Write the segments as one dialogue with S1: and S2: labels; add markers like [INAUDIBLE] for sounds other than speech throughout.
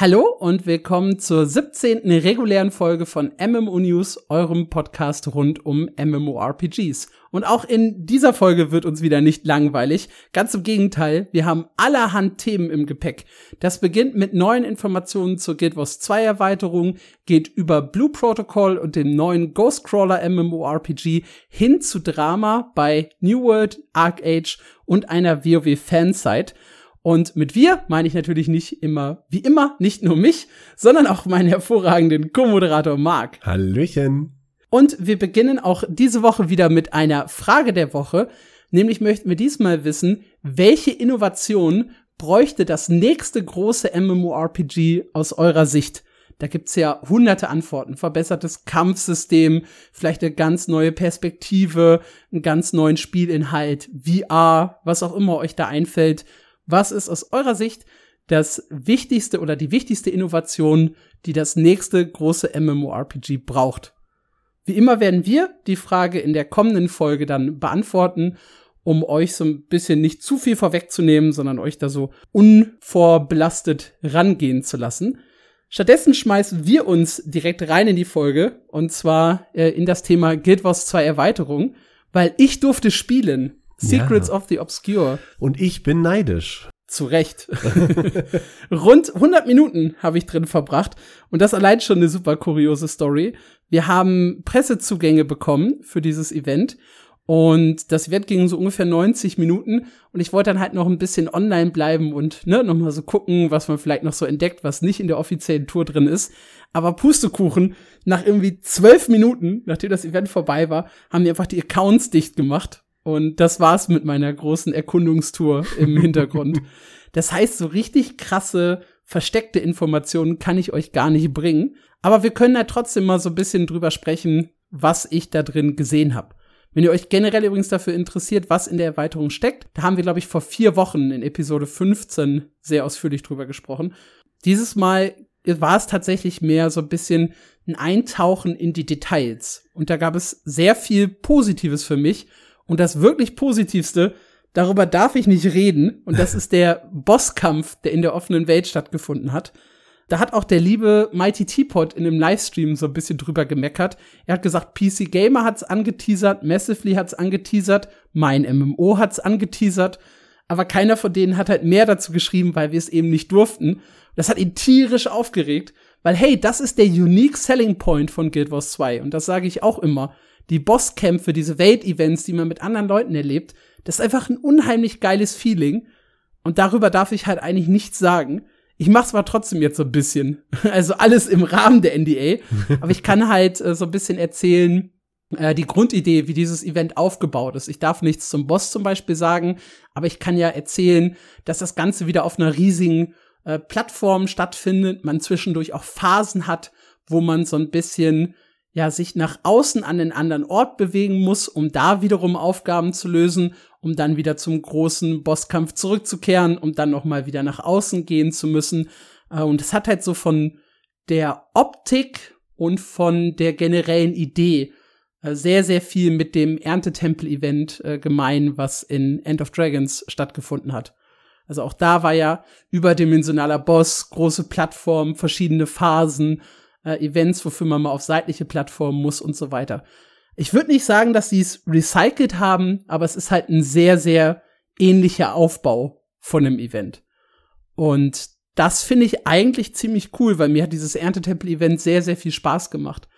S1: Hallo und willkommen zur 17. regulären Folge von MMO News, eurem Podcast rund um MMORPGs. Und auch in dieser Folge wird uns wieder nicht langweilig. Ganz im Gegenteil, wir haben allerhand Themen im Gepäck. Das beginnt mit neuen Informationen zur Guild Wars 2 Erweiterung, geht über Blue Protocol und dem neuen Ghostcrawler MMORPG hin zu Drama bei New World, Arc Age und einer WoW Fansite. Und mit wir meine ich natürlich nicht immer, wie immer, nicht nur mich, sondern auch meinen hervorragenden Co-Moderator Marc.
S2: Hallöchen.
S1: Und wir beginnen auch diese Woche wieder mit einer Frage der Woche. Nämlich möchten wir diesmal wissen, welche Innovation bräuchte das nächste große MMORPG aus eurer Sicht? Da gibt's ja hunderte Antworten. Verbessertes Kampfsystem, vielleicht eine ganz neue Perspektive, einen ganz neuen Spielinhalt, VR, was auch immer euch da einfällt. Was ist aus eurer Sicht das wichtigste oder die wichtigste Innovation, die das nächste große MMORPG braucht? Wie immer werden wir die Frage in der kommenden Folge dann beantworten, um euch so ein bisschen nicht zu viel vorwegzunehmen, sondern euch da so unvorbelastet rangehen zu lassen. Stattdessen schmeißen wir uns direkt rein in die Folge und zwar äh, in das Thema Guild Wars 2 Erweiterung, weil ich durfte spielen. Secrets ja. of the Obscure.
S2: Und ich bin neidisch.
S1: Zu Recht. [LAUGHS] Rund 100 Minuten habe ich drin verbracht und das allein schon eine super kuriose Story. Wir haben Pressezugänge bekommen für dieses Event und das Event ging so ungefähr 90 Minuten und ich wollte dann halt noch ein bisschen online bleiben und ne, noch mal so gucken, was man vielleicht noch so entdeckt, was nicht in der offiziellen Tour drin ist. Aber Pustekuchen, nach irgendwie zwölf Minuten, nachdem das Event vorbei war, haben die einfach die Accounts dicht gemacht und das war's mit meiner großen Erkundungstour im Hintergrund. [LAUGHS] das heißt, so richtig krasse, versteckte Informationen kann ich euch gar nicht bringen. Aber wir können ja trotzdem mal so ein bisschen drüber sprechen, was ich da drin gesehen habe. Wenn ihr euch generell übrigens dafür interessiert, was in der Erweiterung steckt, da haben wir, glaube ich, vor vier Wochen in Episode 15 sehr ausführlich drüber gesprochen. Dieses Mal war es tatsächlich mehr so ein bisschen ein Eintauchen in die Details. Und da gab es sehr viel Positives für mich und das wirklich Positivste, darüber darf ich nicht reden. Und das ist der Bosskampf, der in der offenen Welt stattgefunden hat. Da hat auch der liebe Mighty Teapot in einem Livestream so ein bisschen drüber gemeckert. Er hat gesagt, PC Gamer hat's angeteasert, Massively hat's angeteasert, mein MMO hat's angeteasert, aber keiner von denen hat halt mehr dazu geschrieben, weil wir es eben nicht durften. Das hat ihn tierisch aufgeregt, weil hey, das ist der unique selling point von Guild Wars 2 und das sage ich auch immer die Bosskämpfe, diese Welt-Events, die man mit anderen Leuten erlebt, das ist einfach ein unheimlich geiles Feeling. Und darüber darf ich halt eigentlich nichts sagen. Ich mach's aber trotzdem jetzt so ein bisschen. [LAUGHS] Also alles im Rahmen der NDA. [LAUGHS] aber ich kann halt äh, so ein bisschen erzählen, äh, die Grundidee, wie dieses Event aufgebaut ist. Ich darf nichts zum Boss zum Beispiel sagen, aber ich kann ja erzählen, dass das Ganze wieder auf einer riesigen äh, Plattform stattfindet, man zwischendurch auch Phasen hat, wo man so ein bisschen ja sich nach außen an den anderen Ort bewegen muss, um da wiederum Aufgaben zu lösen, um dann wieder zum großen Bosskampf zurückzukehren, um dann noch mal wieder nach außen gehen zu müssen. Äh, und es hat halt so von der Optik und von der generellen Idee äh, sehr, sehr viel mit dem Erntetempel-Event äh, gemein, was in End of Dragons stattgefunden hat. Also auch da war ja überdimensionaler Boss, große Plattform, verschiedene Phasen, äh, Events, wofür man mal auf seitliche Plattformen muss und so weiter. Ich würde nicht sagen, dass sie es recycelt haben, aber es ist halt ein sehr, sehr ähnlicher Aufbau von einem Event. Und das finde ich eigentlich ziemlich cool, weil mir hat dieses Erntetempel-Event sehr, sehr viel Spaß gemacht.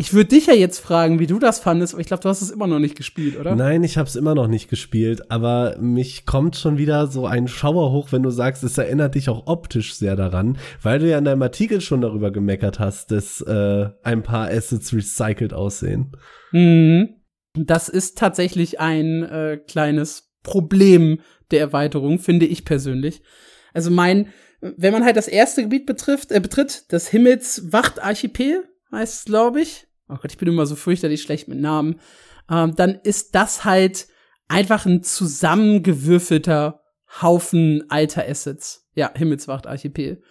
S1: Ich würde dich ja jetzt fragen, wie du das fandest, aber ich glaube, du hast es immer noch nicht gespielt, oder?
S2: Nein, ich habe es immer noch nicht gespielt, aber mich kommt schon wieder so ein Schauer hoch, wenn du sagst, es erinnert dich auch optisch sehr daran, weil du ja in deinem Artikel schon darüber gemeckert hast, dass äh, ein paar Assets recycelt aussehen.
S1: Mhm. Das ist tatsächlich ein äh, kleines Problem der Erweiterung, finde ich persönlich. Also mein, wenn man halt das erste Gebiet betrifft, äh, betritt, das Himmelswacht-Archipel, heißt es, glaube ich oh Gott, ich bin immer so fürchterlich schlecht mit Namen, ähm, dann ist das halt einfach ein zusammengewürfelter Haufen alter Assets. Ja, Himmelswacht Archipel.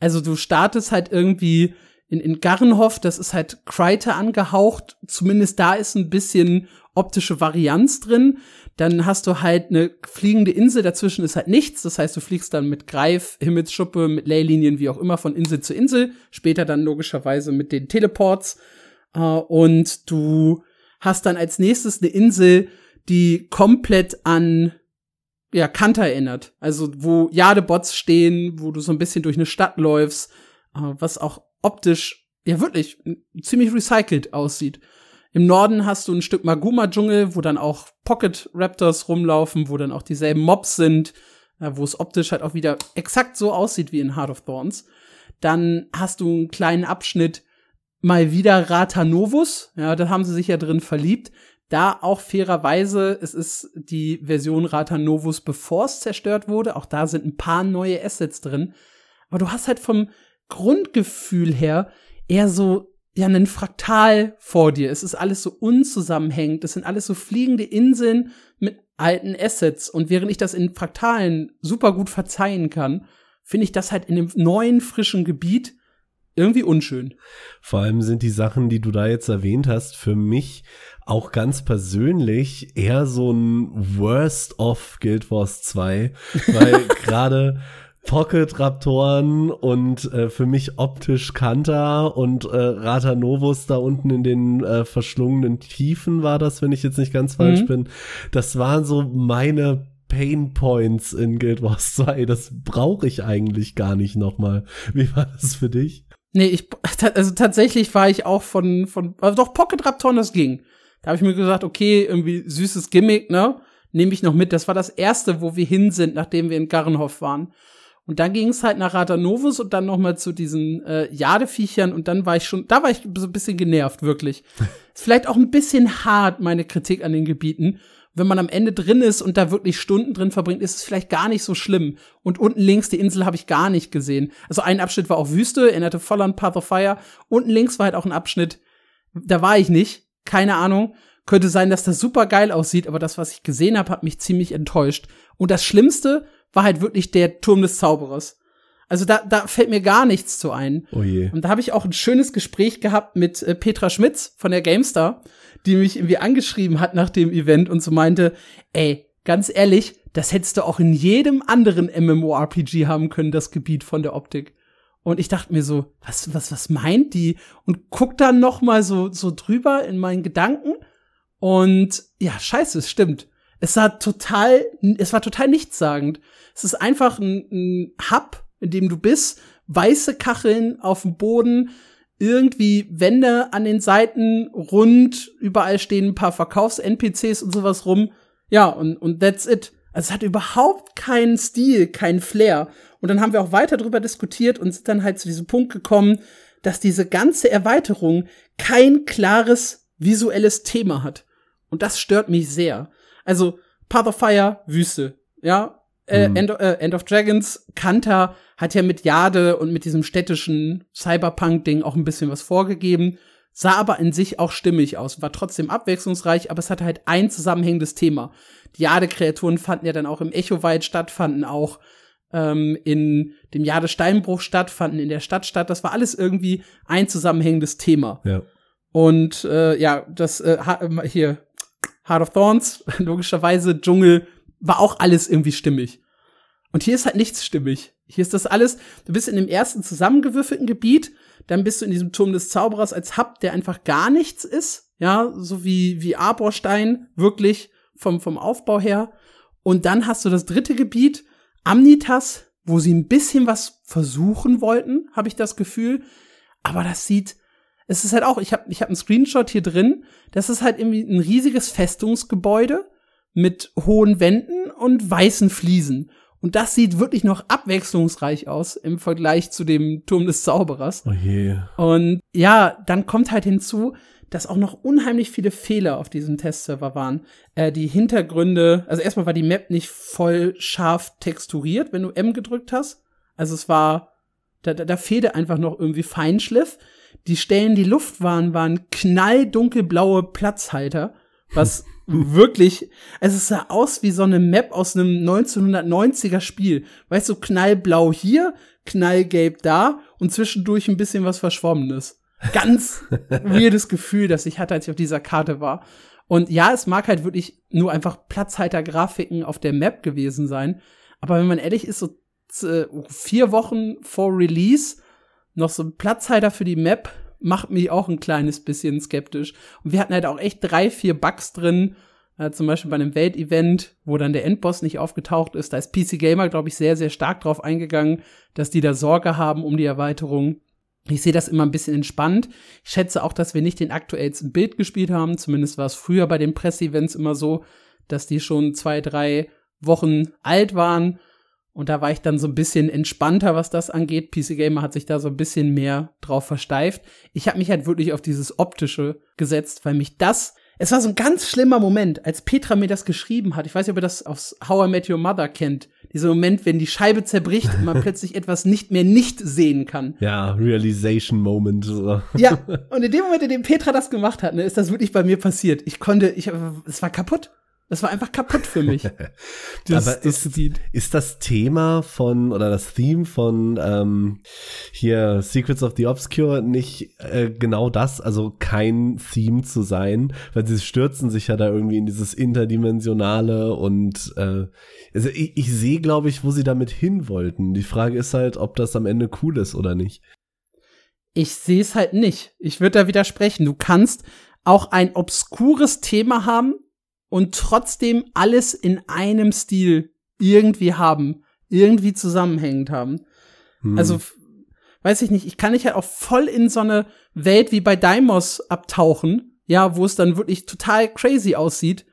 S1: Also du startest halt irgendwie in, in Garrenhof, das ist halt Kreiter angehaucht. Zumindest da ist ein bisschen optische Varianz drin. Dann hast du halt eine fliegende Insel, dazwischen ist halt nichts. Das heißt, du fliegst dann mit Greif, Himmelsschuppe, mit Leylinien, wie auch immer, von Insel zu Insel. Später dann logischerweise mit den Teleports. Äh, und du hast dann als nächstes eine Insel, die komplett an ja, Kanter erinnert. Also, wo Jadebots stehen, wo du so ein bisschen durch eine Stadt läufst, äh, was auch optisch ja wirklich ziemlich recycelt aussieht. Im Norden hast du ein Stück Maguma-Dschungel, wo dann auch Pocket Raptors rumlaufen, wo dann auch dieselben Mobs sind, äh, wo es optisch halt auch wieder exakt so aussieht wie in Heart of Thorns. Dann hast du einen kleinen Abschnitt mal wieder Rata Novus. Ja, da haben sie sich ja drin verliebt. Da auch fairerweise, es ist die Version Rata Novus, bevor es zerstört wurde. Auch da sind ein paar neue Assets drin. Aber du hast halt vom Grundgefühl her eher so ja einen Fraktal vor dir. Es ist alles so unzusammenhängend. Es sind alles so fliegende Inseln mit alten Assets. Und während ich das in Fraktalen super gut verzeihen kann, finde ich das halt in dem neuen, frischen Gebiet irgendwie unschön.
S2: Vor allem sind die Sachen, die du da jetzt erwähnt hast, für mich auch ganz persönlich eher so ein Worst of Guild Wars 2, weil [LAUGHS] gerade Pocket-Raptoren und äh, für mich optisch Kanta und äh, Rata Novus da unten in den äh, verschlungenen Tiefen war das, wenn ich jetzt nicht ganz falsch mhm. bin. Das waren so meine Pain Points in Guild Wars 2. Das brauche ich eigentlich gar nicht nochmal. Wie war das für dich?
S1: Nee, ich, [LAUGHS] also tatsächlich war ich auch von, von, also doch Pocket Raptoren, das ging. Da habe ich mir gesagt, okay, irgendwie süßes Gimmick, ne? Nehme ich noch mit. Das war das erste, wo wir hin sind, nachdem wir in Garrenhof waren. Und dann ging es halt nach Ratanovus und dann noch mal zu diesen äh, Jadeviechern und dann war ich schon, da war ich so ein bisschen genervt, wirklich. [LAUGHS] ist vielleicht auch ein bisschen hart, meine Kritik an den Gebieten. Wenn man am Ende drin ist und da wirklich Stunden drin verbringt, ist es vielleicht gar nicht so schlimm. Und unten links die Insel habe ich gar nicht gesehen. Also ein Abschnitt war auch Wüste, erinnerte voll an Path of Fire. Unten links war halt auch ein Abschnitt, da war ich nicht. Keine Ahnung. Könnte sein, dass das super geil aussieht, aber das, was ich gesehen habe, hat mich ziemlich enttäuscht. Und das Schlimmste war halt wirklich der Turm des Zauberers. Also da, da fällt mir gar nichts zu ein.
S2: Oh je.
S1: Und da habe ich auch ein schönes Gespräch gehabt mit äh, Petra Schmitz von der GameStar, die mich irgendwie angeschrieben hat nach dem Event und so meinte, ey, ganz ehrlich, das hättest du auch in jedem anderen MMORPG haben können, das Gebiet von der Optik. Und ich dachte mir so, was, was, was meint die? Und guck dann noch mal so, so drüber in meinen Gedanken. Und ja, scheiße, es stimmt. Es war total, es war total nichtssagend. Es ist einfach ein, ein Hub, in dem du bist, weiße Kacheln auf dem Boden, irgendwie Wände an den Seiten, rund, überall stehen ein paar Verkaufs-NPCs und sowas rum. Ja, und, und that's it. Also es hat überhaupt keinen Stil, keinen Flair. Und dann haben wir auch weiter drüber diskutiert und sind dann halt zu diesem Punkt gekommen, dass diese ganze Erweiterung kein klares visuelles Thema hat. Und das stört mich sehr. Also Path of Fire, Wüste, ja. Äh, mhm. End, äh, End of Dragons, Kanta hat ja mit Jade und mit diesem städtischen Cyberpunk-Ding auch ein bisschen was vorgegeben, sah aber in sich auch stimmig aus, war trotzdem abwechslungsreich, aber es hatte halt ein zusammenhängendes Thema. Die Jade-Kreaturen fanden ja dann auch im Echo-Wald statt, fanden auch ähm, in dem Jade-Steinbruch statt, fanden in der Stadt statt. Das war alles irgendwie ein zusammenhängendes Thema.
S2: Ja.
S1: Und äh, ja, das äh, hier Heart of Thorns, [LAUGHS] logischerweise, Dschungel, war auch alles irgendwie stimmig. Und hier ist halt nichts stimmig. Hier ist das alles, du bist in dem ersten zusammengewürfelten Gebiet, dann bist du in diesem Turm des Zauberers als Hub, der einfach gar nichts ist, ja, so wie, wie Arborstein, wirklich vom, vom Aufbau her. Und dann hast du das dritte Gebiet, Amnitas, wo sie ein bisschen was versuchen wollten, habe ich das Gefühl. Aber das sieht es ist halt auch, ich habe ich hab einen Screenshot hier drin, das ist halt irgendwie ein riesiges Festungsgebäude mit hohen Wänden und weißen Fliesen. Und das sieht wirklich noch abwechslungsreich aus im Vergleich zu dem Turm des Zauberers.
S2: Oh je.
S1: Und ja, dann kommt halt hinzu, dass auch noch unheimlich viele Fehler auf diesem Testserver waren. Äh, die Hintergründe, also erstmal war die Map nicht voll scharf texturiert, wenn du M gedrückt hast. Also es war, da, da, da fehlte einfach noch irgendwie Feinschliff. Die Stellen, die Luft waren, waren knalldunkelblaue Platzhalter, was [LAUGHS] wirklich, also es sah aus wie so eine Map aus einem 1990er Spiel. Weißt du, knallblau hier, knallgelb da und zwischendurch ein bisschen was Verschwommenes. Ganz [LAUGHS] weirdes Gefühl, das ich hatte, als ich auf dieser Karte war. Und ja, es mag halt wirklich nur einfach Platzhalter-Grafiken auf der Map gewesen sein. Aber wenn man ehrlich ist, so vier Wochen vor Release noch so ein Platzhalter für die Map macht mich auch ein kleines bisschen skeptisch. Und wir hatten halt auch echt drei, vier Bugs drin. Äh, zum Beispiel bei einem Weltevent, wo dann der Endboss nicht aufgetaucht ist. Da ist PC Gamer, glaube ich, sehr, sehr stark drauf eingegangen, dass die da Sorge haben um die Erweiterung. Ich sehe das immer ein bisschen entspannt. Ich schätze auch, dass wir nicht den aktuellsten Bild gespielt haben. Zumindest war es früher bei den Presseevents immer so, dass die schon zwei, drei Wochen alt waren. Und da war ich dann so ein bisschen entspannter, was das angeht. PC Gamer hat sich da so ein bisschen mehr drauf versteift. Ich habe mich halt wirklich auf dieses Optische gesetzt, weil mich das es war so ein ganz schlimmer Moment, als Petra mir das geschrieben hat. Ich weiß nicht, ob ihr das aus How I Met Your Mother kennt. Dieser Moment, wenn die Scheibe zerbricht und man [LAUGHS] plötzlich etwas nicht mehr nicht sehen kann.
S2: Ja, Realization Moment.
S1: So. Ja, [LAUGHS] und in dem Moment, in dem Petra das gemacht hat, ne, ist das wirklich bei mir passiert. Ich konnte, ich, es war kaputt. Das war einfach kaputt für mich. [LAUGHS]
S2: das, Aber das ist, ist das Thema von oder das Theme von ähm, hier Secrets of the Obscure nicht äh, genau das, also kein Theme zu sein, weil sie stürzen sich ja da irgendwie in dieses interdimensionale und äh, also ich, ich sehe, glaube ich, wo sie damit hin wollten. Die Frage ist halt, ob das am Ende cool ist oder nicht.
S1: Ich sehe es halt nicht. Ich würde da widersprechen. Du kannst auch ein obskures Thema haben, und trotzdem alles in einem Stil irgendwie haben, irgendwie zusammenhängend haben. Hm. Also, weiß ich nicht, ich kann nicht halt auch voll in so eine Welt wie bei Daimos abtauchen, ja, wo es dann wirklich total crazy aussieht.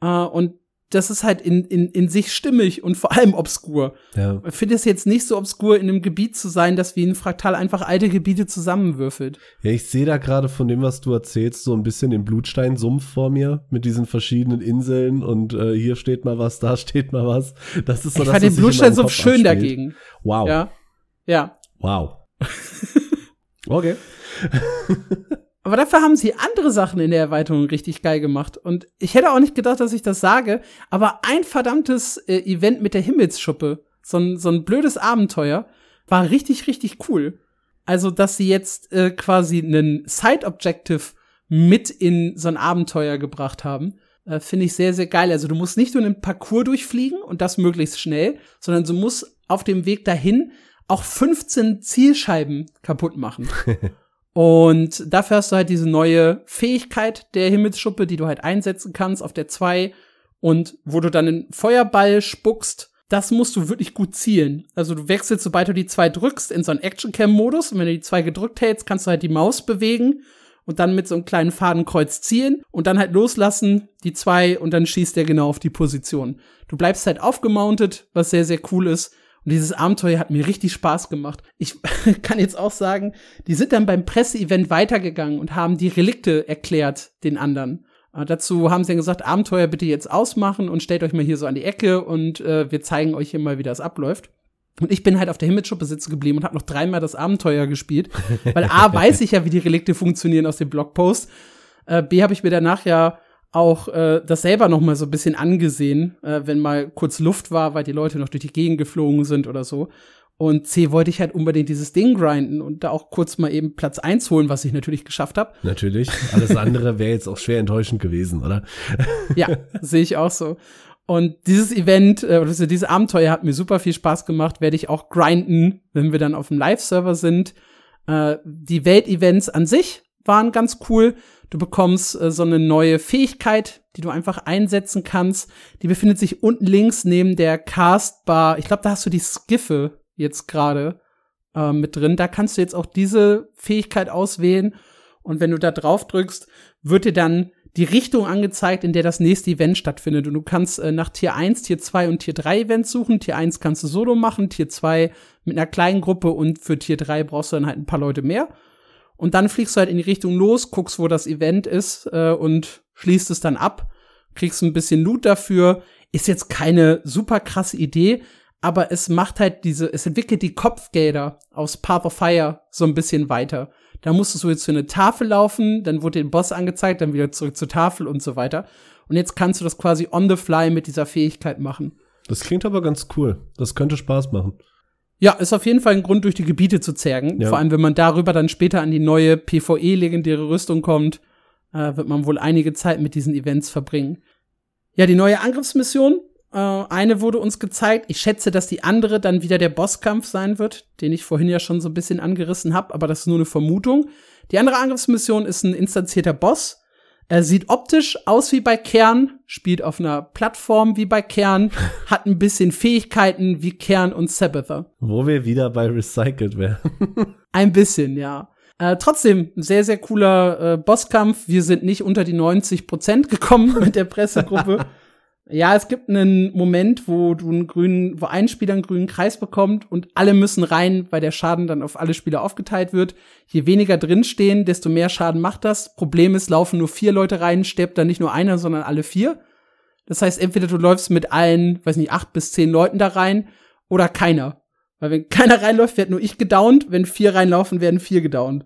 S1: Äh, und das ist halt in, in, in sich stimmig und vor allem obskur. Ja. Ich finde es jetzt nicht so obskur, in einem Gebiet zu sein, das wie ein Fraktal einfach alte Gebiete zusammenwürfelt.
S2: Ja, ich sehe da gerade von dem, was du erzählst, so ein bisschen den Blutsteinsumpf vor mir mit diesen verschiedenen Inseln und äh, hier steht mal was, da steht mal was. Das ist so
S1: Ich fand den Blutsteinsumpf schön abspielt. dagegen.
S2: Wow.
S1: Ja. Ja.
S2: Wow. [LAUGHS] okay. [LAUGHS]
S1: Aber dafür haben sie andere Sachen in der Erweiterung richtig geil gemacht. Und ich hätte auch nicht gedacht, dass ich das sage, aber ein verdammtes äh, Event mit der Himmelsschuppe, so ein, so ein blödes Abenteuer, war richtig, richtig cool. Also, dass sie jetzt äh, quasi einen Side-Objective mit in so ein Abenteuer gebracht haben, äh, finde ich sehr, sehr geil. Also, du musst nicht nur einen Parcours durchfliegen und das möglichst schnell, sondern du musst auf dem Weg dahin auch 15 Zielscheiben kaputt machen. [LAUGHS] Und dafür hast du halt diese neue Fähigkeit der Himmelsschuppe, die du halt einsetzen kannst auf der 2 und wo du dann einen Feuerball spuckst. Das musst du wirklich gut zielen. Also du wechselst, sobald du die 2 drückst, in so einen Action-Cam-Modus. Und wenn du die 2 gedrückt hältst, kannst du halt die Maus bewegen und dann mit so einem kleinen Fadenkreuz zielen und dann halt loslassen, die 2 und dann schießt der genau auf die Position. Du bleibst halt aufgemountet, was sehr, sehr cool ist. Und dieses Abenteuer hat mir richtig Spaß gemacht. Ich [LAUGHS] kann jetzt auch sagen, die sind dann beim Presseevent weitergegangen und haben die Relikte erklärt den anderen. Äh, dazu haben sie dann gesagt, Abenteuer bitte jetzt ausmachen und stellt euch mal hier so an die Ecke und äh, wir zeigen euch hier mal, wie das abläuft. Und ich bin halt auf der Himmelsschuppe sitzen geblieben und habe noch dreimal das Abenteuer gespielt. Weil A, [LAUGHS] weiß ich ja, wie die Relikte funktionieren aus dem Blogpost. Äh, B, habe ich mir danach ja auch äh, das selber noch mal so ein bisschen angesehen, äh, wenn mal kurz Luft war, weil die Leute noch durch die Gegend geflogen sind oder so. Und C wollte ich halt unbedingt dieses Ding grinden und da auch kurz mal eben Platz eins holen, was ich natürlich geschafft habe.
S2: Natürlich. Alles andere wäre jetzt auch schwer enttäuschend gewesen, oder?
S1: ja, sehe ich auch so. Und dieses Event, äh, also dieses Abenteuer hat mir super viel Spaß gemacht, werde ich auch grinden, wenn wir dann auf dem Live-Server sind. Äh, die Weltevents an sich waren ganz cool. Du bekommst äh, so eine neue Fähigkeit, die du einfach einsetzen kannst. Die befindet sich unten links neben der Castbar. Ich glaube, da hast du die Skiffe jetzt gerade äh, mit drin. Da kannst du jetzt auch diese Fähigkeit auswählen. Und wenn du da drauf drückst, wird dir dann die Richtung angezeigt, in der das nächste Event stattfindet. Und du kannst äh, nach Tier 1, Tier 2 und Tier 3 Events suchen. Tier 1 kannst du solo machen, Tier 2 mit einer kleinen Gruppe und für Tier 3 brauchst du dann halt ein paar Leute mehr. Und dann fliegst du halt in die Richtung los, guckst, wo das Event ist äh, und schließt es dann ab, kriegst ein bisschen Loot dafür. Ist jetzt keine super krasse Idee, aber es macht halt diese, es entwickelt die Kopfgelder aus Path of Fire so ein bisschen weiter. Da musstest du jetzt zu einer Tafel laufen, dann wurde den Boss angezeigt, dann wieder zurück zur Tafel und so weiter. Und jetzt kannst du das quasi on the fly mit dieser Fähigkeit machen.
S2: Das klingt aber ganz cool. Das könnte Spaß machen.
S1: Ja, ist auf jeden Fall ein Grund, durch die Gebiete zu zergen. Ja. Vor allem, wenn man darüber dann später an die neue PvE-legendäre Rüstung kommt, äh, wird man wohl einige Zeit mit diesen Events verbringen. Ja, die neue Angriffsmission. Äh, eine wurde uns gezeigt. Ich schätze, dass die andere dann wieder der Bosskampf sein wird, den ich vorhin ja schon so ein bisschen angerissen habe, aber das ist nur eine Vermutung. Die andere Angriffsmission ist ein instanzierter Boss er sieht optisch aus wie bei Kern, spielt auf einer Plattform wie bei Kern, [LAUGHS] hat ein bisschen Fähigkeiten wie Kern und Sabbather.
S2: Wo wir wieder bei Recycled wären. [LAUGHS]
S1: ein bisschen, ja. Äh, trotzdem, sehr, sehr cooler äh, Bosskampf. Wir sind nicht unter die 90 Prozent gekommen [LAUGHS] mit der Pressegruppe. Ja, es gibt einen Moment, wo du einen grünen, wo ein Spieler einen grünen Kreis bekommt und alle müssen rein, weil der Schaden dann auf alle Spieler aufgeteilt wird. Je weniger drinstehen, desto mehr Schaden macht das. Problem ist, laufen nur vier Leute rein, stirbt dann nicht nur einer, sondern alle vier. Das heißt, entweder du läufst mit allen, weiß nicht, acht bis zehn Leuten da rein oder keiner. Weil wenn [LAUGHS] keiner reinläuft, wird nur ich gedownt. Wenn vier reinlaufen, werden vier gedownt.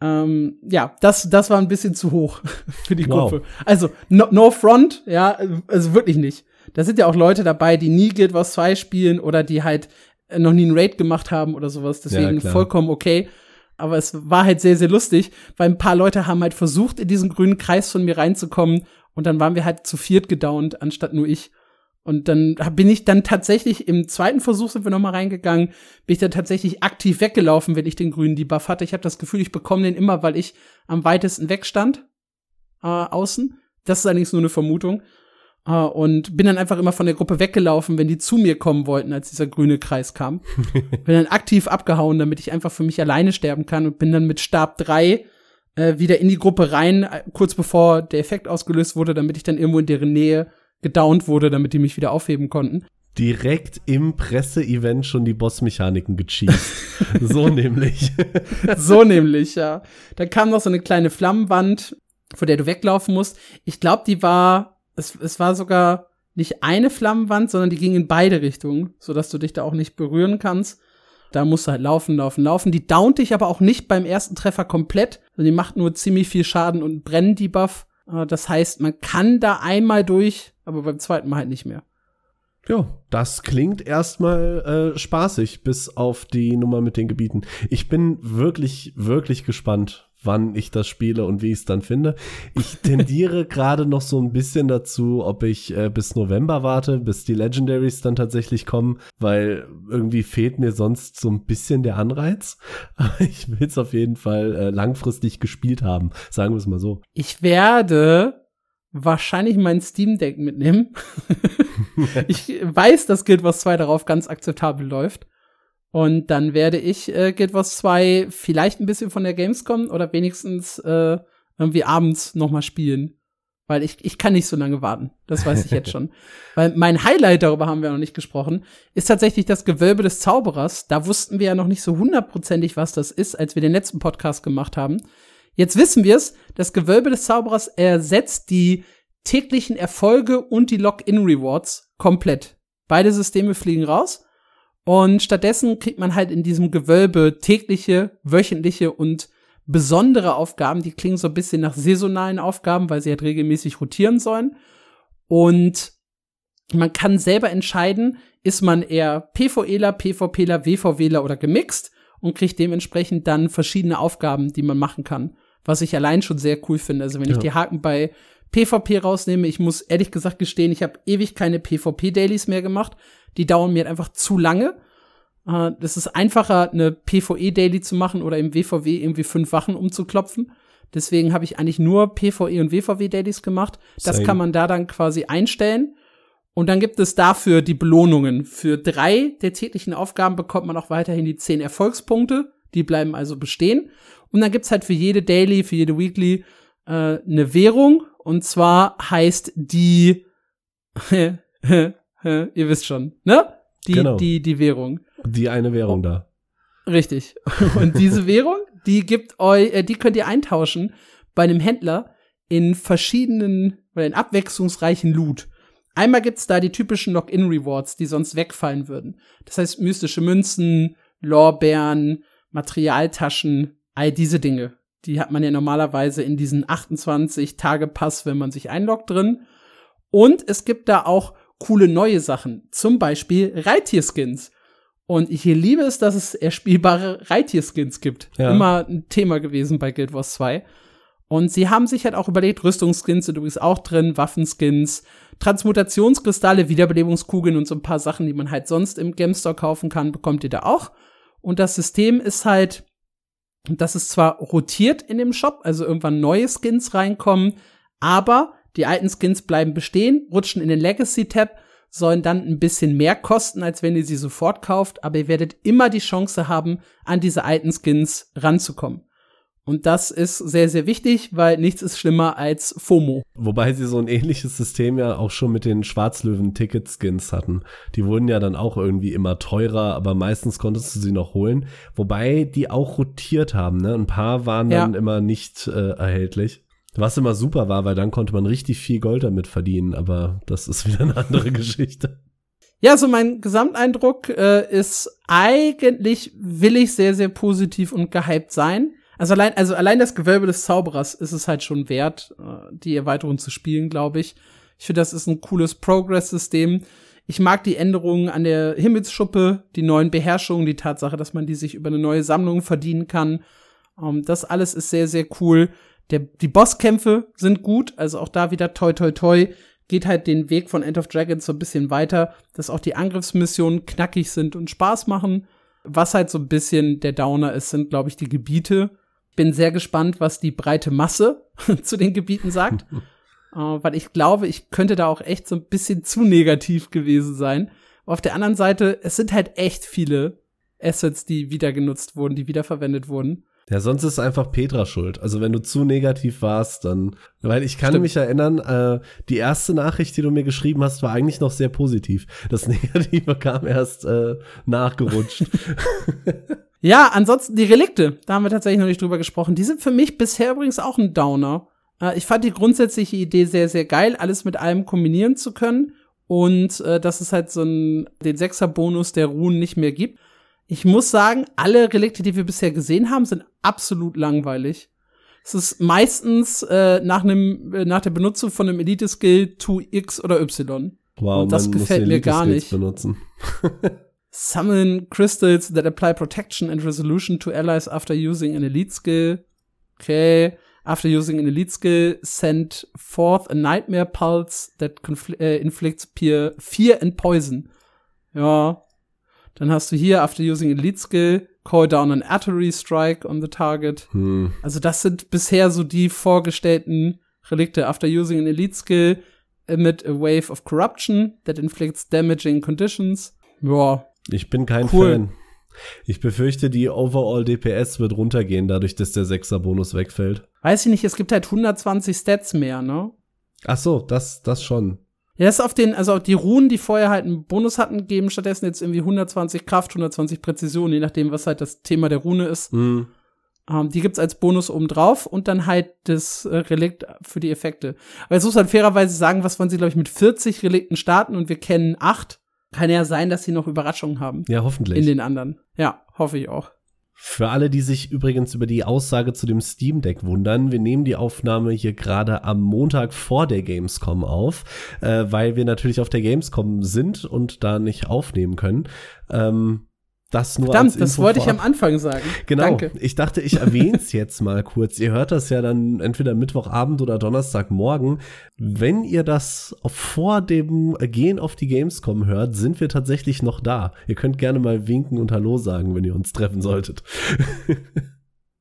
S1: Ähm, ja, das, das war ein bisschen zu hoch [LAUGHS] für die wow. Gruppe. Also, no, no front, ja, also wirklich nicht. Da sind ja auch Leute dabei, die nie Guild Wars 2 spielen oder die halt noch nie einen Raid gemacht haben oder sowas. Deswegen ja, vollkommen okay. Aber es war halt sehr, sehr lustig, weil ein paar Leute haben halt versucht, in diesen grünen Kreis von mir reinzukommen. Und dann waren wir halt zu viert gedownt, anstatt nur ich. Und dann bin ich dann tatsächlich im zweiten Versuch sind wir noch mal reingegangen, bin ich dann tatsächlich aktiv weggelaufen, wenn ich den grünen Debuff hatte. Ich habe das Gefühl, ich bekomme den immer, weil ich am weitesten wegstand äh, außen. Das ist allerdings nur eine Vermutung. Äh, und bin dann einfach immer von der Gruppe weggelaufen, wenn die zu mir kommen wollten, als dieser grüne Kreis kam. [LAUGHS] bin dann aktiv abgehauen, damit ich einfach für mich alleine sterben kann und bin dann mit Stab 3 äh, wieder in die Gruppe rein, äh, kurz bevor der Effekt ausgelöst wurde, damit ich dann irgendwo in deren Nähe gedownt wurde, damit die mich wieder aufheben konnten.
S2: Direkt im Presseevent schon die Bossmechaniken gecheast. [LAUGHS] so nämlich. [LAUGHS]
S1: so nämlich, ja. Da kam noch so eine kleine Flammenwand, vor der du weglaufen musst. Ich glaube, die war, es, es war sogar nicht eine Flammenwand, sondern die ging in beide Richtungen, sodass du dich da auch nicht berühren kannst. Da musst du halt laufen, laufen, laufen. Die downt dich aber auch nicht beim ersten Treffer komplett. Also die macht nur ziemlich viel Schaden und brennt die Buff. Das heißt, man kann da einmal durch, aber beim zweiten Mal halt nicht mehr.
S2: Ja, das klingt erstmal äh, spaßig, bis auf die Nummer mit den Gebieten. Ich bin wirklich, wirklich gespannt, wann ich das spiele und wie ich es dann finde. Ich tendiere [LAUGHS] gerade noch so ein bisschen dazu, ob ich äh, bis November warte, bis die Legendaries dann tatsächlich kommen, weil irgendwie fehlt mir sonst so ein bisschen der Anreiz. [LAUGHS] Aber ich will es auf jeden Fall äh, langfristig gespielt haben, sagen wir es mal so.
S1: Ich werde wahrscheinlich mein Steam Deck mitnehmen. [LAUGHS] ich weiß, dass Guild Wars 2 darauf ganz akzeptabel läuft. Und dann werde ich äh, Guild Wars 2 vielleicht ein bisschen von der Gamescom oder wenigstens äh, irgendwie abends noch mal spielen. Weil ich, ich kann nicht so lange warten. Das weiß ich jetzt [LAUGHS] schon. Weil mein Highlight, darüber haben wir noch nicht gesprochen, ist tatsächlich das Gewölbe des Zauberers. Da wussten wir ja noch nicht so hundertprozentig, was das ist, als wir den letzten Podcast gemacht haben. Jetzt wissen wir es. Das Gewölbe des Zauberers ersetzt die täglichen Erfolge und die Login-Rewards komplett. Beide Systeme fliegen raus. Und stattdessen kriegt man halt in diesem Gewölbe tägliche, wöchentliche und besondere Aufgaben. Die klingen so ein bisschen nach saisonalen Aufgaben, weil sie halt regelmäßig rotieren sollen. Und man kann selber entscheiden, ist man eher PvEler, PvPler, WVWler oder gemixt und kriegt dementsprechend dann verschiedene Aufgaben, die man machen kann was ich allein schon sehr cool finde. Also wenn ja. ich die Haken bei PvP rausnehme, ich muss ehrlich gesagt gestehen, ich habe ewig keine PvP-Dailies mehr gemacht. Die dauern mir einfach zu lange. Äh, das ist einfacher, eine PvE-Daily zu machen oder im WVW irgendwie fünf Wachen umzuklopfen. Deswegen habe ich eigentlich nur PvE und WVW-Dailies gemacht. Das Same. kann man da dann quasi einstellen. Und dann gibt es dafür die Belohnungen. Für drei der täglichen Aufgaben bekommt man auch weiterhin die zehn Erfolgspunkte. Die bleiben also bestehen. Und dann gibt's halt für jede Daily, für jede Weekly äh, eine Währung. Und zwar heißt die, [LAUGHS] ihr wisst schon, ne? Die, genau. die, die Währung.
S2: Die eine Währung da.
S1: Richtig. Und diese Währung, die gibt euch, äh, die könnt ihr eintauschen bei einem Händler in verschiedenen, oder in abwechslungsreichen Loot. Einmal gibt's da die typischen Login-Rewards, die sonst wegfallen würden. Das heißt, mystische Münzen, Lorbeeren, Materialtaschen, All diese Dinge. Die hat man ja normalerweise in diesen 28 Tage Pass, wenn man sich einloggt drin. Und es gibt da auch coole neue Sachen. Zum Beispiel Reittier-Skins. Und ich liebe es, dass es erspielbare Reittier-Skins gibt. Ja. Immer ein Thema gewesen bei Guild Wars 2. Und sie haben sich halt auch überlegt, Rüstungsskins sind übrigens auch drin, Waffenskins, Transmutationskristalle, Wiederbelebungskugeln und so ein paar Sachen, die man halt sonst im GameStore kaufen kann, bekommt ihr da auch. Und das System ist halt, dass es zwar rotiert in dem Shop, also irgendwann neue Skins reinkommen, aber die alten Skins bleiben bestehen, rutschen in den Legacy-Tab, sollen dann ein bisschen mehr kosten, als wenn ihr sie sofort kauft, aber ihr werdet immer die Chance haben, an diese alten Skins ranzukommen. Und das ist sehr, sehr wichtig, weil nichts ist schlimmer als FOMO.
S2: Wobei sie so ein ähnliches System ja auch schon mit den Schwarzlöwen-Ticket-Skins hatten. Die wurden ja dann auch irgendwie immer teurer, aber meistens konntest du sie noch holen. Wobei die auch rotiert haben, ne? Ein paar waren ja. dann immer nicht äh, erhältlich. Was immer super war, weil dann konnte man richtig viel Gold damit verdienen, aber das ist wieder eine andere [LAUGHS] Geschichte.
S1: Ja, so mein Gesamteindruck äh, ist eigentlich will ich sehr, sehr positiv und gehypt sein. Also allein, also allein das Gewölbe des Zauberers ist es halt schon wert, äh, die Erweiterung zu spielen, glaube ich. Ich finde, das ist ein cooles Progress-System. Ich mag die Änderungen an der Himmelsschuppe, die neuen Beherrschungen, die Tatsache, dass man die sich über eine neue Sammlung verdienen kann. Um, ähm, das alles ist sehr, sehr cool. Der, die Bosskämpfe sind gut, also auch da wieder toi toi toi. Geht halt den Weg von End of Dragons so ein bisschen weiter, dass auch die Angriffsmissionen knackig sind und Spaß machen. Was halt so ein bisschen der Downer ist, sind, glaube ich, die Gebiete bin sehr gespannt, was die breite Masse [LAUGHS] zu den Gebieten sagt. [LAUGHS] äh, weil ich glaube, ich könnte da auch echt so ein bisschen zu negativ gewesen sein. auf der anderen Seite, es sind halt echt viele Assets, die wieder genutzt wurden, die wiederverwendet wurden.
S2: Ja, sonst ist einfach Petra schuld. Also wenn du zu negativ warst, dann, weil ich kann Stimmt. mich erinnern, äh, die erste Nachricht, die du mir geschrieben hast, war eigentlich noch sehr positiv. Das [LAUGHS] Negative kam erst äh, nachgerutscht.
S1: Ja, ansonsten die Relikte, da haben wir tatsächlich noch nicht drüber gesprochen. Die sind für mich bisher übrigens auch ein Downer. Äh, ich fand die grundsätzliche Idee sehr, sehr geil, alles mit allem kombinieren zu können. Und äh, dass es halt so ein, den Sechser-Bonus der Runen nicht mehr gibt. Ich muss sagen, alle Relikte, die wir bisher gesehen haben, sind absolut langweilig. Es ist meistens äh, nach, einem, äh, nach der Benutzung von einem Elite-Skill to X oder Y.
S2: Wow, Und das gefällt mir gar nicht. Benutzen. [LAUGHS]
S1: Summon crystals that apply protection and resolution to allies after using an elite skill. Okay. After using an elite skill, send forth a nightmare pulse that äh, inflicts peer fear and poison. Ja. Dann hast du hier, after using elite skill, call down an artery strike on the target. Hm. Also das sind bisher so die vorgestellten Relikte. After using an elite skill, emit a wave of corruption that inflicts damaging conditions. Ja,
S2: ich bin kein cool. Fan. Ich befürchte, die Overall DPS wird runtergehen, dadurch, dass der Sechser-Bonus wegfällt.
S1: Weiß ich nicht, es gibt halt 120 Stats mehr, ne?
S2: Ach so, das, das schon.
S1: Ja, ist auf den, also die Runen, die vorher halt einen Bonus hatten, geben stattdessen jetzt irgendwie 120 Kraft, 120 Präzision, je nachdem, was halt das Thema der Rune ist. Mhm. Um, die gibt's als Bonus oben drauf und dann halt das äh, Relikt für die Effekte. Aber jetzt muss man fairerweise sagen, was wollen sie, glaube ich, mit 40 Relikten starten und wir kennen acht. Kann ja sein, dass sie noch Überraschungen haben.
S2: Ja, hoffentlich.
S1: In den anderen. Ja, hoffe ich auch.
S2: Für alle, die sich übrigens über die Aussage zu dem Steam Deck wundern, wir nehmen die Aufnahme hier gerade am Montag vor der Gamescom auf, äh, weil wir natürlich auf der Gamescom sind und da nicht aufnehmen können. Ähm, das nur
S1: Verdammt, das wollte ich am Anfang sagen.
S2: Genau.
S1: Danke.
S2: Ich dachte, ich erwähne es jetzt mal kurz. Ihr hört das ja dann entweder Mittwochabend oder Donnerstagmorgen. Wenn ihr das vor dem Gehen auf die Gamescom hört, sind wir tatsächlich noch da. Ihr könnt gerne mal winken und Hallo sagen, wenn ihr uns treffen solltet. [LAUGHS]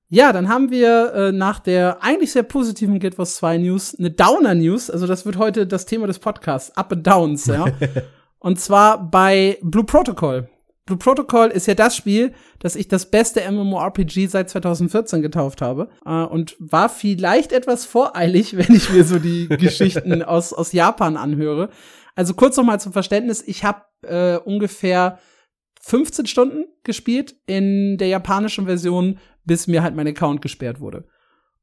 S1: Ja, dann haben wir äh, nach der eigentlich sehr positiven Guild Wars 2 News eine Downer News. Also das wird heute das Thema des Podcasts. Up and Downs, ja. [LAUGHS] und zwar bei Blue Protocol. Blue Protocol ist ja das Spiel, das ich das beste MMORPG seit 2014 getauft habe äh, und war vielleicht etwas voreilig, [LAUGHS] wenn ich mir so die [LAUGHS] Geschichten aus, aus Japan anhöre. Also kurz noch mal zum Verständnis, ich habe äh, ungefähr 15 Stunden gespielt in der japanischen Version, bis mir halt mein Account gesperrt wurde.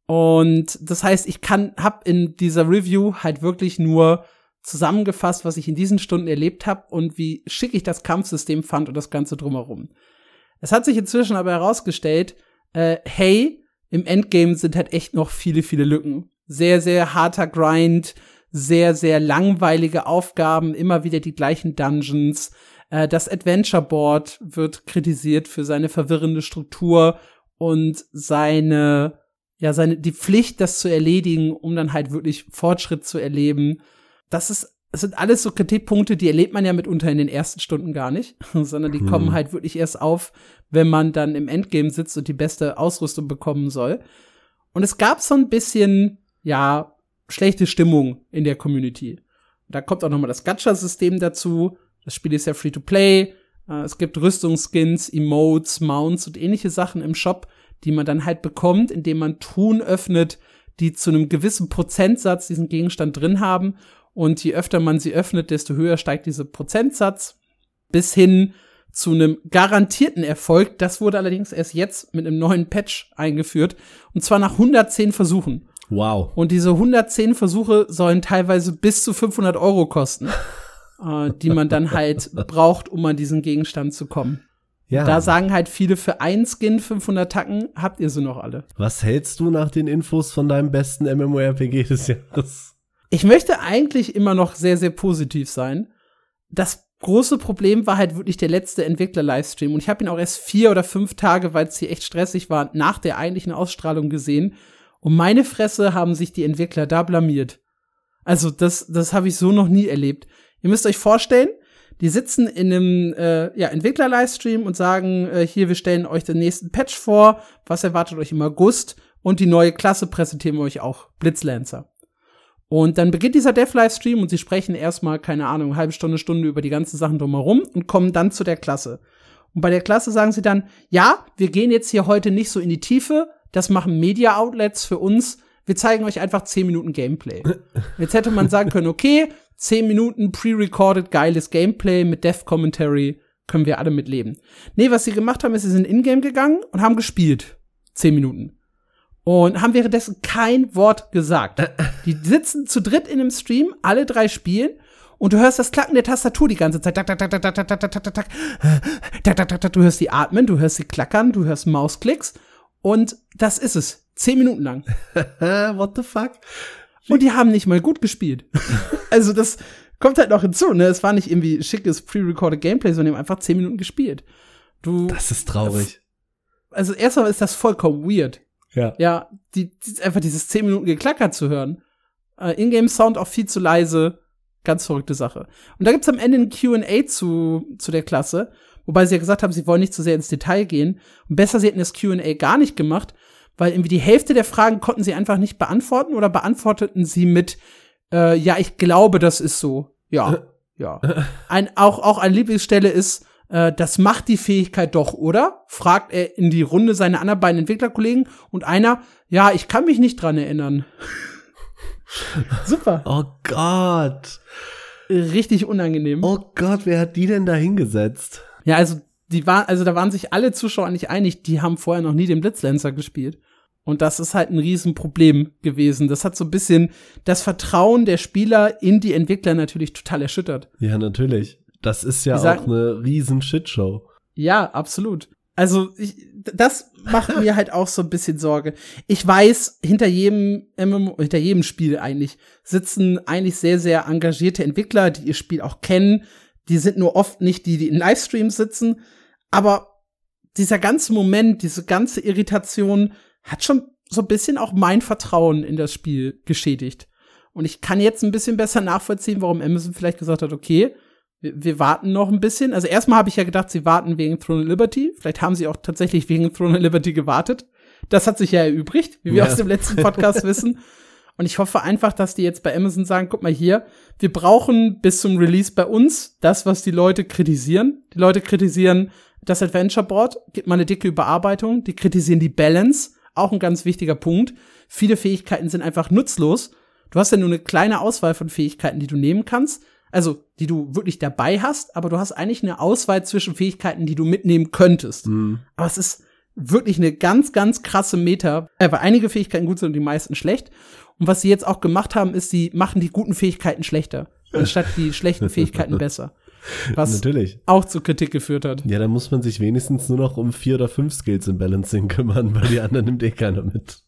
S1: Und das heißt, ich kann hab in dieser Review halt wirklich nur zusammengefasst, was ich in diesen Stunden erlebt habe und wie schick ich das Kampfsystem fand und das Ganze drumherum. Es hat sich inzwischen aber herausgestellt, äh, hey, im Endgame sind halt echt noch viele, viele Lücken. Sehr, sehr harter Grind, sehr, sehr langweilige Aufgaben, immer wieder die gleichen Dungeons. Äh, das Adventure Board wird kritisiert für seine verwirrende Struktur und seine, ja, seine, die Pflicht, das zu erledigen, um dann halt wirklich Fortschritt zu erleben. Das ist es sind alles so Kritikpunkte, die erlebt man ja mitunter in den ersten Stunden gar nicht, [LAUGHS] sondern die hm. kommen halt wirklich erst auf, wenn man dann im Endgame sitzt und die beste Ausrüstung bekommen soll. Und es gab so ein bisschen, ja, schlechte Stimmung in der Community. Da kommt auch noch mal das Gacha-System dazu. Das Spiel ist ja free to play. Äh, es gibt Rüstungsskins, Emotes, Mounts und ähnliche Sachen im Shop, die man dann halt bekommt, indem man Truhen öffnet, die zu einem gewissen Prozentsatz diesen Gegenstand drin haben. Und je öfter man sie öffnet, desto höher steigt dieser Prozentsatz bis hin zu einem garantierten Erfolg. Das wurde allerdings erst jetzt mit einem neuen Patch eingeführt. Und zwar nach 110 Versuchen.
S2: Wow.
S1: Und diese 110 Versuche sollen teilweise bis zu 500 Euro kosten, äh, die man dann halt [LAUGHS] braucht, um an diesen Gegenstand zu kommen. Ja. Da sagen halt viele, für einen Skin 500 Tacken habt ihr sie noch alle.
S2: Was hältst du nach den Infos von deinem besten MMORPG des Jahres?
S1: Ich möchte eigentlich immer noch sehr, sehr positiv sein. Das große Problem war halt wirklich der letzte Entwickler-Livestream. Und ich habe ihn auch erst vier oder fünf Tage, weil es hier echt stressig war, nach der eigentlichen Ausstrahlung gesehen. Und meine Fresse haben sich die Entwickler da blamiert. Also das, das habe ich so noch nie erlebt. Ihr müsst euch vorstellen, die sitzen in einem äh, ja, Entwickler-Livestream und sagen, äh, hier, wir stellen euch den nächsten Patch vor, was erwartet euch im August und die neue Klasse präsentieren wir euch auch, Blitzlancer. Und dann beginnt dieser Dev-Livestream und sie sprechen erstmal, keine Ahnung, eine halbe Stunde, Stunde über die ganzen Sachen drumherum und kommen dann zu der Klasse. Und bei der Klasse sagen sie dann, ja, wir gehen jetzt hier heute nicht so in die Tiefe, das machen Media-Outlets für uns, wir zeigen euch einfach 10 Minuten Gameplay. [LAUGHS] Jetzt hätte man sagen können, okay, 10 Minuten pre-recorded geiles Gameplay mit Dev-Commentary, können wir alle mitleben. Nee, was sie gemacht haben, ist, sie sind in-game gegangen und haben gespielt. 10 Minuten und haben währenddessen kein Wort gesagt. Die sitzen zu dritt in einem Stream, alle drei spielen und du hörst das Klacken der Tastatur die ganze Zeit. Du hörst sie atmen, du hörst sie klackern, du hörst Mausklicks und das ist es. Zehn Minuten lang. [LAUGHS]
S2: What the fuck?
S1: Und die haben nicht mal gut gespielt. [LAUGHS] also das kommt halt noch hinzu, ne? Es war nicht irgendwie schickes pre-recorded Gameplay, sondern die haben einfach zehn Minuten gespielt. Du.
S2: Das ist traurig.
S1: Also erstmal ist das vollkommen weird.
S2: Ja.
S1: Ja, die, die einfach dieses 10 Minuten geklackert zu hören. Äh, Ingame-Sound auch viel zu leise. Ganz verrückte Sache. Und da gibt's am Ende ein Q&A zu, zu der Klasse, wobei sie ja gesagt haben, sie wollen nicht zu so sehr ins Detail gehen. Und besser, sie hätten das Q&A gar nicht gemacht, weil irgendwie die Hälfte der Fragen konnten sie einfach nicht beantworten oder beantworteten sie mit, äh, ja, ich glaube, das ist so. Ja, ja. [LAUGHS] Ein, auch, auch eine Lieblingsstelle ist, äh, das macht die Fähigkeit doch, oder? Fragt er in die Runde seine anderen beiden Entwicklerkollegen und einer, ja, ich kann mich nicht dran erinnern. [LAUGHS] Super.
S2: Oh Gott.
S1: Richtig unangenehm.
S2: Oh Gott, wer hat die denn da hingesetzt?
S1: Ja, also die war, also da waren sich alle Zuschauer nicht einig, die haben vorher noch nie den Blitzlancer gespielt. Und das ist halt ein Riesenproblem gewesen. Das hat so ein bisschen das Vertrauen der Spieler in die Entwickler natürlich total erschüttert.
S2: Ja, natürlich. Das ist ja sagen, auch eine riesen Shitshow.
S1: Ja, absolut. Also ich, das macht mir halt auch so ein bisschen Sorge. Ich weiß, hinter jedem MMO, hinter jedem Spiel eigentlich sitzen eigentlich sehr, sehr engagierte Entwickler, die ihr Spiel auch kennen. Die sind nur oft nicht die, die in Livestreams sitzen. Aber dieser ganze Moment, diese ganze Irritation hat schon so ein bisschen auch mein Vertrauen in das Spiel geschädigt. Und ich kann jetzt ein bisschen besser nachvollziehen, warum Amazon vielleicht gesagt hat, okay, wir, warten noch ein bisschen. Also erstmal habe ich ja gedacht, sie warten wegen Throne of Liberty. Vielleicht haben sie auch tatsächlich wegen Throne of Liberty gewartet. Das hat sich ja erübrigt, wie wir ja. aus dem letzten Podcast [LAUGHS] wissen. Und ich hoffe einfach, dass die jetzt bei Amazon sagen, guck mal hier, wir brauchen bis zum Release bei uns das, was die Leute kritisieren. Die Leute kritisieren das Adventure Board, gibt mal eine dicke Überarbeitung. Die kritisieren die Balance, auch ein ganz wichtiger Punkt. Viele Fähigkeiten sind einfach nutzlos. Du hast ja nur eine kleine Auswahl von Fähigkeiten, die du nehmen kannst also die du wirklich dabei hast, aber du hast eigentlich eine Auswahl zwischen Fähigkeiten, die du mitnehmen könntest. Mhm. Aber es ist wirklich eine ganz, ganz krasse Meta, äh, weil einige Fähigkeiten gut sind und die meisten schlecht. Und was sie jetzt auch gemacht haben, ist, sie machen die guten Fähigkeiten schlechter, anstatt die schlechten Fähigkeiten [LAUGHS] besser. Was
S2: Natürlich.
S1: auch zu Kritik geführt hat.
S2: Ja, dann muss man sich wenigstens nur noch um vier oder fünf Skills im Balancing kümmern, weil die anderen nimmt eh keiner mit.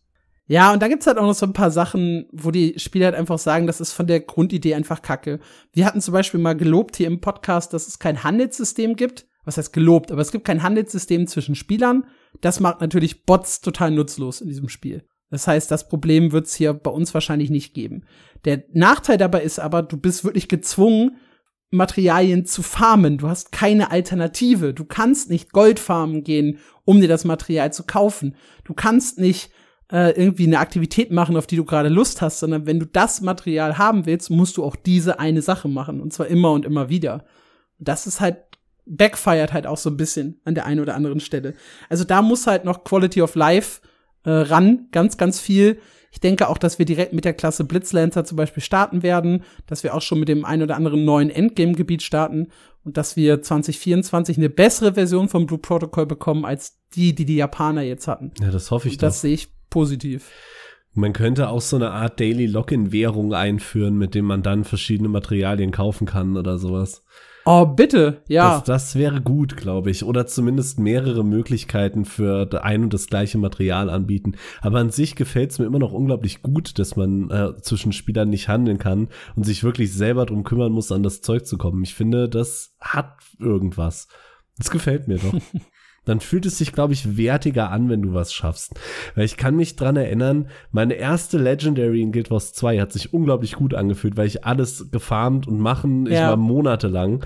S1: Ja, und da gibt's halt auch noch so ein paar Sachen, wo die Spieler halt einfach sagen, das ist von der Grundidee einfach kacke. Wir hatten zum Beispiel mal gelobt hier im Podcast, dass es kein Handelssystem gibt. Was heißt gelobt? Aber es gibt kein Handelssystem zwischen Spielern. Das macht natürlich Bots total nutzlos in diesem Spiel. Das heißt, das Problem wird's hier bei uns wahrscheinlich nicht geben. Der Nachteil dabei ist aber, du bist wirklich gezwungen, Materialien zu farmen. Du hast keine Alternative. Du kannst nicht Gold farmen gehen, um dir das Material zu kaufen. Du kannst nicht äh, irgendwie eine Aktivität machen, auf die du gerade Lust hast, sondern wenn du das Material haben willst, musst du auch diese eine Sache machen. Und zwar immer und immer wieder. Das ist halt backfired halt auch so ein bisschen an der einen oder anderen Stelle. Also da muss halt noch Quality of Life äh, ran, ganz, ganz viel. Ich denke auch, dass wir direkt mit der Klasse Blitzlancer zum Beispiel starten werden, dass wir auch schon mit dem ein oder anderen neuen Endgame-Gebiet starten und dass wir 2024 eine bessere Version vom Blue Protocol bekommen als die, die die Japaner jetzt hatten.
S2: Ja, das hoffe ich
S1: und das sehe ich positiv.
S2: Man könnte auch so eine Art Daily Login-Währung einführen, mit dem man dann verschiedene Materialien kaufen kann oder sowas.
S1: Oh, bitte, ja.
S2: Das, das wäre gut, glaube ich. Oder zumindest mehrere Möglichkeiten für ein und das gleiche Material anbieten. Aber an sich gefällt es mir immer noch unglaublich gut, dass man äh, zwischen Spielern nicht handeln kann und sich wirklich selber drum kümmern muss, an das Zeug zu kommen. Ich finde, das hat irgendwas. Das gefällt mir doch. [LAUGHS] dann fühlt es sich, glaube ich, wertiger an, wenn du was schaffst. Weil ich kann mich dran erinnern, meine erste Legendary in Guild Wars 2 hat sich unglaublich gut angefühlt, weil ich alles gefarmt und machen, ich
S1: Ja.
S2: war monatelang.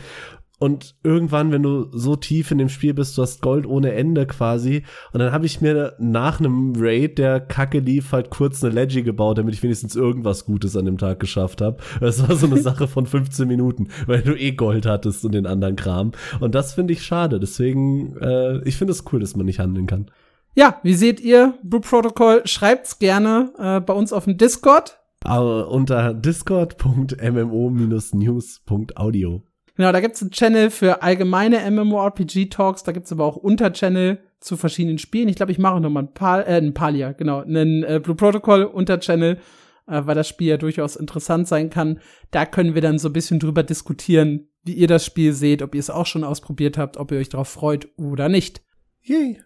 S2: Und irgendwann, wenn du so tief in dem Spiel bist, du hast Gold ohne Ende quasi. Und dann habe ich mir nach einem Raid, der Kacke lief, halt kurz eine Leggy gebaut, damit ich wenigstens irgendwas Gutes an dem Tag geschafft habe. Das war so eine [LAUGHS] Sache von 15 Minuten, weil du eh Gold hattest und den anderen Kram. Und das finde ich schade. Deswegen, äh, ich finde es cool, dass man nicht handeln kann.
S1: Ja, wie seht ihr Blue Protocol? Schreibt's gerne äh, bei uns auf dem Discord.
S2: Aber unter discord.mmo-news.audio.
S1: Genau, da gibt's einen Channel für allgemeine MMORPG-Talks, da gibt's aber auch Unterchannel zu verschiedenen Spielen. Ich glaube, ich mache noch mal ein paar, äh, ein Palia, genau, einen äh, Blue Protocol Unterchannel, äh, weil das Spiel ja durchaus interessant sein kann. Da können wir dann so ein bisschen drüber diskutieren, wie ihr das Spiel seht, ob ihr es auch schon ausprobiert habt, ob ihr euch darauf freut oder nicht.
S2: Yay.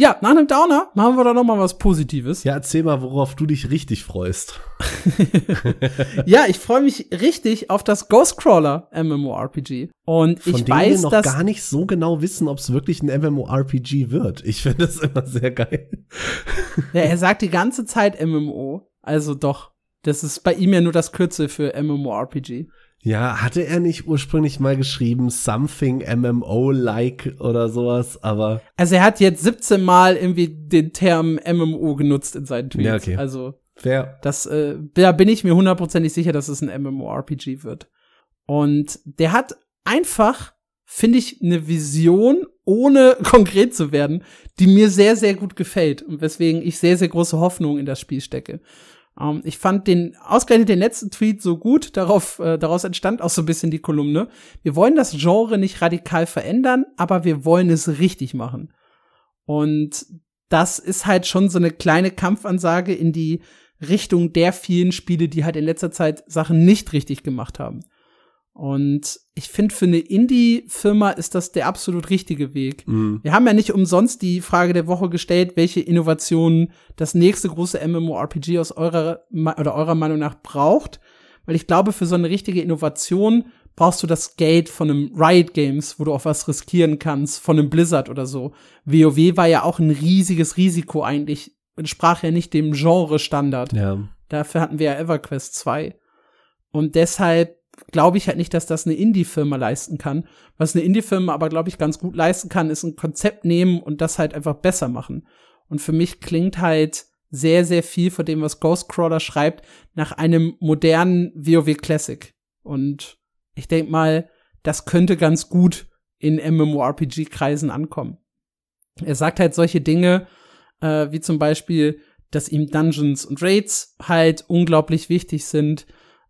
S1: Ja, nach einem Downer machen wir doch noch mal was Positives.
S2: Ja, erzähl mal, worauf du dich richtig freust. [LAUGHS]
S1: ja, ich freue mich richtig auf das Ghostcrawler MMORPG. Und
S2: Von
S1: ich weiß,
S2: wir noch
S1: dass
S2: gar nicht so genau wissen, ob es wirklich ein MMORPG wird. Ich finde das immer sehr geil.
S1: Ja, er [LAUGHS] sagt die ganze Zeit MMO. Also doch. Das ist bei ihm ja nur das Kürzel für MMORPG.
S2: Ja, hatte er nicht ursprünglich mal geschrieben, something MMO-like oder sowas, aber
S1: Also er hat jetzt 17 Mal irgendwie den Term MMO genutzt in seinen Tweets.
S2: Ja, okay.
S1: Also
S2: fair.
S1: das, äh, da bin ich mir hundertprozentig sicher, dass es ein MMORPG wird. Und der hat einfach, finde ich, eine Vision, ohne [LAUGHS] konkret zu werden, die mir sehr, sehr gut gefällt und weswegen ich sehr, sehr große Hoffnung in das Spiel stecke. Ähm, ich fand den, ausgerechnet den letzten Tweet so gut, darauf, äh, daraus entstand auch so ein bisschen die Kolumne. Wir wollen das Genre nicht radikal verändern, aber wir wollen es richtig machen. Und das ist halt schon so eine kleine Kampfansage in die Richtung der vielen Spiele, die halt in letzter Zeit Sachen nicht richtig gemacht haben. Und ich finde, für eine Indie-Firma ist das der absolut richtige Weg.
S2: Mhm.
S1: Wir haben ja nicht umsonst die Frage der Woche gestellt, welche Innovationen das nächste große MMORPG aus eurer oder eurer Meinung nach braucht. Weil ich glaube, für so eine richtige Innovation brauchst du das Geld von einem Riot Games, wo du auch was riskieren kannst, von einem Blizzard oder so. WoW war ja auch ein riesiges Risiko eigentlich, entsprach ja nicht dem Genre-Standard.
S2: Ja.
S1: Dafür hatten wir ja EverQuest 2. Und deshalb glaube ich halt nicht, dass das eine Indie-Firma leisten kann. Was eine Indie-Firma aber, glaube ich, ganz gut leisten kann, ist ein Konzept nehmen und das halt einfach besser machen. Und für mich klingt halt sehr, sehr viel von dem, was Ghostcrawler schreibt, nach einem modernen WoW Classic. Und ich denke mal, das könnte ganz gut in MMORPG-Kreisen ankommen. Er sagt halt solche Dinge, äh, wie zum Beispiel, dass ihm Dungeons und Raids halt unglaublich wichtig sind.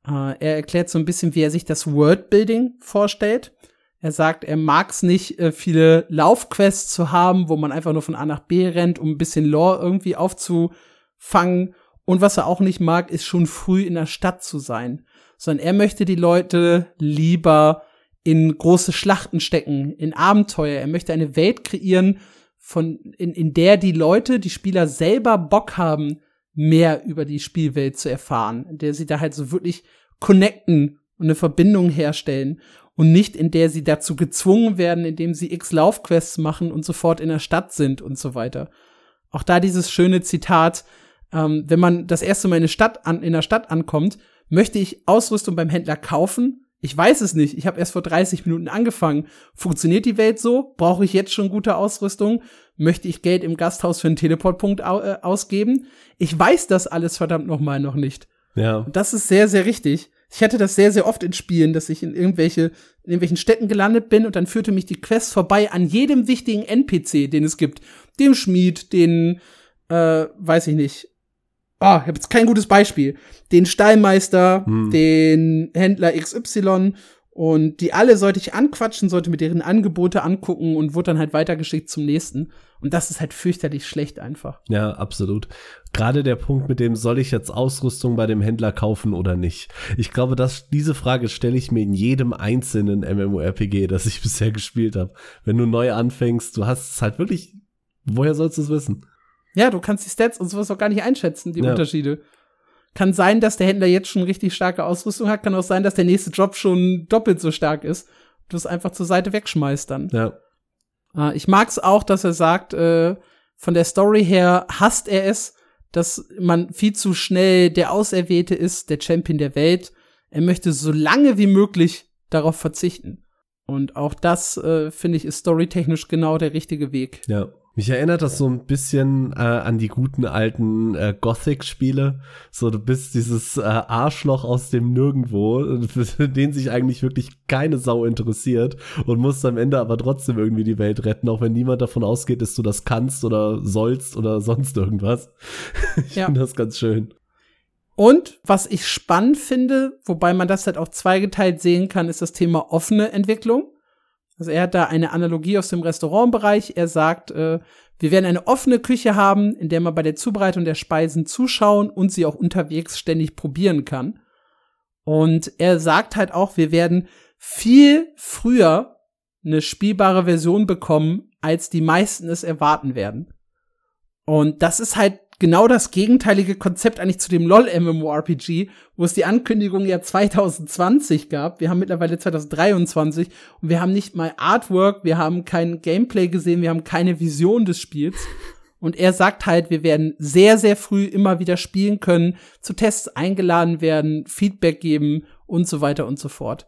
S1: Äh, er erklärt so ein bisschen, wie er sich das Worldbuilding vorstellt. Er sagt, er mag es nicht, äh, viele Laufquests zu haben, wo man einfach nur von A nach B rennt, um ein bisschen Lore irgendwie aufzufangen. Und was er auch nicht mag, ist schon früh in der Stadt zu sein. Sondern er möchte die Leute lieber in große Schlachten stecken, in Abenteuer. Er möchte eine Welt kreieren, von, in, in der die Leute, die Spieler selber Bock haben, mehr über die Spielwelt zu erfahren, in der sie da halt so wirklich connecten und eine Verbindung herstellen und nicht in der sie dazu gezwungen werden, indem sie x Laufquests machen und sofort in der Stadt sind und so weiter. Auch da dieses schöne Zitat, ähm, wenn man das erste Mal in, eine Stadt an, in der Stadt ankommt, möchte ich Ausrüstung beim Händler kaufen? Ich weiß es nicht. Ich habe erst vor 30 Minuten angefangen. Funktioniert die Welt so? Brauche ich jetzt schon gute Ausrüstung? Möchte ich Geld im Gasthaus für einen Teleportpunkt au äh, ausgeben? Ich weiß das alles verdammt noch mal noch nicht.
S2: Ja.
S1: Und das ist sehr, sehr richtig. Ich hatte das sehr, sehr oft in Spielen, dass ich in irgendwelche, in irgendwelchen Städten gelandet bin und dann führte mich die Quest vorbei an jedem wichtigen NPC, den es gibt. Dem Schmied, den, äh, weiß ich nicht. Ah, oh, ich habe jetzt kein gutes Beispiel. Den Stallmeister, hm. den Händler XY und die alle sollte ich anquatschen, sollte mir deren Angebote angucken und wurde dann halt weitergeschickt zum nächsten. Und das ist halt fürchterlich schlecht einfach.
S2: Ja, absolut. Gerade der Punkt mit dem, soll ich jetzt Ausrüstung bei dem Händler kaufen oder nicht? Ich glaube, dass diese Frage stelle ich mir in jedem einzelnen MMORPG, das ich [LAUGHS] bisher gespielt habe. Wenn du neu anfängst, du hast es halt wirklich, woher sollst du es wissen?
S1: Ja, du kannst die Stats und sowas auch gar nicht einschätzen, die ja. Unterschiede. Kann sein, dass der Händler jetzt schon richtig starke Ausrüstung hat, kann auch sein, dass der nächste Drop schon doppelt so stark ist. Du es einfach zur Seite wegschmeißt dann.
S2: Ja.
S1: Äh, ich mag's auch, dass er sagt, äh, von der Story her hasst er es, dass man viel zu schnell der Auserwählte ist, der Champion der Welt. Er möchte so lange wie möglich darauf verzichten. Und auch das, äh, finde ich, ist storytechnisch genau der richtige Weg.
S2: Ja. Mich erinnert das so ein bisschen äh, an die guten alten äh, Gothic-Spiele. So, du bist dieses äh, Arschloch aus dem Nirgendwo, [LAUGHS] für den sich eigentlich wirklich keine Sau interessiert und musst am Ende aber trotzdem irgendwie die Welt retten, auch wenn niemand davon ausgeht, dass du das kannst oder sollst oder sonst irgendwas. [LAUGHS] ich ja. finde das ganz schön.
S1: Und was ich spannend finde, wobei man das halt auch zweigeteilt sehen kann, ist das Thema offene Entwicklung. Also er hat da eine Analogie aus dem Restaurantbereich. Er sagt, äh, wir werden eine offene Küche haben, in der man bei der Zubereitung der Speisen zuschauen und sie auch unterwegs ständig probieren kann. Und er sagt halt auch, wir werden viel früher eine spielbare Version bekommen, als die meisten es erwarten werden. Und das ist halt genau das gegenteilige Konzept eigentlich zu dem LOL MMORPG, wo es die Ankündigung ja 2020 gab. Wir haben mittlerweile 2023 und wir haben nicht mal Artwork, wir haben kein Gameplay gesehen, wir haben keine Vision des Spiels. Und er sagt halt, wir werden sehr, sehr früh immer wieder spielen können, zu Tests eingeladen werden, Feedback geben und so weiter und so fort.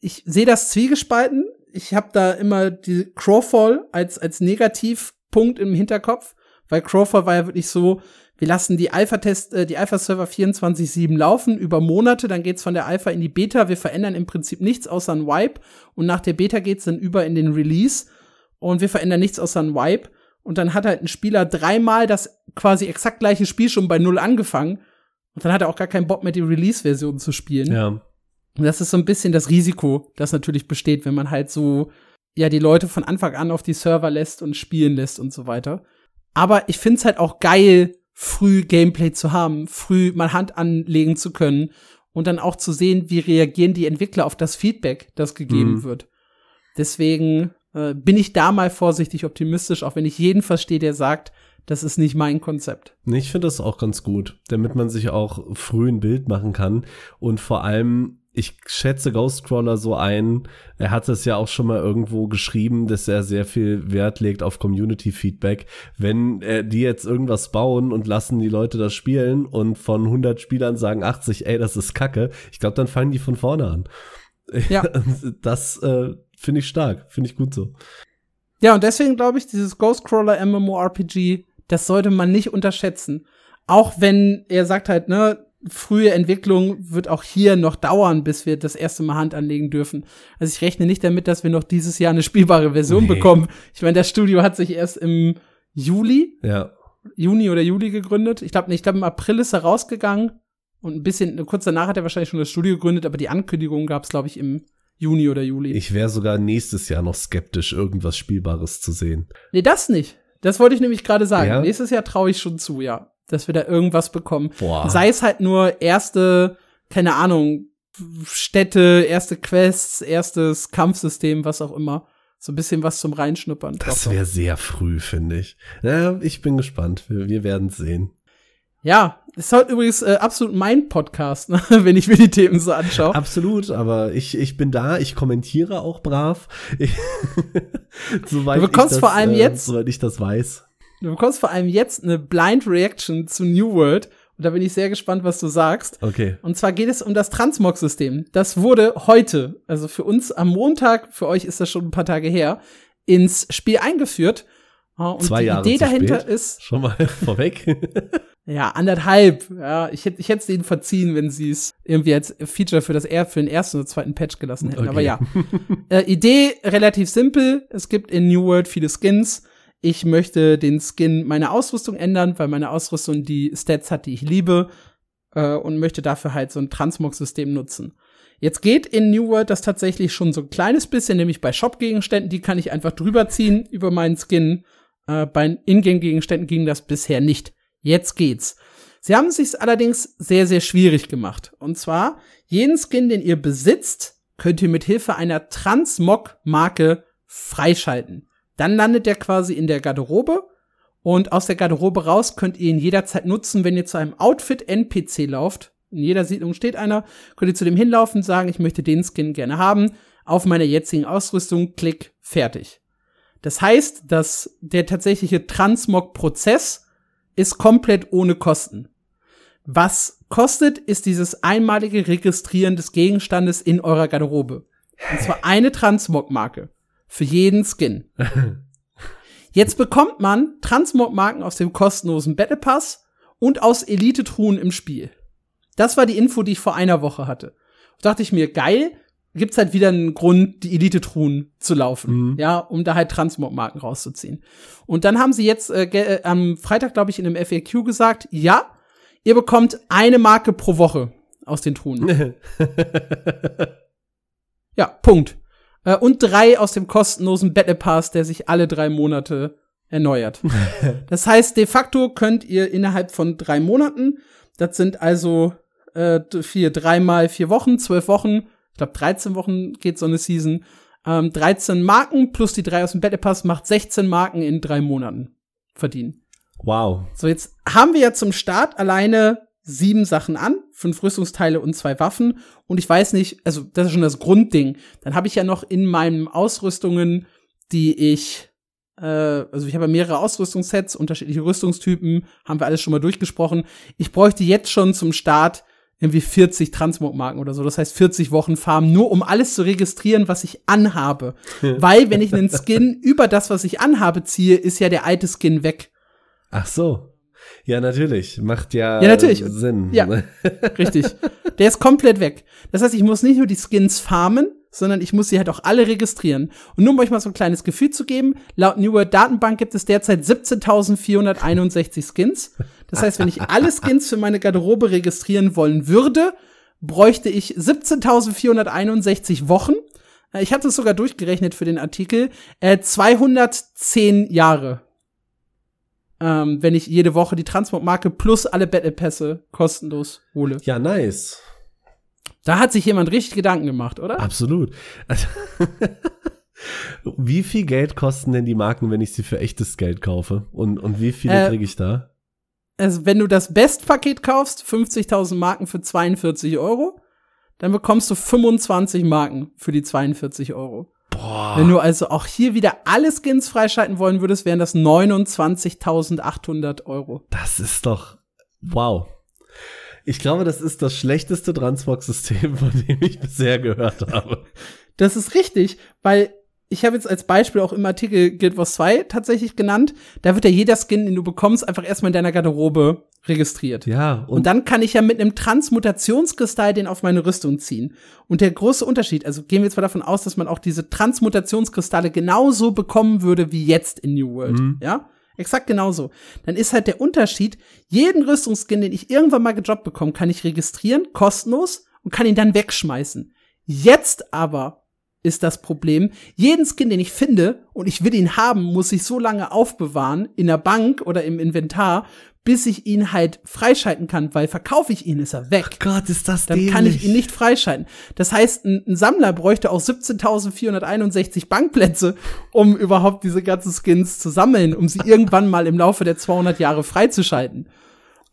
S1: Ich sehe das zwiegespalten. Ich habe da immer die Crowfall als, als Negativpunkt im Hinterkopf weil Crawford war ja wirklich so, wir lassen die Alpha-Test, äh, die Alpha-Server 24-7 laufen über Monate, dann geht's von der Alpha in die Beta. Wir verändern im Prinzip nichts außer ein Wipe und nach der Beta geht's dann über in den Release und wir verändern nichts außer ein Wipe. Und dann hat halt ein Spieler dreimal das quasi exakt gleiche Spiel schon bei Null angefangen. Und dann hat er auch gar keinen Bock mehr, die Release-Version zu spielen.
S2: Ja.
S1: Und das ist so ein bisschen das Risiko, das natürlich besteht, wenn man halt so, ja, die Leute von Anfang an auf die Server lässt und spielen lässt und so weiter. Aber ich find's halt auch geil, früh Gameplay zu haben, früh mal Hand anlegen zu können und dann auch zu sehen, wie reagieren die Entwickler auf das Feedback, das gegeben mhm. wird. Deswegen äh, bin ich da mal vorsichtig optimistisch, auch wenn ich jeden verstehe, der sagt, das ist nicht mein Konzept.
S2: Ich finde das auch ganz gut, damit man sich auch früh ein Bild machen kann und vor allem ich schätze Ghostcrawler so ein. Er hat es ja auch schon mal irgendwo geschrieben, dass er sehr viel Wert legt auf Community Feedback. Wenn äh, die jetzt irgendwas bauen und lassen die Leute das spielen und von 100 Spielern sagen 80, ey, das ist Kacke, ich glaube, dann fangen die von vorne an.
S1: Ja. [LAUGHS]
S2: Das äh, finde ich stark, finde ich gut so.
S1: Ja, und deswegen glaube ich, dieses Ghostcrawler MMORPG, das sollte man nicht unterschätzen. Auch wenn er sagt halt, ne, frühe Entwicklung wird auch hier noch dauern, bis wir das erste Mal Hand anlegen dürfen. Also ich rechne nicht damit, dass wir noch dieses Jahr eine spielbare Version nee. bekommen. Ich meine, das Studio hat sich erst im Juli,
S2: ja.
S1: Juni oder Juli gegründet. Ich glaube, ich glaube im April ist er rausgegangen und ein bisschen kurz danach hat er wahrscheinlich schon das Studio gegründet, aber die Ankündigung gab es glaube ich im Juni oder Juli.
S2: Ich wäre sogar nächstes Jahr noch skeptisch, irgendwas Spielbares zu sehen.
S1: Nee, das nicht. Das wollte ich nämlich gerade sagen. Ja? Nächstes Jahr traue ich schon zu, ja dass wir da irgendwas bekommen.
S2: Boah.
S1: Sei es halt nur erste, keine Ahnung, Städte, erste Quests, erstes Kampfsystem, was auch immer. So ein bisschen was zum Reinschnuppern.
S2: Das wäre sehr früh, finde ich. Ja, ich bin gespannt. Wir, wir werden sehen.
S1: Ja, ist heute übrigens äh, absolut mein Podcast, [LAUGHS] ne? wenn ich mir die Themen so anschaue.
S2: Absolut, aber ich, ich bin da, ich kommentiere auch brav. [LAUGHS] Ich,
S1: soweit du bekommst ich das, vor allem
S2: äh,
S1: jetzt,
S2: soweit ich das weiß.
S1: Du bekommst vor allem jetzt eine Blind Reaction zu New World. Und da bin ich sehr gespannt, was du sagst.
S2: Okay.
S1: Und zwar geht es um das Transmog-System. Das wurde heute, also für uns am Montag, für euch ist das schon ein paar Tage her, ins Spiel eingeführt.
S2: Und Zwei die Jahre Idee
S1: dahinter
S2: spät.
S1: ist. [LAUGHS]
S2: Schon mal vorweg. [LAUGHS]
S1: ja, anderthalb. Ja, ich hätte ich hätte es denen verziehen, wenn sie es irgendwie als Feature für das für den ersten oder zweiten Patch gelassen hätten. Okay. Aber ja. [LAUGHS] äh, Idee relativ simpel. Es gibt in New World viele Skins ich möchte den Skin meiner Ausrüstung ändern, weil meine Ausrüstung die Stats hat, die ich liebe, äh, und möchte dafür halt so ein Transmog-System nutzen. Jetzt geht in New World das tatsächlich schon so ein kleines bisschen, nämlich bei Shop-Gegenständen, die kann ich einfach drüber ziehen über meinen Skin. Äh, bei Ingame-Gegenständen ging das bisher nicht. Jetzt geht's. Sie haben es sich allerdings sehr, sehr schwierig gemacht. Und zwar, jeden Skin, den ihr besitzt, könnt ihr mit Hilfe einer Transmog-Marke freischalten. Dann landet der quasi in der Garderobe und aus der Garderobe raus könnt ihr ihn jederzeit nutzen, wenn ihr zu einem Outfit-NPC lauft. In jeder Siedlung steht einer, könnt ihr zu dem hinlaufen, sagen, ich möchte den Skin gerne haben, auf meiner jetzigen Ausrüstung, klick, fertig. Das heißt, dass der tatsächliche Transmog-Prozess ist komplett ohne Kosten. Was kostet, ist dieses einmalige Registrieren des Gegenstandes in eurer Garderobe. Und zwar eine Transmog-Marke. Für jeden Skin. [LAUGHS] Jetzt bekommt man Transmog-Marken aus dem kostenlosen Battle Pass und aus Elite-Truhen im Spiel. Das war die Info, die ich vor einer Woche hatte. Da dachte ich mir, geil, gibt's halt wieder einen Grund, die Elite-Truhen zu laufen, mhm. ja, um da halt Transmog-Marken rauszuziehen. Und dann haben sie jetzt äh, äh, am Freitag, glaube ich, in einem FAQ gesagt, ja, ihr bekommt eine Marke pro Woche aus den Truhen. [LAUGHS] ja, Punkt. Äh, und drei aus dem kostenlosen Battle Pass, der sich alle drei Monate erneuert. [LAUGHS] das heißt, de facto könnt ihr innerhalb von drei Monaten, das sind also äh, vier, dreimal vier Wochen, zwölf Wochen, ich glaube 13 Wochen geht so eine Season, ähm, 13 Marken plus die drei aus dem Battle Pass macht 16 Marken in drei Monaten verdienen.
S2: Wow.
S1: So, jetzt haben wir ja zum Start alleine sieben Sachen an, fünf Rüstungsteile und zwei Waffen. Und ich weiß nicht, also das ist schon das Grundding. Dann habe ich ja noch in meinen Ausrüstungen, die ich, äh, also ich habe ja mehrere Ausrüstungssets, unterschiedliche Rüstungstypen, haben wir alles schon mal durchgesprochen. Ich bräuchte jetzt schon zum Start irgendwie 40 Transmog-Marken oder so. Das heißt 40 Wochen Farm, nur um alles zu registrieren, was ich anhabe. [LAUGHS] Weil, wenn ich einen Skin über das, was ich anhabe, ziehe, ist ja der alte Skin weg.
S2: Ach so. Ja, natürlich. Macht ja,
S1: ja natürlich.
S2: Sinn.
S1: Ja, [LAUGHS] richtig. Der ist komplett weg. Das heißt, ich muss nicht nur die Skins farmen, sondern ich muss sie halt auch alle registrieren. Und nur um euch mal so ein kleines Gefühl zu geben, laut New World Datenbank gibt es derzeit 17.461 Skins. Das heißt, wenn ich alle Skins für meine Garderobe registrieren wollen würde, bräuchte ich 17.461 Wochen. Äh, ich hatte es sogar durchgerechnet für den Artikel. Äh, 210 Jahre ähm, wenn ich jede Woche die Transportmarke plus alle Battle-Pässe kostenlos hole.
S2: Ja, nice.
S1: Da hat sich jemand richtig Gedanken gemacht, oder?
S2: Absolut. Also [LAUGHS] wie viel Geld kosten denn die Marken, wenn ich sie für echtes Geld kaufe? Und, und wie viele äh, kriege ich da?
S1: Also, wenn du das Best-Paket kaufst, 50.000 Marken für 42 Euro, dann bekommst du 25 Marken für die 42 Euro.
S2: Boah.
S1: Wenn du also auch hier wieder alle Skins freischalten wollen würdest, wären das 29.800 Euro.
S2: Das ist doch wow. Ich glaube, das ist das schlechteste Transbox-System, von dem ich bisher gehört habe. [LAUGHS]
S1: Das ist richtig, weil ich habe jetzt als Beispiel auch im Artikel Guild Wars 2 tatsächlich genannt, da wird ja jeder Skin, den du bekommst, einfach erstmal in deiner Garderobe registriert.
S2: Ja.
S1: Und, und dann kann ich ja mit einem Transmutationskristall den auf meine Rüstung ziehen. Und der große Unterschied, also gehen wir jetzt mal davon aus, dass man auch diese Transmutationskristalle genauso bekommen würde wie jetzt in New World. Mhm. Ja? Exakt genauso. Dann ist halt der Unterschied, jeden Rüstungsskin, den ich irgendwann mal gedroppt bekomme, kann ich registrieren, kostenlos, und kann ihn dann wegschmeißen. Jetzt aber ist das Problem. Jeden Skin, den ich finde und ich will ihn haben, muss ich so lange aufbewahren in der Bank oder im Inventar, bis ich ihn halt freischalten kann, weil verkaufe ich ihn, ist er weg.
S2: Ach Gott, ist das
S1: Dann
S2: dämlich.
S1: kann ich ihn nicht freischalten. Das heißt, ein, ein Sammler bräuchte auch 17.461 Bankplätze, um überhaupt diese ganzen Skins zu sammeln, um sie irgendwann mal im Laufe der 200 Jahre freizuschalten.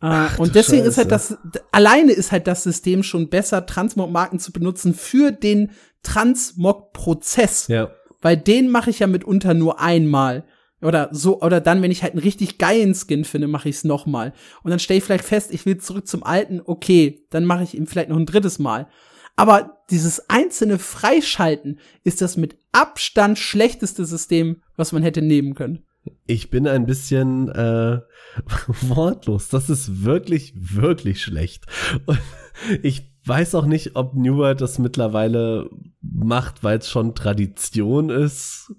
S1: Äh,
S2: du
S1: und deswegen ist halt
S2: Scheiße.
S1: das, alleine ist halt das System schon besser, Transmog-Marken zu benutzen für den Transmog-Prozess.
S2: Ja.
S1: Weil den mache ich ja mitunter nur einmal. Oder so, oder dann, wenn ich halt einen richtig geilen Skin finde, mache ich es nochmal. Und dann stelle ich vielleicht fest, ich will zurück zum alten, okay, dann mache ich ihn vielleicht noch ein drittes Mal. Aber dieses einzelne Freischalten ist das mit Abstand schlechteste System, was man hätte nehmen können.
S2: Ich bin ein bisschen äh, [LAUGHS] wortlos. Das ist wirklich, wirklich schlecht. Und ich weiß auch nicht, ob New World das mittlerweile macht, weil es schon Tradition ist.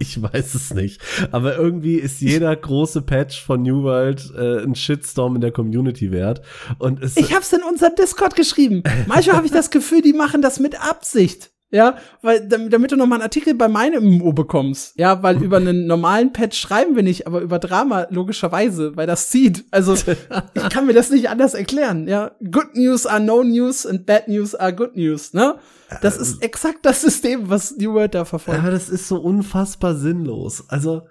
S2: Ich weiß es nicht. Aber irgendwie ist jeder große Patch von New World äh, ein Shitstorm in der Community wert. Und es
S1: Ich hab's in unser Discord geschrieben. Manchmal habe ich das Gefühl, die machen das mit Absicht. Ja, weil dam- damit du noch mal einen Artikel bei meinem MMO bekommst. Ja, weil über einen normalen Patch schreiben wir nicht, aber über Drama logischerweise, weil das zieht. Also [LAUGHS] ich kann mir das nicht anders erklären. Ja, good news are no news and bad news are good news. Ne? Das ist exakt das System, was New World da verfolgt.
S2: Aber das ist so unfassbar sinnlos. Also,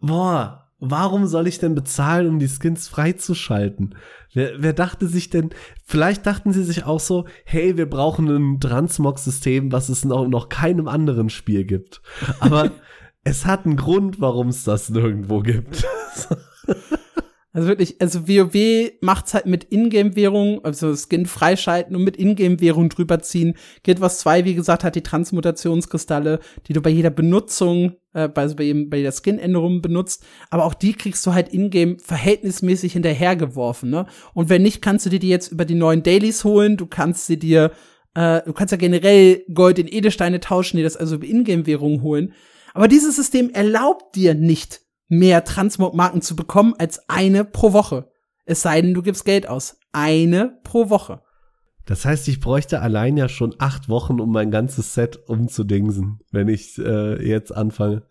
S2: boah, warum soll ich denn bezahlen, um die Skins freizuschalten? Wer, wer dachte sich denn, vielleicht dachten sie sich auch so, hey, wir brauchen ein Transmog-System, was es noch, noch keinem anderen Spiel gibt. Aber [LAUGHS] es hat einen Grund, warum es das nirgendwo gibt. [LAUGHS]
S1: Also wirklich, also WoW macht's halt mit Ingame-Währung, also Skin freischalten und mit Ingame-Währung drüberziehen. Guild Wars 2, wie gesagt, hat die Transmutationskristalle, die du bei jeder Benutzung, äh, bei, also bei, bei jeder Skin-Änderung benutzt. Aber auch die kriegst du halt Ingame verhältnismäßig hinterhergeworfen, ne? Und wenn nicht, kannst du dir die jetzt über die neuen Dailies holen. Du kannst sie dir, äh, du kannst ja generell Gold in Edelsteine tauschen, dir das also über Ingame-Währung holen. Aber dieses System erlaubt dir nicht, mehr Transmog-Marken zu bekommen als eine pro Woche. Es sei denn, du gibst Geld aus. Eine pro Woche.
S2: Das heißt, ich bräuchte allein ja schon acht Wochen, um mein ganzes Set umzudingsen, wenn ich äh, jetzt anfange.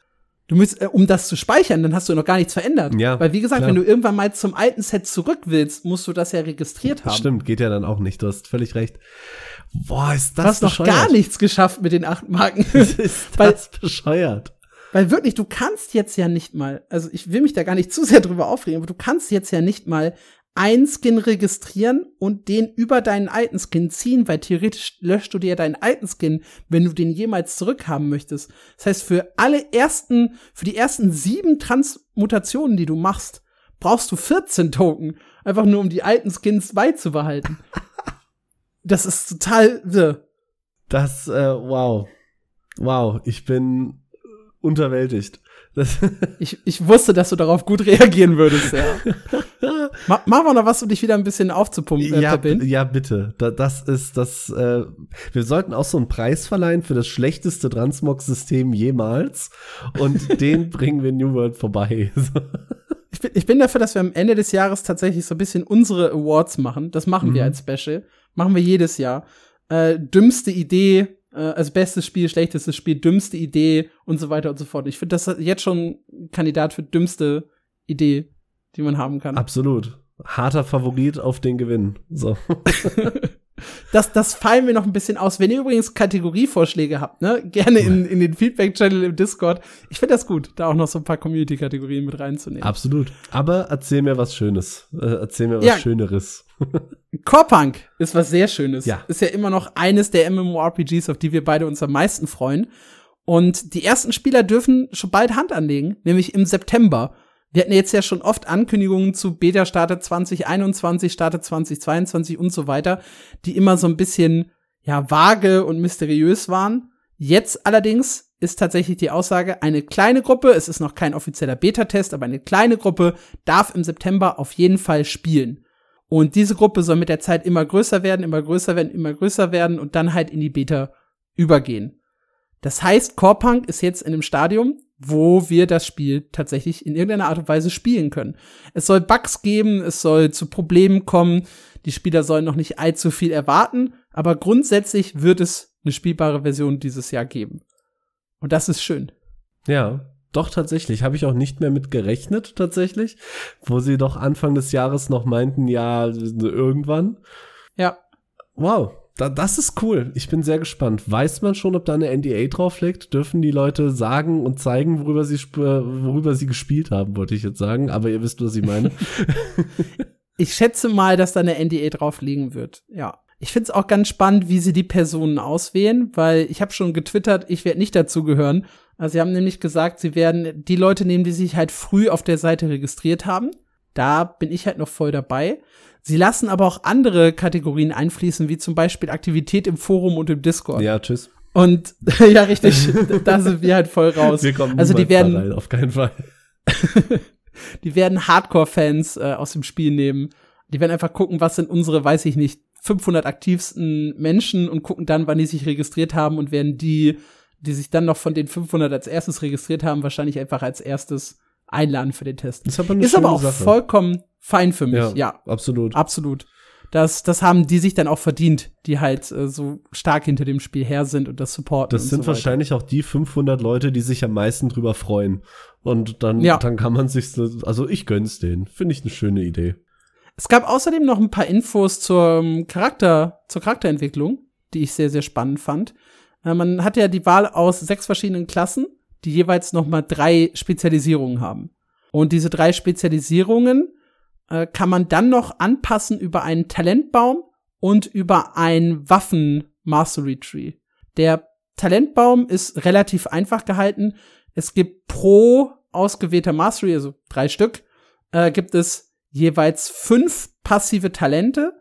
S1: Du musst, äh, um das zu speichern, dann hast du noch gar nichts verändert.
S2: Ja,
S1: Weil, wie gesagt,
S2: klar.
S1: wenn du irgendwann mal zum alten Set zurück willst, musst du das ja registriert haben.
S2: Stimmt, geht ja dann auch nicht. Du hast völlig recht. Boah, ist
S1: Du
S2: das
S1: hast noch
S2: bescheuert.
S1: gar nichts geschafft mit den acht Marken. [LAUGHS]
S2: ist
S1: Weil-
S2: das bescheuert.
S1: Weil wirklich, du kannst jetzt ja nicht mal, also ich will mich da gar nicht zu sehr drüber aufregen, aber du kannst jetzt ja nicht mal einen Skin registrieren und den über deinen alten Skin ziehen, weil theoretisch löscht du dir deinen alten Skin, wenn du den jemals zurückhaben möchtest. Das heißt, für alle ersten, für die ersten sieben Transmutationen, die du machst, brauchst du 14 Token. Einfach nur, um die alten Skins beizubehalten. [LAUGHS] Das ist total wirr.
S2: Das, äh, wow. Wow, ich bin unterwältigt. [LAUGHS]
S1: Ich, ich wusste, dass du darauf gut reagieren würdest, ja. [LAUGHS] Ma machen wir noch was, um dich wieder ein bisschen aufzupumpen, äh,
S2: ja, ja, bitte. Da, das ist das. Äh, wir sollten auch so einen Preis verleihen für das schlechteste Transmog-System jemals. Und [LAUGHS] den bringen wir New World vorbei.
S1: Ich bin, ich bin dafür, dass wir am Ende des Jahres tatsächlich so ein bisschen unsere Awards machen. Das machen wir
S2: Mhm.
S1: als Special. Machen wir jedes Jahr. Äh, dümmste Idee, äh, also bestes Spiel, schlechtestes Spiel, dümmste Idee und so weiter und so fort. Ich finde das jetzt schon Kandidat für dümmste Idee, die man haben kann.
S2: Absolut. Harter Favorit auf den Gewinn. So. [LAUGHS] [LAUGHS]
S1: Das, das fallen wir noch ein bisschen aus. Wenn ihr übrigens Kategorievorschläge habt, ne, gerne in, in den Feedback-Channel im Discord. Ich finde das gut, da auch noch so ein paar Community-Kategorien mit reinzunehmen.
S2: Absolut. Aber erzähl mir was Schönes. Äh, erzähl mir was
S1: Ja.
S2: Schöneres. [LAUGHS]
S1: Core-Punk ist was sehr Schönes.
S2: Ja.
S1: Ist ja immer noch eines der MMORPGs, auf die wir beide uns am meisten freuen. Und die ersten Spieler dürfen schon bald Hand anlegen, nämlich im September. Wir hatten jetzt ja schon oft Ankündigungen zu Beta startet 2021, startet 2022 und so weiter, die immer so ein bisschen, ja, vage und mysteriös waren. Jetzt allerdings ist tatsächlich die Aussage, eine kleine Gruppe, es ist noch kein offizieller Beta-Test, aber eine kleine Gruppe darf im September auf jeden Fall spielen. Und diese Gruppe soll mit der Zeit immer größer werden, immer größer werden, immer größer werden und dann halt in die Beta übergehen. Das heißt, Corepunk ist jetzt in einem Stadium, wo wir das Spiel tatsächlich in irgendeiner Art und Weise spielen können. Es soll Bugs geben, es soll zu Problemen kommen, die Spieler sollen noch nicht allzu viel erwarten, aber grundsätzlich wird es eine spielbare Version dieses Jahr geben. Und das ist schön.
S2: Ja, doch tatsächlich. Habe ich auch nicht mehr mit gerechnet, tatsächlich. Wo sie doch Anfang des Jahres noch meinten, ja, irgendwann.
S1: Ja.
S2: Wow, da, das ist cool. Ich bin sehr gespannt. Weiß man schon, ob da eine NDA drauf liegt? Dürfen die Leute sagen und zeigen, worüber sie, worüber sie gespielt haben, wollte ich jetzt sagen. Aber ihr wisst, was ich meine. [LAUGHS]
S1: ich schätze mal, dass da eine NDA drauf liegen wird. Ja. Ich finde es auch ganz spannend, wie sie die Personen auswählen, weil ich habe schon getwittert, ich werde nicht dazugehören. Also sie haben nämlich gesagt, sie werden die Leute nehmen, die sich halt früh auf der Seite registriert haben. Da bin ich halt noch voll dabei. Sie lassen aber auch andere Kategorien einfließen, wie zum Beispiel Aktivität im Forum und im Discord.
S2: Ja, tschüss.
S1: Und [LAUGHS] ja, richtig, da sind wir halt voll raus.
S2: Wir kommen
S1: also die werden rein,
S2: auf keinen Fall. [LAUGHS]
S1: die werden Hardcore-Fans äh, aus dem Spiel nehmen. Die werden einfach gucken, was sind unsere, weiß ich nicht, 500 aktivsten Menschen und gucken dann, wann die sich registriert haben und werden die, die sich dann noch von den 500 als erstes registriert haben, wahrscheinlich einfach als erstes einladen für den Test.
S2: Ist aber, eine
S1: ist aber auch
S2: Sache.
S1: vollkommen fein für mich, ja.
S2: ja. Absolut.
S1: Absolut. Das, das haben die sich dann auch verdient, die halt äh, so stark hinter dem Spiel her sind und das supporten.
S2: Das sind
S1: so
S2: wahrscheinlich auch die 500 Leute, die sich am meisten drüber freuen. Und dann, ja. dann kann man sich, also ich gönn's denen. Finde ich eine schöne Idee.
S1: Es gab außerdem noch ein paar Infos zur Charakter, zur Charakterentwicklung, die ich sehr, sehr spannend fand. Äh, man hat ja die Wahl aus sechs verschiedenen Klassen, die jeweils noch mal drei Spezialisierungen haben. Und diese drei Spezialisierungen äh, kann man dann noch anpassen über einen Talentbaum und über ein Waffen-Mastery-Tree. Der Talentbaum ist relativ einfach gehalten. Es gibt pro ausgewählter Mastery, also drei Stück, äh, gibt es jeweils fünf passive Talente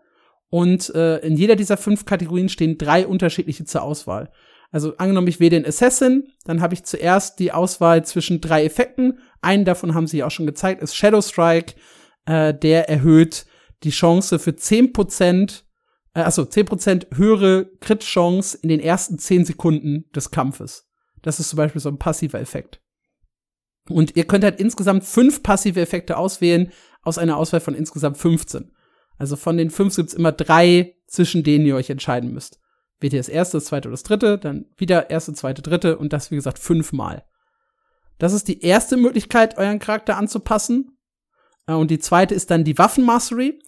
S1: und äh, in jeder dieser fünf Kategorien stehen drei unterschiedliche zur Auswahl. Also angenommen, ich wähle den Assassin, dann habe ich zuerst die Auswahl zwischen drei Effekten. Einen davon haben sie auch schon gezeigt, ist Shadow Strike. Äh, der erhöht die Chance für 10%, äh, also 10% höhere Crit-Chance in den ersten 10 Sekunden des Kampfes. Das ist zum Beispiel so ein passiver Effekt. Und ihr könnt halt insgesamt fünf passive Effekte auswählen aus einer Auswahl von insgesamt 15. Also von den fünf gibt's immer drei, zwischen denen ihr euch entscheiden müsst wählt ihr das erste, das zweite oder das dritte, dann wieder erste, zweite, dritte und das, wie gesagt, fünfmal. Das ist die erste Möglichkeit, euren Charakter anzupassen. Äh, und die zweite ist dann die Waffenmastery.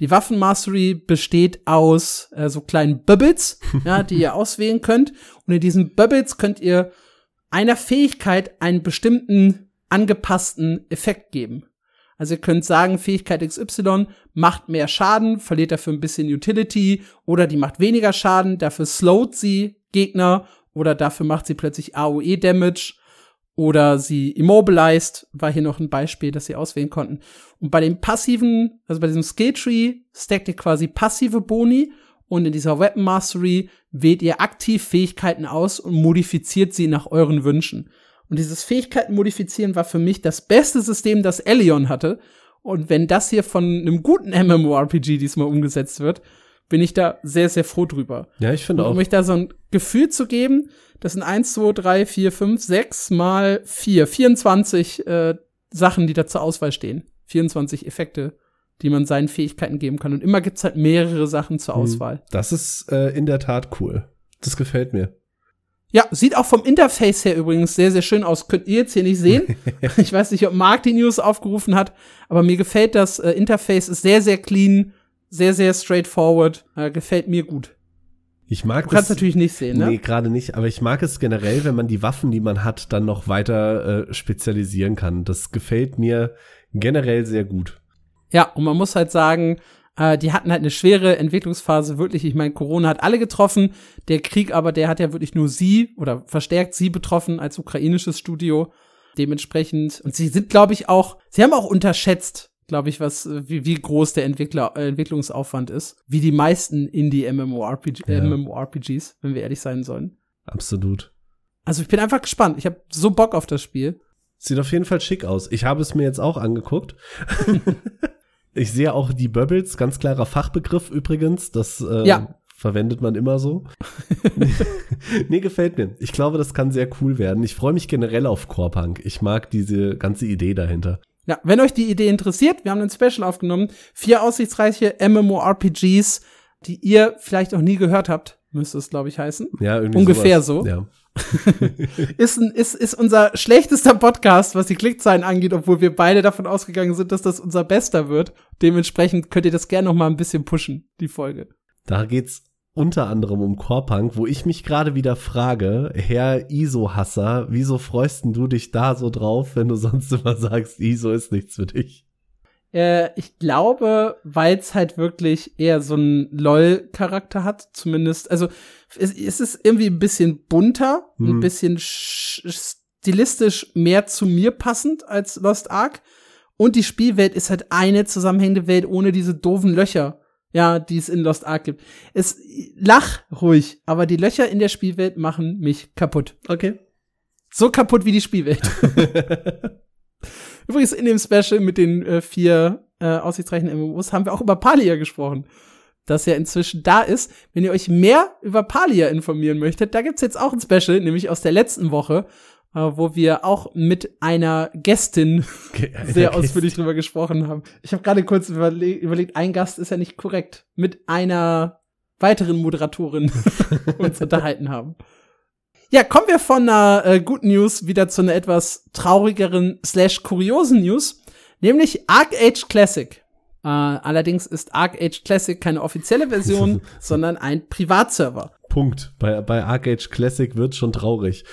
S1: Die Waffenmastery besteht aus äh, so kleinen Bubbles, [LAUGHS] ja, die ihr auswählen könnt. Und in diesen Bubbles könnt ihr einer Fähigkeit einen bestimmten angepassten Effekt geben. Also ihr könnt sagen, Fähigkeit XY macht mehr Schaden, verliert dafür ein bisschen Utility oder die macht weniger Schaden, dafür slowt sie Gegner oder dafür macht sie plötzlich AOE Damage oder sie immobilized, war hier noch ein Beispiel, das sie auswählen konnten. Und bei dem passiven, also bei diesem Skill Tree, stackt ihr quasi passive Boni und in dieser Weapon Mastery wählt ihr aktiv Fähigkeiten aus und modifiziert sie nach euren Wünschen. Und dieses Fähigkeiten modifizieren war für mich das beste System, das Elion hatte. Und wenn das hier von einem guten MMORPG diesmal umgesetzt wird, bin ich da sehr, sehr froh drüber.
S2: Ja, ich finde auch.
S1: Um euch da so ein Gefühl zu geben, das sind 1, 2, 3, 4, 5, 6 mal 4, 24 äh, Sachen, die da zur Auswahl stehen. 24 Effekte, die man seinen Fähigkeiten geben kann. Und immer gibt's halt mehrere Sachen zur hm. Auswahl.
S2: Das ist äh, in der Tat cool. Das gefällt mir.
S1: Ja, sieht auch vom Interface her übrigens sehr, sehr schön aus. Könnt ihr jetzt hier nicht sehen. [LAUGHS] ich weiß nicht, ob Mark die News aufgerufen hat, aber mir gefällt das äh, Interface, ist sehr, sehr clean, sehr, sehr straightforward. Äh, gefällt mir gut.
S2: Ich mag
S1: du kannst das, natürlich nicht sehen, ne?
S2: Nee, gerade nicht, aber ich mag es generell, wenn man die Waffen, die man hat, dann noch weiter äh, spezialisieren kann. Das gefällt mir generell sehr gut.
S1: Ja, und man muss halt sagen, äh, die hatten halt eine schwere Entwicklungsphase, wirklich. Ich meine, Corona hat alle getroffen. Der Krieg aber, der hat ja wirklich nur sie oder verstärkt sie betroffen als ukrainisches Studio. Dementsprechend. Und sie sind, glaube ich, auch, sie haben auch unterschätzt, glaube ich, was, wie, wie groß der Entwickler, äh, Entwicklungsaufwand ist. Wie die meisten Indie-MMORPGs, ja. MMORPGs, wenn wir ehrlich sein sollen.
S2: Absolut.
S1: Also ich bin einfach gespannt. Ich habe so Bock auf das Spiel.
S2: Sieht auf jeden Fall schick aus. Ich habe es mir jetzt auch angeguckt. [LAUGHS] Ich sehe auch die Bubbles, ganz klarer Fachbegriff übrigens. Das äh, ja. verwendet man immer so. [LAUGHS] nee, gefällt mir. Ich glaube, das kann sehr cool werden. Ich freue mich generell auf Core-Punk. Ich mag diese ganze Idee dahinter.
S1: Ja, wenn euch die Idee interessiert, wir haben ein Special aufgenommen. Vier aussichtsreiche MMORPGs, die ihr vielleicht noch nie gehört habt. müsste es, glaube ich, heißen.
S2: Ja, irgendwie
S1: Ungefähr
S2: sowas.
S1: so.
S2: Ja. [LAUGHS]
S1: ist, ein, ist, ist unser schlechtester Podcast, was die Klickzahlen angeht, obwohl wir beide davon ausgegangen sind, dass das unser bester wird. Dementsprechend könnt ihr das gerne noch mal ein bisschen pushen, die Folge.
S2: Da geht's unter anderem um Core-Punk, wo ich mich gerade wieder frage, Herr ISO-Hasser, wieso freust denn du dich da so drauf, wenn du sonst immer sagst, ISO ist nichts für dich?
S1: Äh, ich glaube, weil es halt wirklich eher so einen LOL-Charakter hat, zumindest. Also es, es ist irgendwie ein bisschen bunter, ein
S2: Mhm.
S1: bisschen sch- stilistisch mehr zu mir passend als Lost Ark. Und die Spielwelt ist halt eine zusammenhängende Welt ohne diese doofen Löcher, ja, die es in Lost Ark gibt. Es lach ruhig, aber die Löcher in der Spielwelt machen mich kaputt.
S2: Okay.
S1: So kaputt wie die Spielwelt. [LAUGHS] [LAUGHS] Übrigens in dem Special mit den äh, vier äh, aussichtsreichen MMOs haben wir auch über Palia gesprochen. Das ja inzwischen da ist. Wenn ihr euch mehr über Palia informieren möchtet, da gibt's jetzt auch ein Special, nämlich aus der letzten Woche, wo wir auch mit einer Gästin [LAUGHS] sehr ausführlich drüber gesprochen haben. Ich habe gerade kurz überle überlegt, ein Gast ist ja nicht korrekt. Mit einer weiteren Moderatorin [LAUGHS] uns unterhalten haben. Ja, kommen wir von einer äh, guten News wieder zu einer etwas traurigeren slash kuriosen News, nämlich Arc Age Classic. Äh, allerdings ist Arc Age Classic keine offizielle Version, [LAUGHS] sondern ein Privatserver.
S2: Punkt. Bei, bei Arcade Classic wird schon traurig.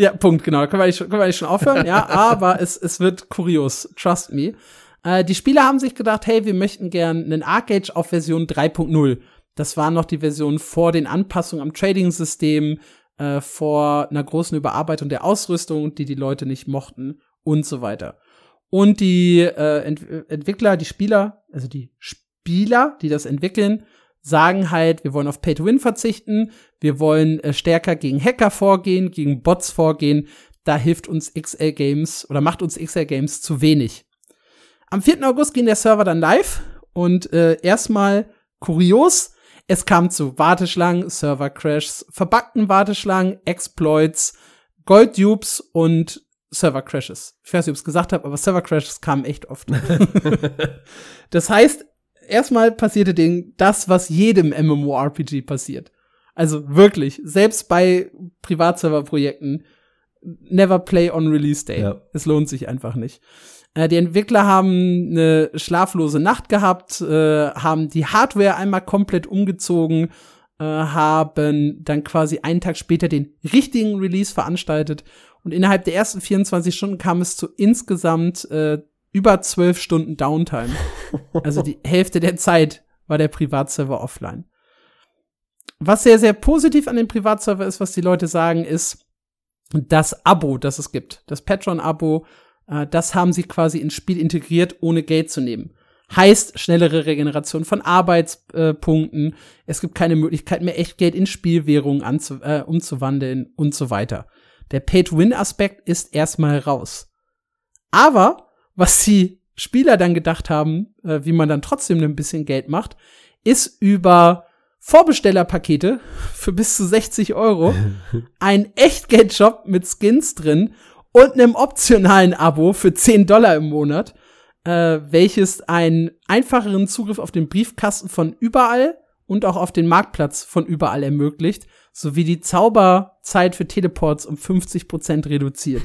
S1: Ja, Punkt, genau. Da können wir eigentlich schon, können wir eigentlich schon aufhören, ja, aber es, es wird kurios, trust me. Äh, die Spieler haben sich gedacht, hey, wir möchten gern einen Arcade auf Version 3.0. Das war noch die Version vor den Anpassungen am Trading-System, äh, vor einer großen Überarbeitung der Ausrüstung, die die Leute nicht mochten und so weiter. Und die äh, Ent Entwickler, die Spieler, also die Spieler, die das entwickeln, sagen halt, wir wollen auf Pay-to-Win verzichten, wir wollen äh, stärker gegen Hacker vorgehen, gegen Bots vorgehen. Da hilft uns XL Games oder macht uns XL Games zu wenig. Am 4. August ging der Server dann live und äh, erstmal kurios, es kam zu Warteschlangen, Server-Crashs, verbuggten Warteschlangen, Exploits, Gold-Dupes und Server-Crashes. Ich weiß nicht, ob ich es gesagt habe, aber Server-Crashes kamen echt oft. [LAUGHS] das heißt, erstmal passierte denen das, was jedem MMORPG passiert. Also wirklich, selbst bei Privatserver-Projekten, never play on release day.
S2: Ja.
S1: Es lohnt sich einfach nicht. Äh, die Entwickler haben eine schlaflose Nacht gehabt, äh, haben die Hardware einmal komplett umgezogen, äh, haben dann quasi einen Tag später den richtigen Release veranstaltet und innerhalb der ersten 24 Stunden kam es zu insgesamt äh, über 12 Stunden Downtime. Also die [LAUGHS] Hälfte der Zeit war der Privatserver offline. Was sehr, sehr positiv an dem Privatserver ist, was die Leute sagen, ist das Abo, das es gibt. Das Patreon-Abo, äh, das haben sie quasi ins Spiel integriert, ohne Geld zu nehmen. Heißt schnellere Regeneration von Arbeitspunkten. Es gibt keine Möglichkeit mehr, Echtgeld in Spielwährungen anzu äh, umzuwandeln und so weiter. Der Pay-to-Win-Aspekt ist erstmal raus. Aber was die Spieler dann gedacht haben, äh, wie man dann trotzdem ein bisschen Geld macht, ist über Vorbestellerpakete [LAUGHS] für bis zu 60 Euro, [LAUGHS] ein Echtgeldshop mit Skins drin und einem optionalen Abo für 10 Dollar im Monat, äh, welches einen einfacheren Zugriff auf den Briefkasten von überall und auch auf den Marktplatz von überall ermöglicht, sowie die Zauberzeit für Teleports um 50% reduziert.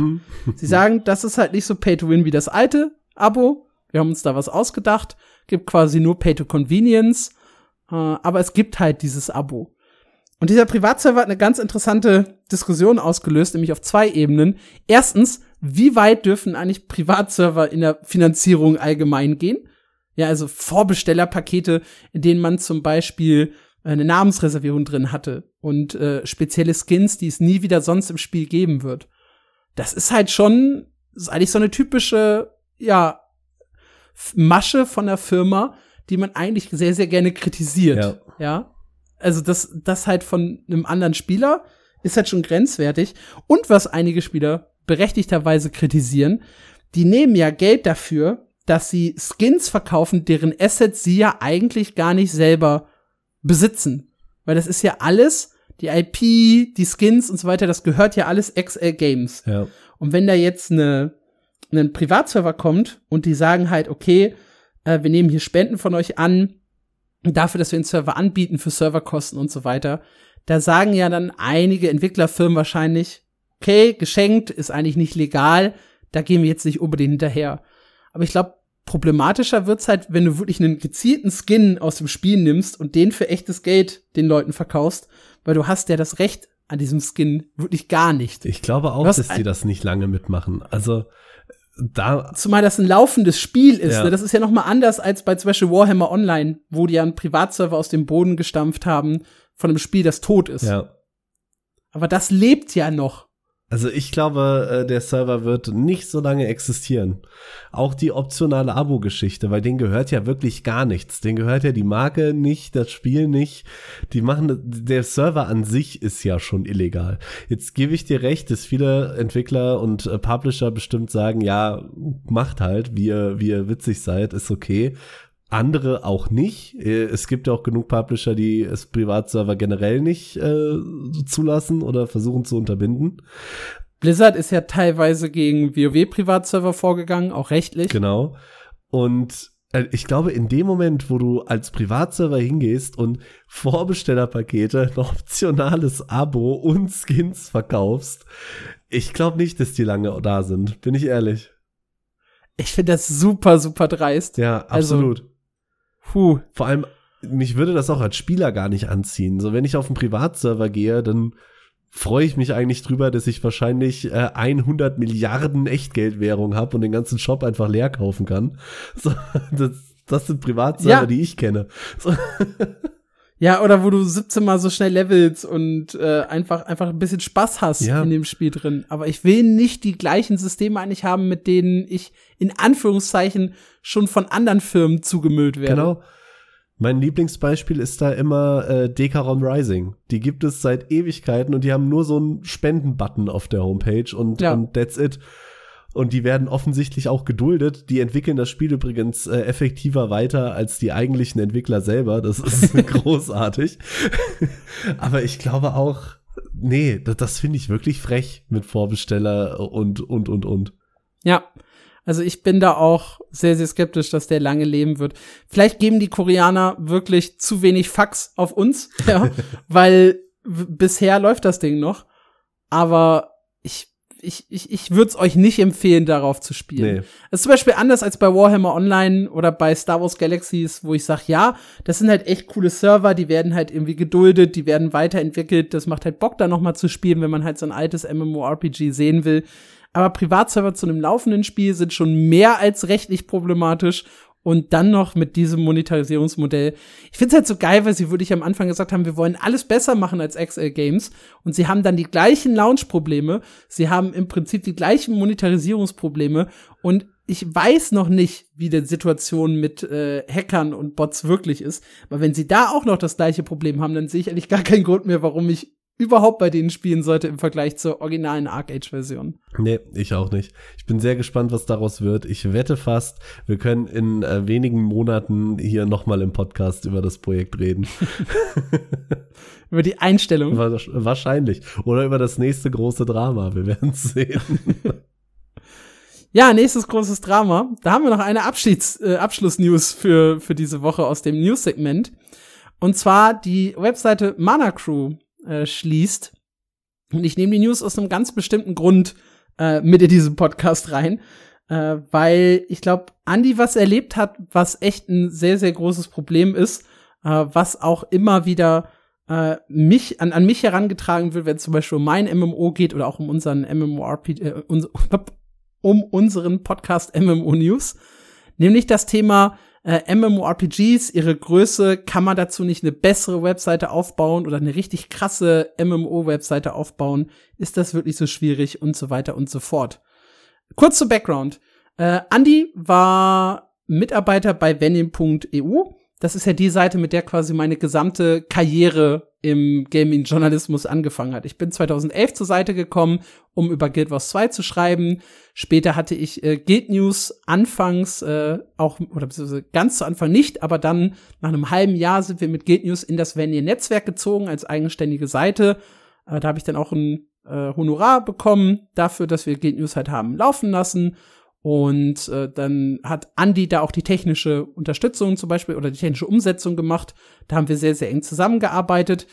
S1: Sie sagen, das ist halt nicht so Pay-to-Win wie das alte Abo. Wir haben uns da was ausgedacht. Gibt quasi nur Pay-to-Convenience. Äh, aber es gibt halt dieses Abo. Und dieser Privatserver hat eine ganz interessante Diskussion ausgelöst, nämlich auf zwei Ebenen. Erstens, wie weit dürfen eigentlich Privatserver in der Finanzierung allgemein gehen? Ja, also Vorbestellerpakete, in denen man zum Beispiel eine Namensreservierung drin hatte und äh, spezielle Skins, die es nie wieder sonst im Spiel geben wird. Das ist halt schon, ist eigentlich so eine typische, ja, Masche von der Firma, die man eigentlich sehr, sehr gerne kritisiert.
S2: Ja.
S1: ja? Also das, das halt von einem anderen Spieler ist halt schon grenzwertig. Und was einige Spieler berechtigterweise kritisieren, die nehmen ja Geld dafür, dass sie Skins verkaufen, deren Assets sie ja eigentlich gar nicht selber besitzen. Weil das ist ja alles, die IP, die Skins und so weiter, das gehört ja alles XL Games.
S2: Ja.
S1: Und wenn da jetzt eine, ein Privatserver kommt und die sagen halt, okay, äh, wir nehmen hier Spenden von euch an, dafür, dass wir den Server anbieten für Serverkosten und so weiter. Da sagen ja dann einige Entwicklerfirmen wahrscheinlich, okay, geschenkt ist eigentlich nicht legal, da gehen wir jetzt nicht unbedingt hinterher. Aber ich glaube, problematischer wird's halt, wenn du wirklich einen gezielten Skin aus dem Spiel nimmst und den für echtes Geld den Leuten verkaufst, weil du hast ja das Recht an diesem Skin wirklich gar nicht.
S2: Ich glaube auch, dass die das nicht lange mitmachen. Also da
S1: Zumal das ein laufendes Spiel ist. Ja. Ne? Das ist ja noch mal anders als bei zum Beispiel Warhammer Online, wo die ja einen Privatserver aus dem Boden gestampft haben von einem Spiel, das tot ist.
S2: Ja.
S1: Aber das lebt ja noch.
S2: Also ich glaube, äh, der Server wird nicht so lange existieren. Auch die optionale Abo-Geschichte, weil denen gehört ja wirklich gar nichts. Denen gehört ja die Marke nicht, das Spiel nicht. Die machen, der Server an sich ist ja schon illegal. Jetzt gebe ich dir recht, dass viele Entwickler und äh, Publisher bestimmt sagen, ja, macht halt, wie ihr, wie ihr witzig seid, ist okay andere auch nicht. Äh, es gibt ja auch genug Publisher, die es Privatserver generell nicht äh, zulassen oder versuchen zu unterbinden.
S1: Blizzard ist ja teilweise gegen WoW-Privatserver vorgegangen, auch rechtlich.
S2: Genau. Und äh, ich glaube, in dem Moment, wo du als Privatserver hingehst und Vorbestellerpakete, ein optionales Abo und Skins verkaufst, ich glaube nicht, dass die lange da sind, bin ich ehrlich.
S1: Ich finde das super, super dreist.
S2: Ja, also absolut. Also, Puh. Vor allem, mich würde das auch als Spieler gar nicht anziehen. So, wenn ich auf einen Privatserver gehe, dann freue ich mich eigentlich drüber, dass ich wahrscheinlich äh, 100 Milliarden Echtgeldwährung habe und den ganzen Shop einfach leer kaufen kann. [LAUGHS] So, das, das sind Privatserver, ja. die ich kenne. So. [LAUGHS]
S1: Ja, oder wo du 17 Mal so schnell levelst und äh, einfach, einfach ein bisschen Spaß hast ja. in dem Spiel drin. Aber ich will nicht die gleichen Systeme eigentlich haben, mit denen ich in Anführungszeichen schon von anderen Firmen zugemüllt werde. Genau.
S2: Mein Lieblingsbeispiel ist da immer äh, Dekaron Rising. Die gibt es seit Ewigkeiten und die haben nur so einen Spenden-Button auf der Homepage und, ja. und that's it und die werden offensichtlich auch geduldet. Die entwickeln das Spiel übrigens äh, effektiver weiter als die eigentlichen Entwickler selber. Das ist [LAUGHS] großartig. Aber ich glaube auch, nee, das, das finde ich wirklich frech mit Vorbesteller und, und, und, und.
S1: Ja. Also ich bin da auch sehr, sehr skeptisch, dass der lange leben wird. Vielleicht geben die Koreaner wirklich zu wenig Fax auf uns, [LAUGHS] ja, weil bisher läuft das Ding noch. Aber ich ich, ich, würde es euch nicht empfehlen, darauf zu spielen. Nee. Das ist zum Beispiel anders als bei Warhammer Online oder bei Star Wars Galaxies, wo ich sage, ja, das sind halt echt coole Server, die werden halt irgendwie geduldet, die werden weiterentwickelt. Das macht halt Bock, da noch mal zu spielen, wenn man halt so ein altes MMORPG sehen will. Aber Privatserver zu einem laufenden Spiel sind schon mehr als rechtlich problematisch und dann noch mit diesem Monetarisierungsmodell. Ich finde es halt so geil, weil sie wirklich am Anfang gesagt haben, wir wollen alles besser machen als XL Games. Und sie haben dann die gleichen Launch-Probleme. Sie haben im Prinzip die gleichen Monetarisierungsprobleme. Und ich weiß noch nicht, wie die Situation mit äh, Hackern und Bots wirklich ist. Aber wenn sie da auch noch das gleiche Problem haben, dann sehe ich eigentlich gar keinen Grund mehr, warum ich überhaupt bei denen spielen sollte im Vergleich zur originalen Arc Age Version.
S2: Nee, ich auch nicht. Ich bin sehr gespannt, was daraus wird. Ich wette fast, wir können in äh, wenigen Monaten hier nochmal im Podcast über das Projekt reden. [LAUGHS]
S1: über die Einstellung.
S2: Wahrscheinlich. Oder über das nächste große Drama. Wir werden es sehen. [LAUGHS]
S1: Ja, nächstes großes Drama. Da haben wir noch eine Abschieds äh, Abschluss-News für, für diese Woche aus dem News-Segment. Und zwar die Webseite Mana Crew äh, schließt. Und ich nehme die News aus einem ganz bestimmten Grund äh, mit in diesen Podcast rein. Äh, weil ich glaube, Andy was erlebt hat, was echt ein sehr, sehr großes Problem ist, äh, was auch immer wieder äh, mich an, an mich herangetragen wird, wenn es zum Beispiel um mein MMO geht oder auch um unseren MMORPG, äh, [LAUGHS] um unseren Podcast MMO News, nämlich das Thema äh, MMORPGs, ihre Größe, kann man dazu nicht eine bessere Webseite aufbauen oder eine richtig krasse MMO-Webseite aufbauen? Ist das wirklich so schwierig und so weiter und so fort? Kurz zu Background. Äh, Andy war Mitarbeiter bei Venim.eu. Das ist ja die Seite, mit der quasi meine gesamte Karriere im Gaming-Journalismus angefangen hat. Ich bin 2011 zur Seite gekommen, um über Guild Wars 2 zu schreiben. Später hatte ich äh, Guild News anfangs äh, auch, oder ganz zu Anfang nicht, aber dann nach einem halben Jahr sind wir mit Guild News in das Vanier-Netzwerk gezogen als eigenständige Seite. Äh, da habe ich dann auch ein äh, Honorar bekommen dafür, dass wir Guild News halt haben laufen lassen. Und äh, dann hat Andy da auch die technische Unterstützung zum Beispiel oder die technische Umsetzung gemacht. Da haben wir sehr, sehr eng zusammengearbeitet.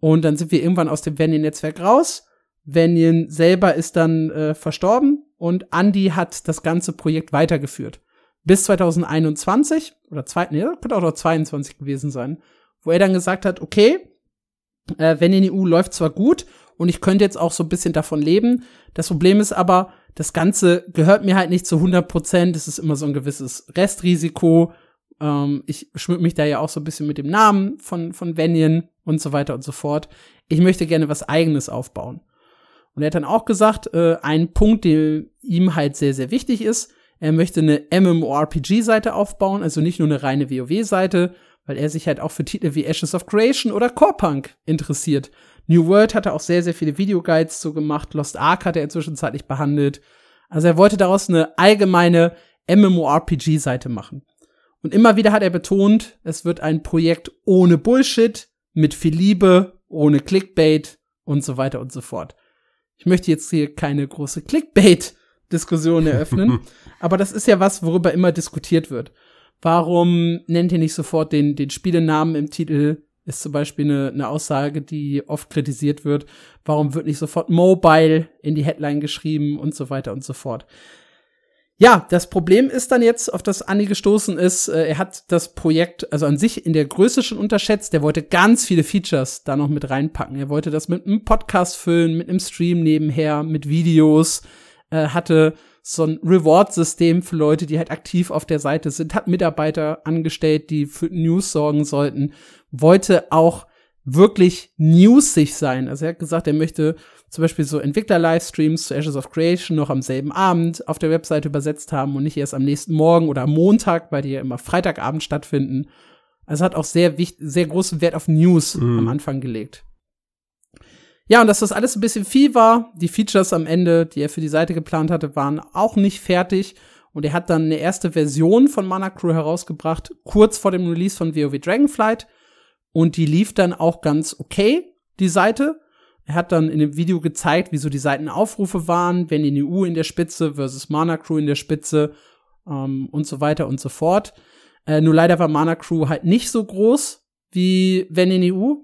S1: Und dann sind wir irgendwann aus dem Vanian-Netzwerk raus. Vanian selber ist dann äh, verstorben und Andy hat das ganze Projekt weitergeführt. Bis 2021 oder zwei, nee, könnte auch noch 22 gewesen sein, wo er dann gesagt hat, okay, äh, Vanian EU läuft zwar gut und ich könnte jetzt auch so ein bisschen davon leben. Das Problem ist aber, das Ganze gehört mir halt nicht zu 100 Prozent. Es ist immer so ein gewisses Restrisiko. Ähm, ich schmück mich da ja auch so ein bisschen mit dem Namen von, von Vanian und so weiter und so fort. Ich möchte gerne was eigenes aufbauen. Und er hat dann auch gesagt, äh, ein Punkt, der ihm halt sehr, sehr wichtig ist, er möchte eine MMORPG-Seite aufbauen, also nicht nur eine reine WoW-Seite, weil er sich halt auch für Titel wie Ashes of Creation oder Corepunk interessiert. New World hat er auch sehr, sehr viele Videoguides so gemacht. Lost Ark hat er inzwischenzeitlich behandelt. Also er wollte daraus eine allgemeine MMORPG-Seite machen. Und immer wieder hat er betont, es wird ein Projekt ohne Bullshit, mit viel Liebe, ohne Clickbait und so weiter und so fort. Ich möchte jetzt hier keine große Clickbait-Diskussion eröffnen, [LAUGHS] aber das ist ja was, worüber immer diskutiert wird. Warum nennt ihr nicht sofort den, den Spielenamen im Titel? Ist zum Beispiel eine, eine Aussage, die oft kritisiert wird. Warum wird nicht sofort Mobile in die Headline geschrieben und so weiter und so fort? Ja, das Problem ist dann jetzt, auf das Anni gestoßen ist, äh, er hat das Projekt, also an sich in der Größe schon unterschätzt. Er wollte ganz viele Features da noch mit reinpacken. Er wollte das mit einem Podcast füllen, mit einem Stream nebenher, mit Videos, äh, hatte so ein Reward-System für Leute, die halt aktiv auf der Seite sind, hat Mitarbeiter angestellt, die für News sorgen sollten, wollte auch wirklich newsig sein. Also er hat gesagt, er möchte zum Beispiel so Entwickler-Livestreams zu Ashes of Creation noch am selben Abend auf der Webseite übersetzt haben und nicht erst am nächsten Morgen oder am Montag, weil die ja immer Freitagabend stattfinden. Also hat auch sehr wichtig, sehr großen Wert auf News mhm. am Anfang gelegt. Ja, und dass das alles ein bisschen viel war, die Features am Ende, die er für die Seite geplant hatte, waren auch nicht fertig. Und er hat dann eine erste Version von Mana Crew herausgebracht, kurz vor dem Release von WoW Dragonflight. Und die lief dann auch ganz okay, die Seite. Er hat dann in dem Video gezeigt, wieso die Seitenaufrufe waren, wenn die EU in der Spitze versus Mana Crew in der Spitze ähm, und so weiter und so fort. Äh, nur leider war Mana Crew halt nicht so groß wie wenn in EU.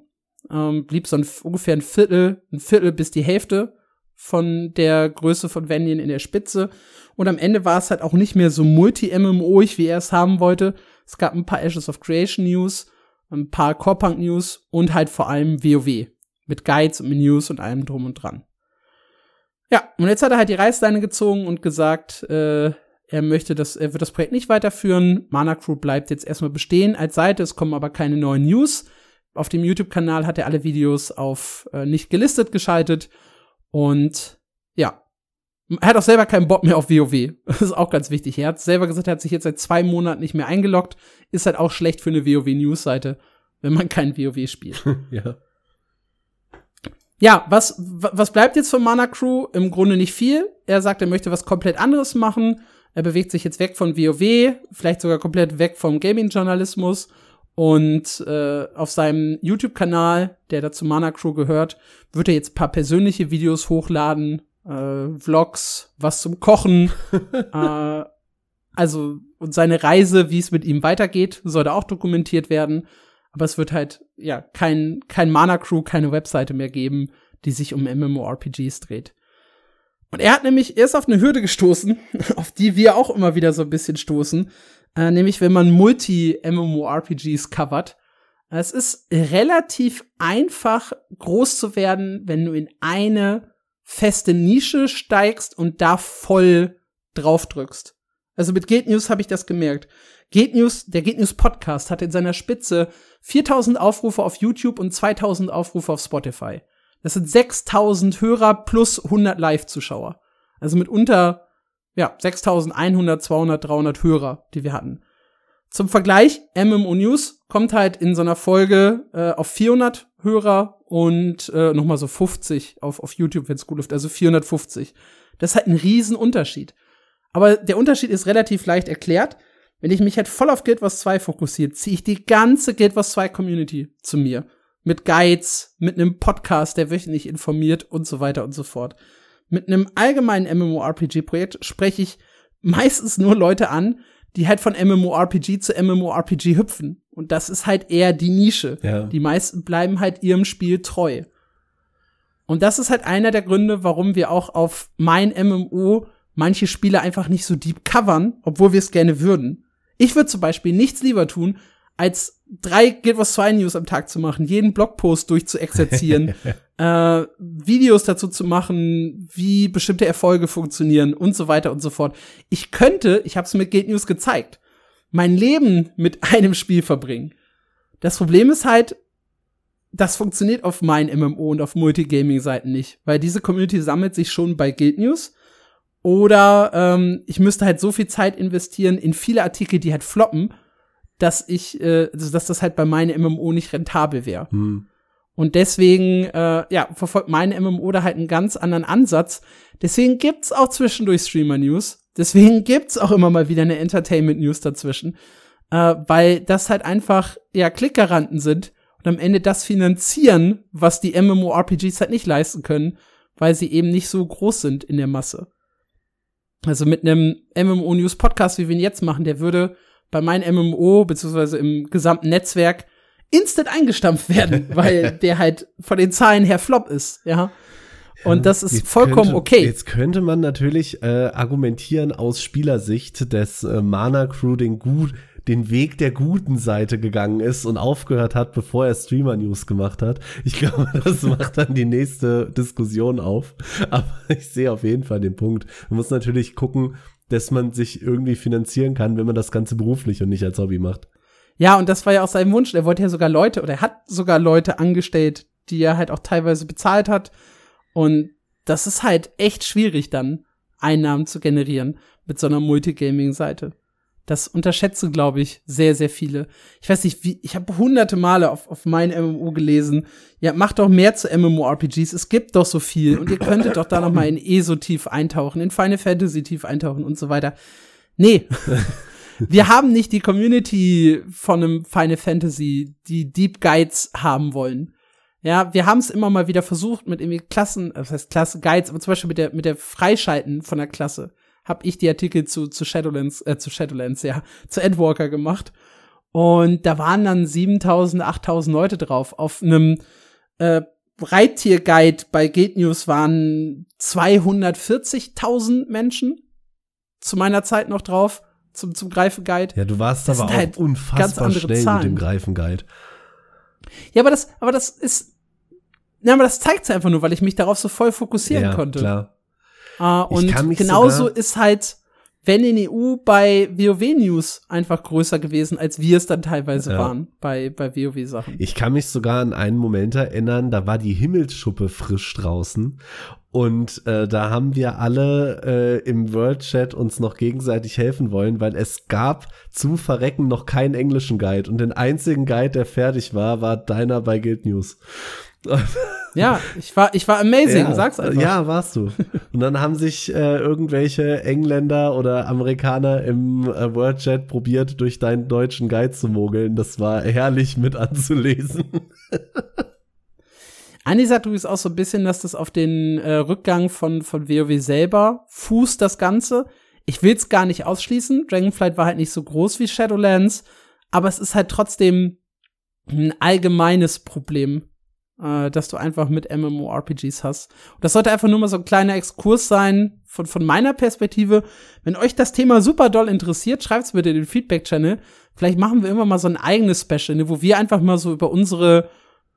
S1: Ähm, blieb so ein, ungefähr ein Viertel, ein Viertel bis die Hälfte von der Größe von Vendian in der Spitze. Und am Ende war es halt auch nicht mehr so multi-MMOig, wie er es haben wollte. Es gab ein paar Ashes of Creation News, ein paar Core News und halt vor allem WoW. Mit Guides und Menüs und allem drum und dran. Ja, und jetzt hat er halt die Reißleine gezogen und gesagt, äh, er möchte das, er wird das Projekt nicht weiterführen. Mana Crew bleibt jetzt erstmal bestehen als Seite, es kommen aber keine neuen News. Auf dem YouTube-Kanal hat er alle Videos auf äh, nicht gelistet geschaltet. Und ja, er hat auch selber keinen Bock mehr auf WoW. [LAUGHS] Das ist auch ganz wichtig. Er hat selber gesagt, er hat sich jetzt seit zwei Monaten nicht mehr eingeloggt. Ist halt auch schlecht für eine WoW-News-Seite, wenn man kein WoW spielt. [LAUGHS] ja. Ja, was, was bleibt jetzt von Mana Crew? Im Grunde nicht viel. Er sagt, er möchte was komplett anderes machen. Er bewegt sich jetzt weg von WoW, vielleicht sogar komplett weg vom Gaming-Journalismus. Und äh, auf seinem YouTube-Kanal, der dazu Mana Crew gehört, wird er jetzt paar persönliche Videos hochladen, äh, Vlogs, was zum Kochen. [LAUGHS] äh, also und seine Reise, wie es mit ihm weitergeht, soll da auch dokumentiert werden. Aber es wird halt, ja, kein, kein Mana-Crew, keine Webseite mehr geben, die sich um MMORPGs dreht. Und er hat nämlich erst auf eine Hürde gestoßen, [LAUGHS] auf die wir auch immer wieder so ein bisschen stoßen, äh, nämlich wenn man Multi-MMORPGs covert. Es ist relativ einfach, groß zu werden, wenn du in eine feste Nische steigst und da voll drauf drückst. Also mit Gate News habe ich das gemerkt. Gate News, der Gate News Podcast hat in seiner Spitze 4000 Aufrufe auf YouTube und 2000 Aufrufe auf Spotify. Das sind 6000 Hörer plus 100 Live-Zuschauer. Also mit unter, ja, 6100, 200, 300 Hörer, die wir hatten. Zum Vergleich, MMO News kommt halt in so einer Folge äh, auf 400 Hörer und äh, nochmal so 50 auf, auf YouTube, wenn es gut läuft, also 450. Das ist halt ein Riesenunterschied. Aber der Unterschied ist relativ leicht erklärt. Wenn ich mich halt voll auf Guild Wars 2 fokussiere, ziehe ich die ganze Guild Wars 2 Community zu mir. Mit Guides, mit einem Podcast, der wöchentlich informiert und so weiter und so fort. Mit einem allgemeinen MMORPG-Projekt spreche ich meistens nur Leute an, die halt von MMORPG zu MMORPG hüpfen. Und das ist halt eher die Nische.
S2: Ja.
S1: Die meisten bleiben halt ihrem Spiel treu. Und das ist halt einer der Gründe, warum wir auch auf mein MMO manche Spiele einfach nicht so deep covern, obwohl wir es gerne würden. Ich würde zum Beispiel nichts lieber tun, als drei Guild Wars 2 News am Tag zu machen, jeden Blogpost durchzuexerzieren, [LAUGHS] äh, Videos dazu zu machen, wie bestimmte Erfolge funktionieren und so weiter und so fort. Ich könnte, ich habe es mit Guild News gezeigt, mein Leben mit [LAUGHS] einem Spiel verbringen. Das Problem ist halt, das funktioniert auf meinen MMO und auf Multigaming-Seiten nicht, weil diese Community sammelt sich schon bei Guild News. Oder ähm, ich müsste halt so viel Zeit investieren in viele Artikel, die halt floppen, dass ich, äh, also dass das halt bei meinen MMO nicht rentabel wäre.
S2: Hm.
S1: Und deswegen, äh, ja, verfolgt meine MMO da halt einen ganz anderen Ansatz. Deswegen gibt's auch zwischendurch Streamer-News. Deswegen gibt's auch immer mal wieder eine Entertainment-News dazwischen. Äh, weil das halt einfach, ja, Klickgaranten sind und am Ende das finanzieren, was die MMORPGs halt nicht leisten können, weil sie eben nicht so groß sind in der Masse. Also mit einem MMO-News-Podcast, wie wir ihn jetzt machen, der würde bei meinem MMO, beziehungsweise im gesamten Netzwerk, instant eingestampft werden, [LAUGHS] weil der halt von den Zahlen her flop ist, ja. Und das ist
S2: Jetzt
S1: vollkommen
S2: könnte,
S1: okay.
S2: Jetzt könnte man natürlich äh, argumentieren aus Spielersicht, dass äh, Mana Crew den gut den Weg der guten Seite gegangen ist und aufgehört hat, bevor er Streamer News gemacht hat. Ich [LAUGHS] glaube, das macht dann die nächste Diskussion auf. Aber ich sehe auf jeden Fall den Punkt. Man muss natürlich gucken, dass man sich irgendwie finanzieren kann, wenn man das Ganze beruflich und nicht als Hobby macht.
S1: Ja, und das war ja auch sein Wunsch. Er wollte ja sogar Leute oder er hat sogar Leute angestellt, die er halt auch teilweise bezahlt hat. Und das ist halt echt schwierig dann, Einnahmen zu generieren mit so einer Multigaming-Seite. Das unterschätzen, glaube ich, sehr, sehr viele. Ich weiß nicht, wie, ich habe hunderte Male auf, auf mein MMO gelesen. Ja, macht doch mehr zu MMORPGs. Es gibt doch so viel. Und ihr könntet doch da noch mal in ESO tief eintauchen, in Final Fantasy tief eintauchen und so weiter. Nee. [LAUGHS] Wir haben nicht die Community von einem Final Fantasy, die Deep Guides haben wollen. Ja, wir haben es immer mal wieder versucht mit irgendwie Klassen, das heißt Klasse Guides, aber zum Beispiel mit der mit der Freischalten von der Klasse habe ich die Artikel zu zu Shadowlands, äh, zu Shadowlands, ja, zu Endwalker gemacht und da waren dann 7000, 8000 Leute drauf. Auf einem äh, Reittier-Guide bei Gate News waren 240.000 Menschen zu meiner Zeit noch drauf zum zum Greifen-Guide.
S2: Ja, du warst
S1: Das
S2: aber auch
S1: halt
S2: unfassbar schnell mit
S1: Zahlen.
S2: dem Greifen-Guide.
S1: Ja, aber das, aber das ist, ja, aber das zeigt einfach nur, weil ich mich darauf so voll fokussieren
S2: Ja,
S1: konnte.
S2: klar. Ich
S1: und genauso ist halt, wenn in EU bei WoW News einfach größer gewesen, als wir es dann teilweise
S2: Ja.
S1: waren bei, bei WoW Sachen.
S2: Ich kann mich sogar an einen Moment erinnern, da war die Himmelsschuppe frisch draußen und äh, da haben wir alle äh, im World Chat uns noch gegenseitig helfen wollen, weil es gab zu Verrecken noch keinen englischen Guide und den einzigen Guide, der fertig war, war deiner bei Guild News. [LAUGHS]
S1: Ja, ich war, ich war amazing,
S2: ja,
S1: sag's einfach.
S2: Ja, warst du. Und dann haben sich äh, irgendwelche Engländer oder Amerikaner im äh, World Chat probiert, durch deinen deutschen Guide zu mogeln. Das war herrlich mit anzulesen.
S1: Andi sagt übrigens auch so ein bisschen, dass das auf den äh, Rückgang von, von WoW selber fußt, das Ganze. Ich will's gar nicht ausschließen. Dragonflight war halt nicht so groß wie Shadowlands, aber es ist halt trotzdem ein allgemeines Problem, äh, dass du einfach mit MMORPGs hast. Und das sollte einfach nur mal so ein kleiner Exkurs sein von, von meiner Perspektive. Wenn euch das Thema super doll interessiert, schreibt's bitte in den Feedback-Channel. Vielleicht machen wir immer mal so ein eigenes Special, ne, wo wir einfach mal so über unsere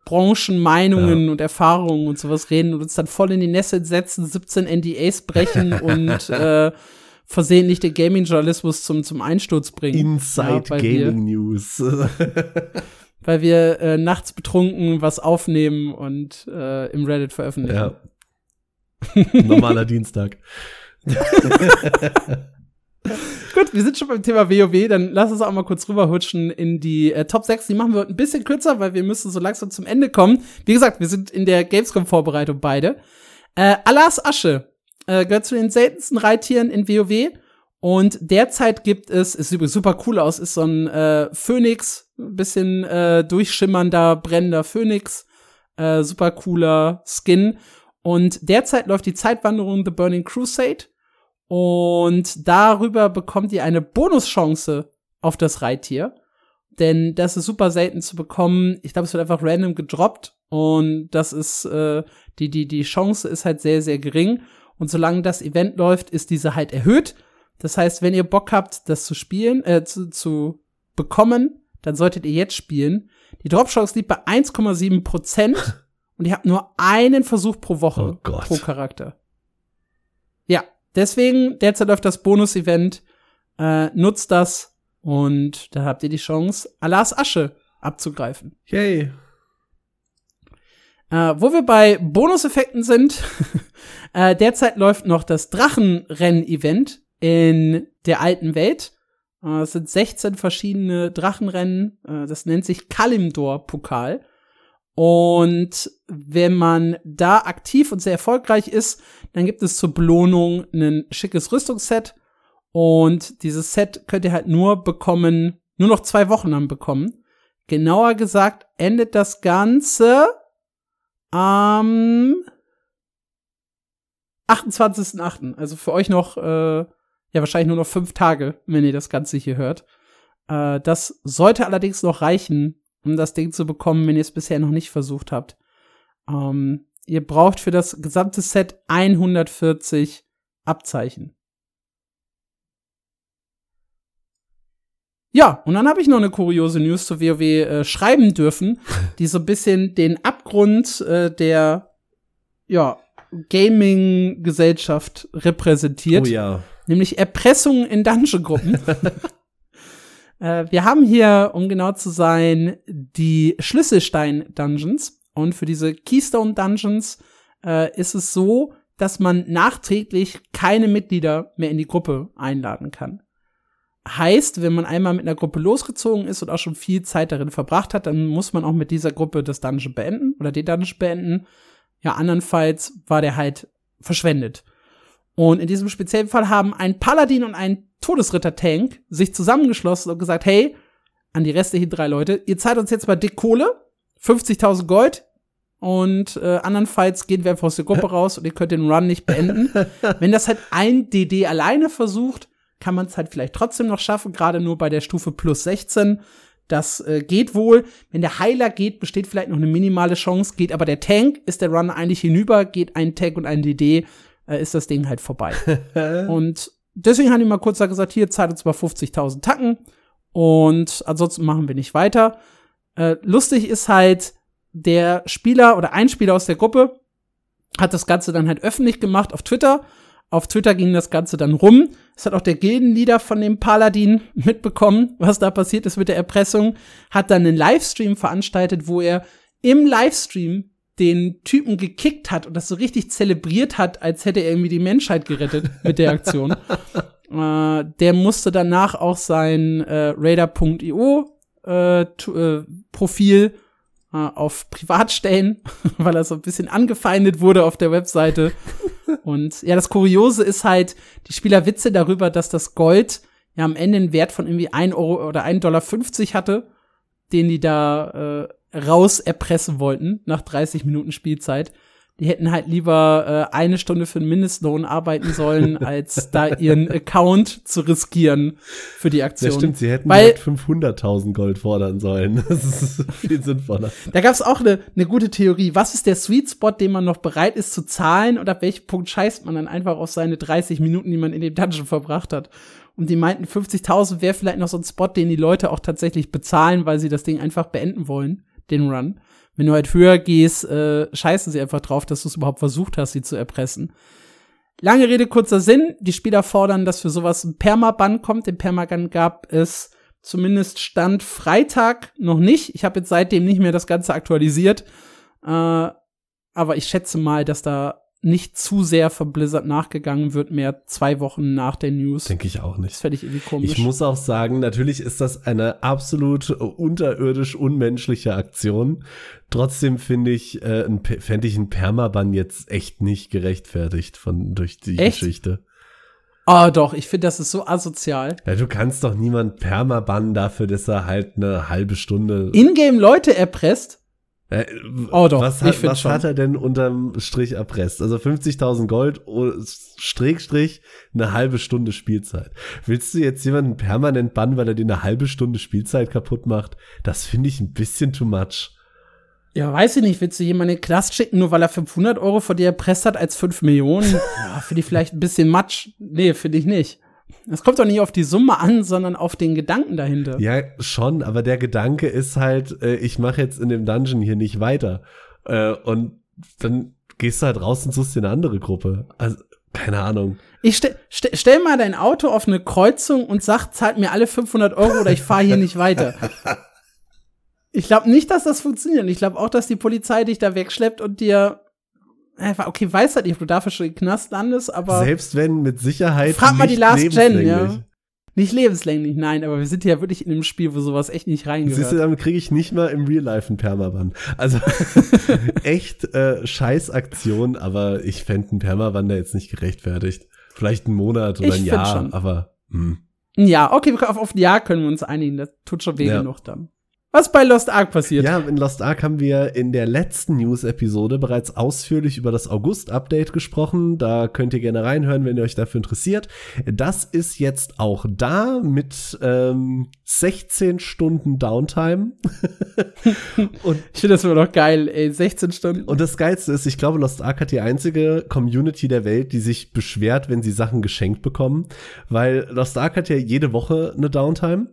S1: Branchenmeinungen und Erfahrungen und sowas reden und uns dann voll in die Nässe setzen, 17 NDAs brechen [LAUGHS] und äh, versehentlich den Gaming-Journalismus zum, zum Einsturz bringen.
S2: Inside
S1: wir-
S2: Gaming News. [LAUGHS]
S1: weil wir äh, nachts betrunken was aufnehmen und äh, im Reddit veröffentlichen.
S2: ja. Normaler Dienstag. [LAUGHS]
S1: Gut, wir sind schon beim Thema WoW, dann lass uns auch mal kurz rüberhutschen in die äh, Top 6. Die machen wir heute ein bisschen kürzer, weil wir müssen so langsam zum Ende kommen. Wie gesagt, wir sind in der Gamescom-Vorbereitung beide. Äh, Alas Asche äh, gehört zu den seltensten Reittieren in WoW. Und derzeit gibt es, es sieht super cool aus, ist so ein äh, Phönix, bisschen äh, durchschimmernder, brennender Phönix. Äh, super cooler Skin. Und derzeit läuft die Zeitwanderung The Burning Crusade. Und darüber bekommt ihr eine Bonuschance auf das Reittier. Denn das ist super selten zu bekommen. Ich glaube, es wird einfach random gedroppt. Und das ist, äh, die, die, die Chance ist halt sehr, sehr gering. Und solange das Event läuft, ist diese halt erhöht. Das heißt, wenn ihr Bock habt, das zu spielen, äh, zu, zu bekommen, dann solltet ihr jetzt spielen. Die Dropchance liegt bei 1,7 Prozent [LAUGHS] und ihr habt nur einen Versuch pro Woche
S2: Oh
S1: pro Charakter. Ja, deswegen derzeit läuft das Bonus-Event. Äh, nutzt das und da habt ihr die Chance, Allahs Asche abzugreifen.
S2: Yay.
S1: Äh, wo wir bei Bonuseffekten sind, [LAUGHS] äh, derzeit läuft noch das Drachenrennen-Event in der alten Welt. Äh, es sind 16 verschiedene Drachenrennen. Äh, das nennt sich Kalimdor-Pokal. Und wenn man da aktiv und sehr erfolgreich ist, dann gibt es zur Belohnung ein schickes Rüstungsset. Und dieses Set könnt ihr halt nur bekommen, nur noch zwei Wochen lang bekommen. Genauer gesagt endet das Ganze am 28.8. Also für euch noch, äh, ja, wahrscheinlich nur noch fünf Tage, wenn ihr das Ganze hier hört. Äh, das sollte allerdings noch reichen, um das Ding zu bekommen, wenn ihr es bisher noch nicht versucht habt. Ähm, ihr braucht für das gesamte Set 140 Abzeichen. Ja, und dann habe ich noch eine kuriose News zu WoW äh, schreiben dürfen, [LAUGHS] die so ein bisschen den Abgrund äh, der ja, Gaming-Gesellschaft repräsentiert.
S2: Oh ja.
S1: Nämlich Erpressung in Dungeon-Gruppen. [LAUGHS] äh, wir haben hier, um genau zu sein, die Schlüsselstein-Dungeons. Und für diese Keystone-Dungeons äh, ist es so, dass man nachträglich keine Mitglieder mehr in die Gruppe einladen kann. Heißt, wenn man einmal mit einer Gruppe losgezogen ist und auch schon viel Zeit darin verbracht hat, dann muss man auch mit dieser Gruppe das Dungeon beenden oder den Dungeon beenden. Ja, andernfalls war der halt verschwendet. Und in diesem speziellen Fall haben ein Paladin und ein Todesritter-Tank sich zusammengeschlossen und gesagt, hey, an die restlichen drei Leute, ihr zahlt uns jetzt mal dick Kohle, 50.000 Gold, und äh, andernfalls gehen wir einfach aus der Gruppe raus und ihr könnt den Run nicht beenden. [LAUGHS] Wenn das halt ein DD alleine versucht, kann man es halt vielleicht trotzdem noch schaffen, gerade nur bei der Stufe plus 16. Das äh, geht wohl. Wenn der Heiler geht, besteht vielleicht noch eine minimale Chance. Geht aber der Tank, ist der Run eigentlich hinüber, geht ein Tank und ein DD, äh, ist das Ding halt vorbei. [LAUGHS] und deswegen haben die mal kurz gesagt, hier zahlt uns mal 50.000 Tacken. Und ansonsten machen wir nicht weiter. Äh, lustig ist halt, der Spieler oder ein Spieler aus der Gruppe hat das Ganze dann halt öffentlich gemacht auf Twitter. Auf Twitter ging das Ganze dann rum. Es hat auch der Gildenleader von dem Paladin [LAUGHS] mitbekommen, was da passiert ist mit der Erpressung. Hat dann einen Livestream veranstaltet, wo er im Livestream den Typen gekickt hat und das so richtig zelebriert hat, als hätte er irgendwie die Menschheit gerettet mit der Aktion. [LAUGHS] äh, der musste danach auch sein äh, Radar.io äh, äh, Profil äh, auf privat stellen, [LAUGHS] weil er so ein bisschen angefeindet wurde auf der Webseite. Und ja, das Kuriose ist halt, die Spieler Witze darüber, dass das Gold ja am Ende einen Wert von irgendwie 1 Euro oder 1,50 Dollar hatte, den die da äh, raus erpressen wollten nach 30 Minuten Spielzeit. Die hätten halt lieber äh, eine Stunde für den Mindestlohn arbeiten sollen, [LAUGHS] als da ihren Account zu riskieren für die Aktion.
S2: Das stimmt, sie hätten
S1: Weil-
S2: halt 500.000 Gold fordern sollen. [LAUGHS] Das ist viel sinnvoller.
S1: Da gab es auch eine ne gute Theorie. Was ist der Sweet Spot, den man noch bereit ist zu zahlen und ab welchem Punkt scheißt man dann einfach auf seine 30 Minuten, die man in dem Dungeon verbracht hat? Und die meinten, 50.000 wäre vielleicht noch so ein Spot, den die Leute auch tatsächlich bezahlen, weil sie das Ding einfach beenden wollen, den Run. Wenn du halt höher gehst, äh, scheißen sie einfach drauf, dass du es überhaupt versucht hast, sie zu erpressen. Lange Rede, kurzer Sinn. Die Spieler fordern, dass für sowas ein Permaban kommt. Den Permaban gab es zumindest Stand Freitag noch nicht. Ich habe jetzt seitdem nicht mehr das Ganze aktualisiert. Äh, aber ich schätze mal, dass da nicht zu sehr von Blizzard nachgegangen wird, mehr zwei Wochen nach der News.
S2: Denke ich auch
S1: Das
S2: nicht.
S1: fände ich irgendwie komisch.
S2: Ich muss auch sagen, natürlich ist das eine absolut unterirdisch unmenschliche Aktion. Trotzdem finde ich, äh, fände ich ein Permaban jetzt echt nicht gerechtfertigt von durch die
S1: Echt?
S2: Geschichte.
S1: Ah, doch, ich finde, das ist so asozial.
S2: Ja, du kannst doch niemand permabannen dafür, dass er halt eine halbe Stunde.
S1: Ingame Leute erpresst.
S2: Äh,
S1: Oh doch,
S2: was, hat, was
S1: schon.
S2: hat er denn unterm Strich erpresst? Also 50.000 Gold, oh, Strich, Strich, eine halbe Stunde Spielzeit. Willst du jetzt jemanden permanent bannen, weil er dir eine halbe Stunde Spielzeit kaputt macht? Das finde ich ein bisschen too much.
S1: Ja, weiß ich nicht. Willst du jemanden in den Knast schicken, nur weil er 500 Euro von dir erpresst hat als 5 Millionen? [LAUGHS] Ja, finde ich vielleicht ein bisschen Matsch. Nee, finde ich nicht. Es kommt doch nicht auf die Summe an, sondern auf den Gedanken dahinter.
S2: Ja, schon, aber der Gedanke ist halt, äh, ich mache jetzt in dem Dungeon hier nicht weiter. Äh, und dann gehst du halt raus und suchst dir eine andere Gruppe. Also, keine Ahnung.
S1: Ich stell, stell, stell mal dein Auto auf eine Kreuzung und sag, zahlt mir alle 500 Euro oder ich fahre hier nicht weiter. [LAUGHS] Ich glaube nicht, dass das funktioniert. Ich glaube auch, dass die Polizei dich da wegschleppt und dir okay, weiß halt nicht, ob du dafür schon im Knast landest, aber
S2: Selbst wenn mit Sicherheit.
S1: Frag mal die Last Gen, ja. nicht lebenslänglich, nein, aber wir sind ja wirklich in einem Spiel, wo sowas echt nicht
S2: Siehst du,
S1: reingehört.
S2: damit kriege ich nicht mal im Real Life einen Permaban. Also [LAUGHS] echt äh, Scheißaktion, aber ich fände einen Permaban jetzt nicht gerechtfertigt. Vielleicht einen Monat oder
S1: Ich
S2: ein Jahr,
S1: schon.
S2: aber hm.
S1: Ja, okay, auf, auf ein Jahr können wir uns einigen, das tut schon weh
S2: Ja.
S1: genug dann. Was bei Lost Ark passiert?
S2: Ja, in Lost Ark haben wir in der letzten News-Episode bereits ausführlich über das August-Update gesprochen. Da könnt ihr gerne reinhören, wenn ihr euch dafür interessiert. Das ist jetzt auch da mit ähm, 16 Stunden Downtime. [LAUGHS] und
S1: Ich finde das immer noch geil, ey, 16 Stunden.
S2: Und das Geilste ist, ich glaube, Lost Ark hat die einzige Community der Welt, die sich beschwert, wenn sie Sachen geschenkt bekommen. Weil Lost Ark hat ja jede Woche eine Downtime.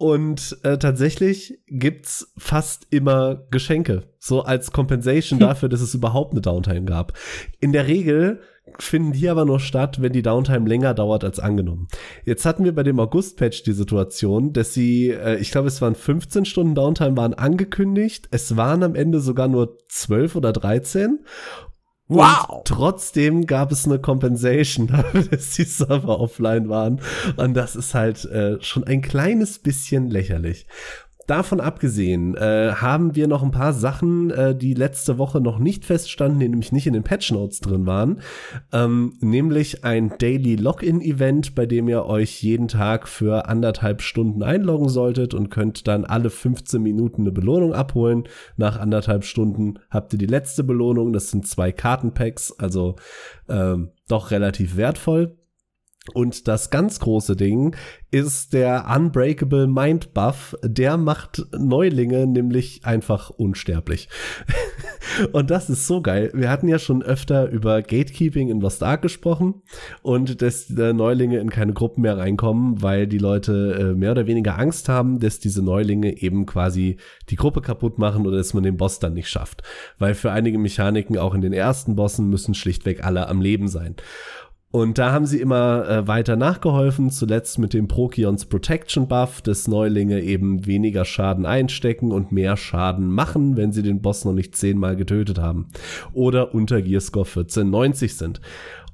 S2: Und äh, tatsächlich gibt's fast immer Geschenke. So als Compensation dafür, dass es überhaupt eine Downtime gab. In der Regel finden die aber nur statt, wenn die Downtime länger dauert als angenommen. Jetzt hatten wir bei dem August-Patch die Situation, dass sie, äh, ich glaube, es waren 15 Stunden Downtime waren angekündigt. Es waren am Ende sogar nur 12 oder 13.
S1: Wow.
S2: Und trotzdem gab es eine Compensation dafür, [LAUGHS] dass die Server offline waren. Und das ist halt äh, schon ein kleines bisschen lächerlich. Davon abgesehen äh, haben wir noch ein paar Sachen, äh, die letzte Woche noch nicht feststanden, die nämlich nicht in den Patch Notes drin waren. Ähm, nämlich ein Daily Login-Event, bei dem ihr euch jeden Tag für anderthalb Stunden einloggen solltet und könnt dann alle 15 Minuten eine Belohnung abholen. Nach anderthalb Stunden habt ihr die letzte Belohnung. Das sind zwei Kartenpacks, also ähm, doch relativ wertvoll. Und das ganz große Ding ist der Unbreakable Mind Buff. Der macht Neulinge nämlich einfach unsterblich. [LAUGHS] und das ist so geil. Wir hatten ja schon öfter über Gatekeeping in Lost Ark gesprochen und dass Neulinge in keine Gruppen mehr reinkommen, weil die Leute äh, mehr oder weniger Angst haben, dass diese Neulinge eben quasi die Gruppe kaputt machen oder dass man den Boss dann nicht schafft. Weil für einige Mechaniken auch in den ersten Bossen müssen schlichtweg alle am Leben sein. Und da haben sie immer äh, weiter nachgeholfen, zuletzt mit dem Prokions Protection Buff, dass Neulinge eben weniger Schaden einstecken und mehr Schaden machen, wenn sie den Boss noch nicht zehnmal getötet haben. Oder unter Gearscore 1490 sind.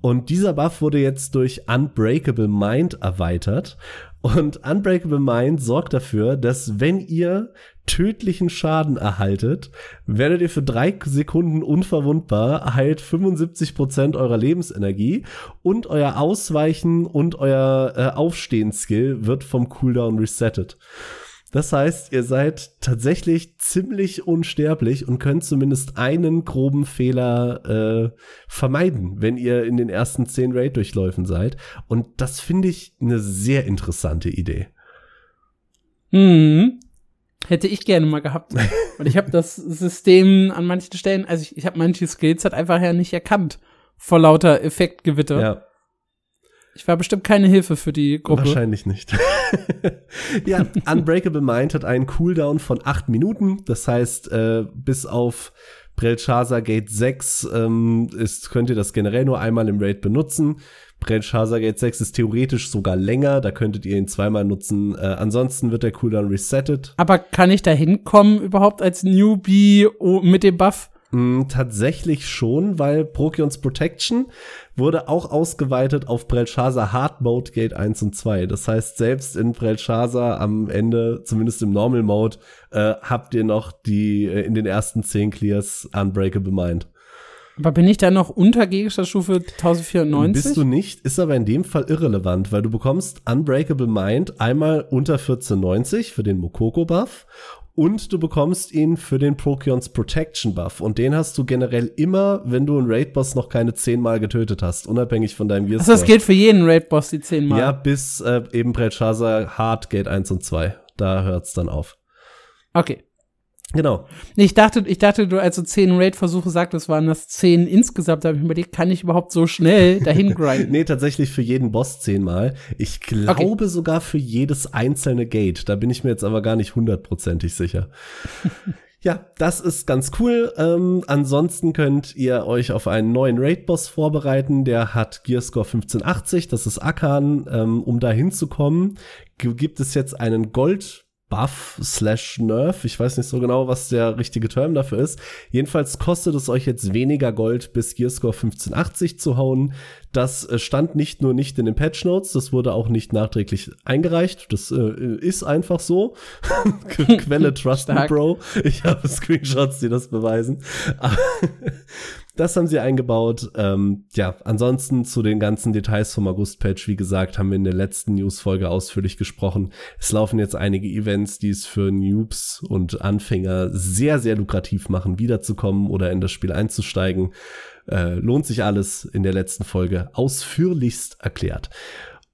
S2: Und dieser Buff wurde jetzt durch Unbreakable Mind erweitert. Und Unbreakable Mind sorgt dafür, dass wenn ihr tödlichen Schaden erhaltet, werdet ihr für drei Sekunden unverwundbar, heilt 75% eurer Lebensenergie und euer Ausweichen und euer äh, Aufstehen-Skill wird vom Cooldown resettet. Das heißt, ihr seid tatsächlich ziemlich unsterblich und könnt zumindest einen groben Fehler äh, vermeiden, wenn ihr in den ersten zehn Raid-Durchläufen seid. Und das finde ich eine sehr interessante Idee.
S1: Hm. Hätte ich gerne mal gehabt. Und ich habe das System an manchen Stellen, also ich, ich habe manche Skills halt einfach ja nicht erkannt vor lauter Effektgewitter.
S2: Ja,
S1: Ich war bestimmt keine Hilfe für die Gruppe.
S2: wahrscheinlich nicht. [LAUGHS] ja, Unbreakable Mind hat einen Cooldown von acht Minuten. Das heißt, äh, bis auf Belshazzar Gate 6 ähm, ist, könnt ihr das generell nur einmal im Raid benutzen. Belshazzar Gate 6 ist theoretisch sogar länger, da könntet ihr ihn zweimal nutzen. Äh, ansonsten wird der Cooldown resettet.
S1: Aber kann ich da hinkommen überhaupt als Newbie mit dem Buff?
S2: Mm, tatsächlich schon, weil Prokions Protection wurde auch ausgeweitet auf Belshazzar Hard Mode Gate 1 und 2. Das heißt, selbst in Belshazzar am Ende, zumindest im Normal Mode, äh, habt ihr noch die äh, in den ersten 10 Clears Unbreakable Mind.
S1: Aber bin ich da noch unter Gegenstandsstufe 1094?
S2: Bist du nicht, ist aber in dem Fall irrelevant, weil du bekommst Unbreakable Mind einmal unter 1490 für den Mokoko-Buff Und du bekommst ihn für den Prokions Protection Buff. Und den hast du generell immer, wenn du einen Raid-Boss noch keine zehnmal getötet hast, unabhängig von deinem
S1: Gear Also das gilt für jeden Raid-Boss, die zehnmal.
S2: Ja, bis äh, eben Belshazzar Hard Gate 1 und 2. Da hört's dann auf.
S1: Okay.
S2: Genau.
S1: Ich dachte, ich dachte, du als du zehn Raid-Versuche sagtest, waren das zehn insgesamt. Da habe ich mir überlegt, kann ich überhaupt so schnell [LAUGHS] dahin grinden?
S2: nee, tatsächlich für jeden Boss zehnmal. Ich glaube okay. sogar für jedes einzelne Gate. Da bin ich mir jetzt aber gar nicht hundertprozentig sicher. [LAUGHS] ja, das ist ganz cool. Ähm, ansonsten könnt ihr euch auf einen neuen Raid-Boss vorbereiten. Der hat Gearscore 1580. Das ist Akan. Ähm, um da hinzukommen, gibt es jetzt einen Gold Buff slash Nerf. Ich weiß nicht so genau, was der richtige Term dafür ist. Jedenfalls kostet es euch jetzt weniger Gold, bis Gearscore 1580 zu hauen. Das äh, stand nicht nur nicht in den Patch Notes, das wurde auch nicht nachträglich eingereicht. Das äh, ist einfach so. [LAUGHS] Quelle Trust Bro. Ich habe Screenshots, die das beweisen. [LAUGHS] Das haben sie eingebaut. Ähm, ja, ansonsten zu den ganzen Details vom August-Patch, wie gesagt, haben wir in der letzten News-Folge ausführlich gesprochen. Es laufen jetzt einige Events, die es für Noobs und Anfänger sehr, sehr lukrativ machen, wiederzukommen oder in das Spiel einzusteigen. Äh, lohnt sich alles in der letzten Folge ausführlichst erklärt.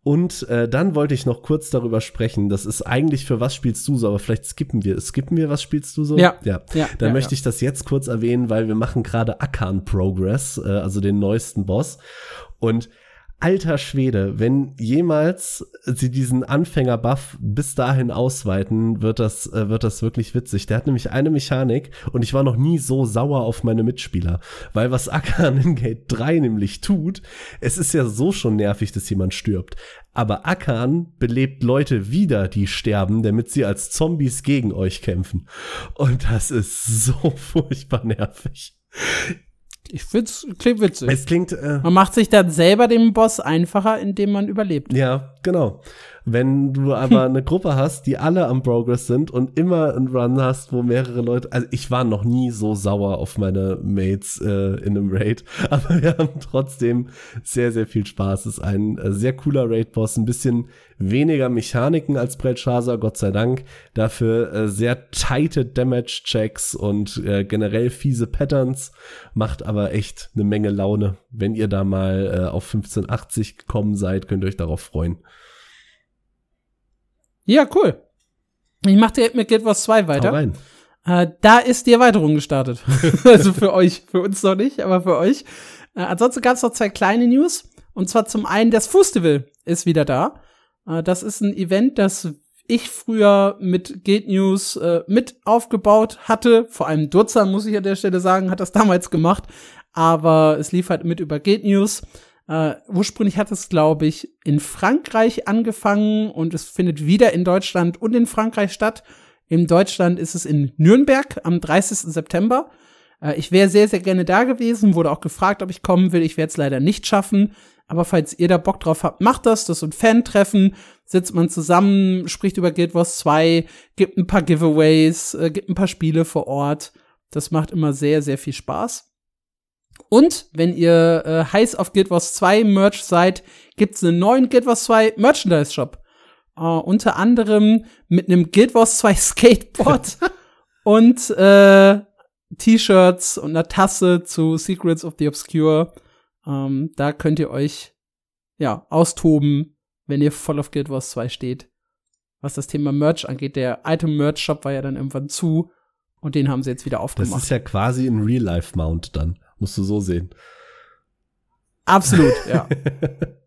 S2: Und äh, dann wollte ich noch kurz darüber sprechen. Das ist eigentlich für was spielst du so, aber vielleicht skippen wir. Skippen wir, was spielst du so?
S1: Ja.
S2: Ja. ja dann ja, möchte ja. ich das jetzt kurz erwähnen, weil wir machen gerade Akan Progress, äh, also den neuesten Boss. Und alter Schwede, wenn jemals sie diesen Anfänger-Buff bis dahin ausweiten, wird das, äh, wird das wirklich witzig. Der hat nämlich eine Mechanik und ich war noch nie so sauer auf meine Mitspieler. Weil was Akan in Gate 3 nämlich tut, es ist ja so schon nervig, dass jemand stirbt. Aber Akan belebt Leute wieder, die sterben, damit sie als Zombies gegen euch kämpfen. Und das ist so [LAUGHS] furchtbar nervig.
S1: Ich find's klingt witzig.
S2: Es klingt. Äh,
S1: man macht sich dann selber dem Boss einfacher, indem man überlebt.
S2: Ja, genau. Wenn du aber eine Gruppe hast, die alle am Progress sind und immer einen Run hast, wo mehrere Leute, also ich war noch nie so sauer auf meine Mates äh, in einem Raid, [LAUGHS] aber wir haben trotzdem sehr, sehr viel Spaß. Es ist ein äh, sehr cooler Raid-Boss, ein bisschen weniger Mechaniken als Belshazzar, Gott sei Dank. Dafür äh, sehr tighte Damage-Checks und äh, generell fiese Patterns, macht aber echt eine Menge Laune. Wenn ihr da mal äh, auf 1580 gekommen seid, könnt ihr euch darauf freuen.
S1: Ja, cool. Ich mache direkt mit Guild Wars 2 weiter. Hau rein. Äh, da ist die Erweiterung gestartet. [LAUGHS] also für euch, für uns noch nicht, aber für euch. Äh, ansonsten gab es noch zwei kleine News. Und zwar zum einen, das Festival ist wieder da. Äh, das ist ein Event, das ich früher mit Guild News äh, mit aufgebaut hatte. Vor allem Dutzer, muss ich an der Stelle sagen, hat das damals gemacht. Aber es lief halt mit über Guild News. Äh, ursprünglich hat es, glaube ich, in Frankreich angefangen und es findet wieder in Deutschland und in Frankreich statt. In Deutschland ist es in Nürnberg am 30. September. Äh, ich wäre sehr, sehr gerne da gewesen, wurde auch gefragt, ob ich kommen will. Ich werde es leider nicht schaffen. Aber falls ihr da Bock drauf habt, macht das. Das ist ein Fan-Treffen. Sitzt man zusammen, spricht über Guild Wars 2, gibt ein paar Giveaways, äh, gibt ein paar Spiele vor Ort. Das macht immer sehr, sehr viel Spaß. Und wenn ihr äh, heiß auf Guild Wars 2 Merch seid, gibt's einen neuen Guild Wars 2 Merchandise Shop. Äh, unter anderem mit einem Guild Wars 2 [LAUGHS] Skateboard und äh, T-Shirts und einer Tasse zu Secrets of the Obscure. Ähm, da könnt ihr euch ja austoben, wenn ihr voll auf Guild Wars 2 steht. Was das Thema Merch angeht, der Item Merch Shop war ja dann irgendwann zu und den haben sie jetzt wieder aufgemacht.
S2: Das ist ja quasi ein Real Life Mount dann. Musst du so sehen.
S1: Absolut, ja.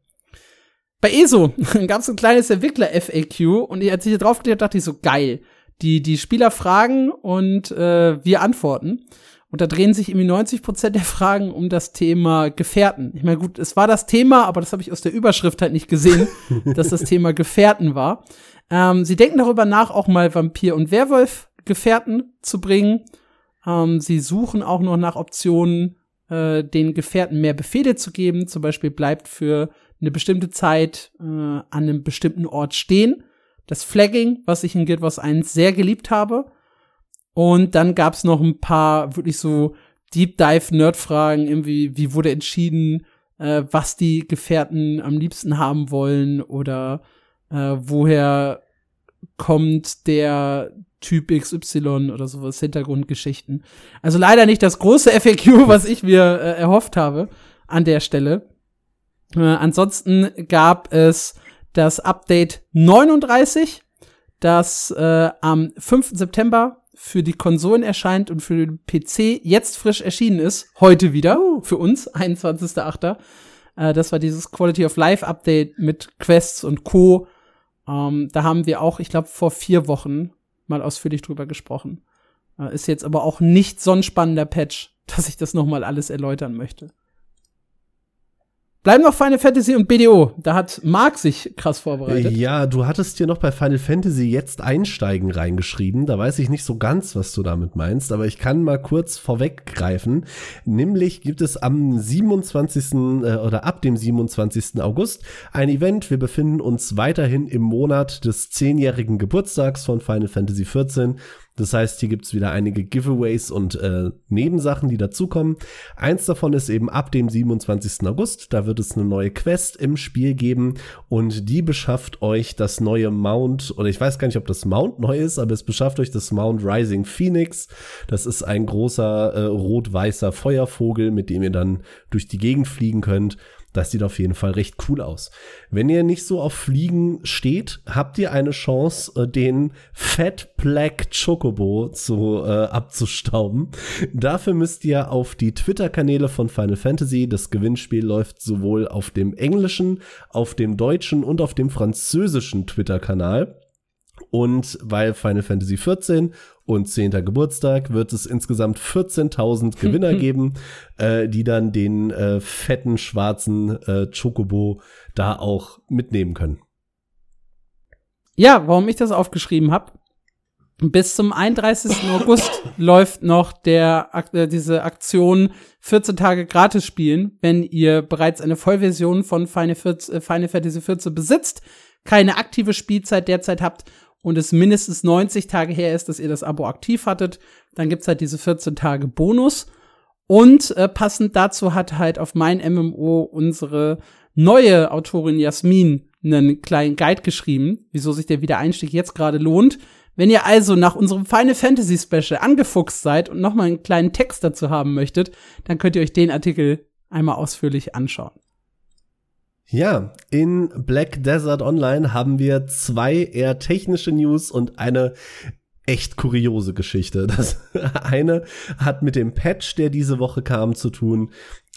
S1: [LAUGHS] Bei ESO [LAUGHS] gab es ein kleines Entwickler-FAQ und als ich hier drauf geklickt dachte ich so, geil. Die, die Spieler fragen und äh, wir antworten. Und da drehen sich irgendwie 90 Prozent der Fragen um das Thema Gefährten. Ich meine, gut, es war das Thema, aber das habe ich aus der Überschrift halt nicht gesehen, [LAUGHS] dass das Thema Gefährten war. Ähm, sie denken darüber nach, auch mal Vampir- und Werwolf-Gefährten zu bringen. Ähm, sie suchen auch noch nach Optionen, äh, den Gefährten mehr Befehle zu geben. Zum Beispiel bleibt für eine bestimmte Zeit äh, an einem bestimmten Ort stehen. Das Flagging, was ich in Guild Wars 1 sehr geliebt habe. Und dann gab's noch ein paar wirklich so Deep Dive Nerd-Fragen, irgendwie, wie wurde entschieden, äh, was die Gefährten am liebsten haben wollen oder äh, woher kommt der Typ XY oder sowas, Hintergrundgeschichten. Also leider nicht das große [LAUGHS] FAQ, was ich mir äh, erhofft habe an der Stelle. Äh, ansonsten gab es das Update 39, das äh, am 5. September für die Konsolen erscheint und für den PC jetzt frisch erschienen ist. Heute wieder, für uns, [LAUGHS] 21.8. Äh, das war dieses Quality of Life Update mit Quests und Co. Ähm, da haben wir auch, ich glaube, vor vier Wochen mal ausführlich drüber gesprochen. Äh, ist jetzt aber auch nicht so ein spannender Patch, [LAUGHS] dass ich das noch mal alles erläutern möchte. Bleiben noch Final Fantasy und BDO. Da hat Marc sich krass vorbereitet.
S2: Ja, du hattest hier noch bei Final Fantasy jetzt einsteigen reingeschrieben. Da weiß ich nicht so ganz, was du damit meinst, aber ich kann mal kurz vorweggreifen. Nämlich gibt es am 27. Äh, oder ab dem 27. August ein Event. Wir befinden uns weiterhin im Monat des zehnjährigen Geburtstags von Final Fantasy XIV. Das heißt, hier gibt's wieder einige Giveaways und äh, Nebensachen, die dazukommen. Eins davon ist eben ab dem 27. August. Da wird es eine neue Quest im Spiel geben und die beschafft euch das neue Mount, oder ich weiß gar nicht, ob das Mount neu ist, aber es beschafft euch das Mount Rising Phoenix. Das ist ein großer äh, rot-weißer Feuervogel, mit dem ihr dann durch die Gegend fliegen könnt. Das sieht auf jeden Fall recht cool aus. Wenn ihr nicht so auf Fliegen steht, habt ihr eine Chance, äh, den Fat Black Chocobo zu äh, abzustauben. Dafür müsst ihr auf die Twitter-Kanäle von Final Fantasy. Das Gewinnspiel läuft sowohl auf dem englischen, auf dem deutschen und auf dem französischen Twitter-Kanal. Und weil Final Fantasy 14 und 10. Geburtstag wird es insgesamt 14.000 [LAUGHS] Gewinner geben, äh, die dann den äh, fetten schwarzen äh, Chocobo da auch mitnehmen können.
S1: Ja, warum ich das aufgeschrieben habe. Bis zum 31. August [LAUGHS] läuft noch der, äh, diese Aktion 14 Tage gratis spielen, wenn ihr bereits eine Vollversion von Final, 14, äh, Final Fantasy 14 besitzt, keine aktive Spielzeit derzeit habt und es mindestens 90 Tage her ist, dass ihr das Abo aktiv hattet, dann gibt's halt diese 14 Tage Bonus. Und äh, passend dazu hat halt auf mein MMO unsere neue Autorin Jasmin einen kleinen Guide geschrieben, wieso sich der Wiedereinstieg jetzt gerade lohnt. Wenn ihr also nach unserem Final Fantasy Special angefuchst seid und nochmal einen kleinen Text dazu haben möchtet, dann könnt ihr euch den Artikel einmal ausführlich anschauen.
S2: Ja, in Black Desert Online haben wir zwei eher technische News und eine echt kuriose Geschichte. Das [LAUGHS] eine hat mit dem Patch, der diese Woche kam, zu tun.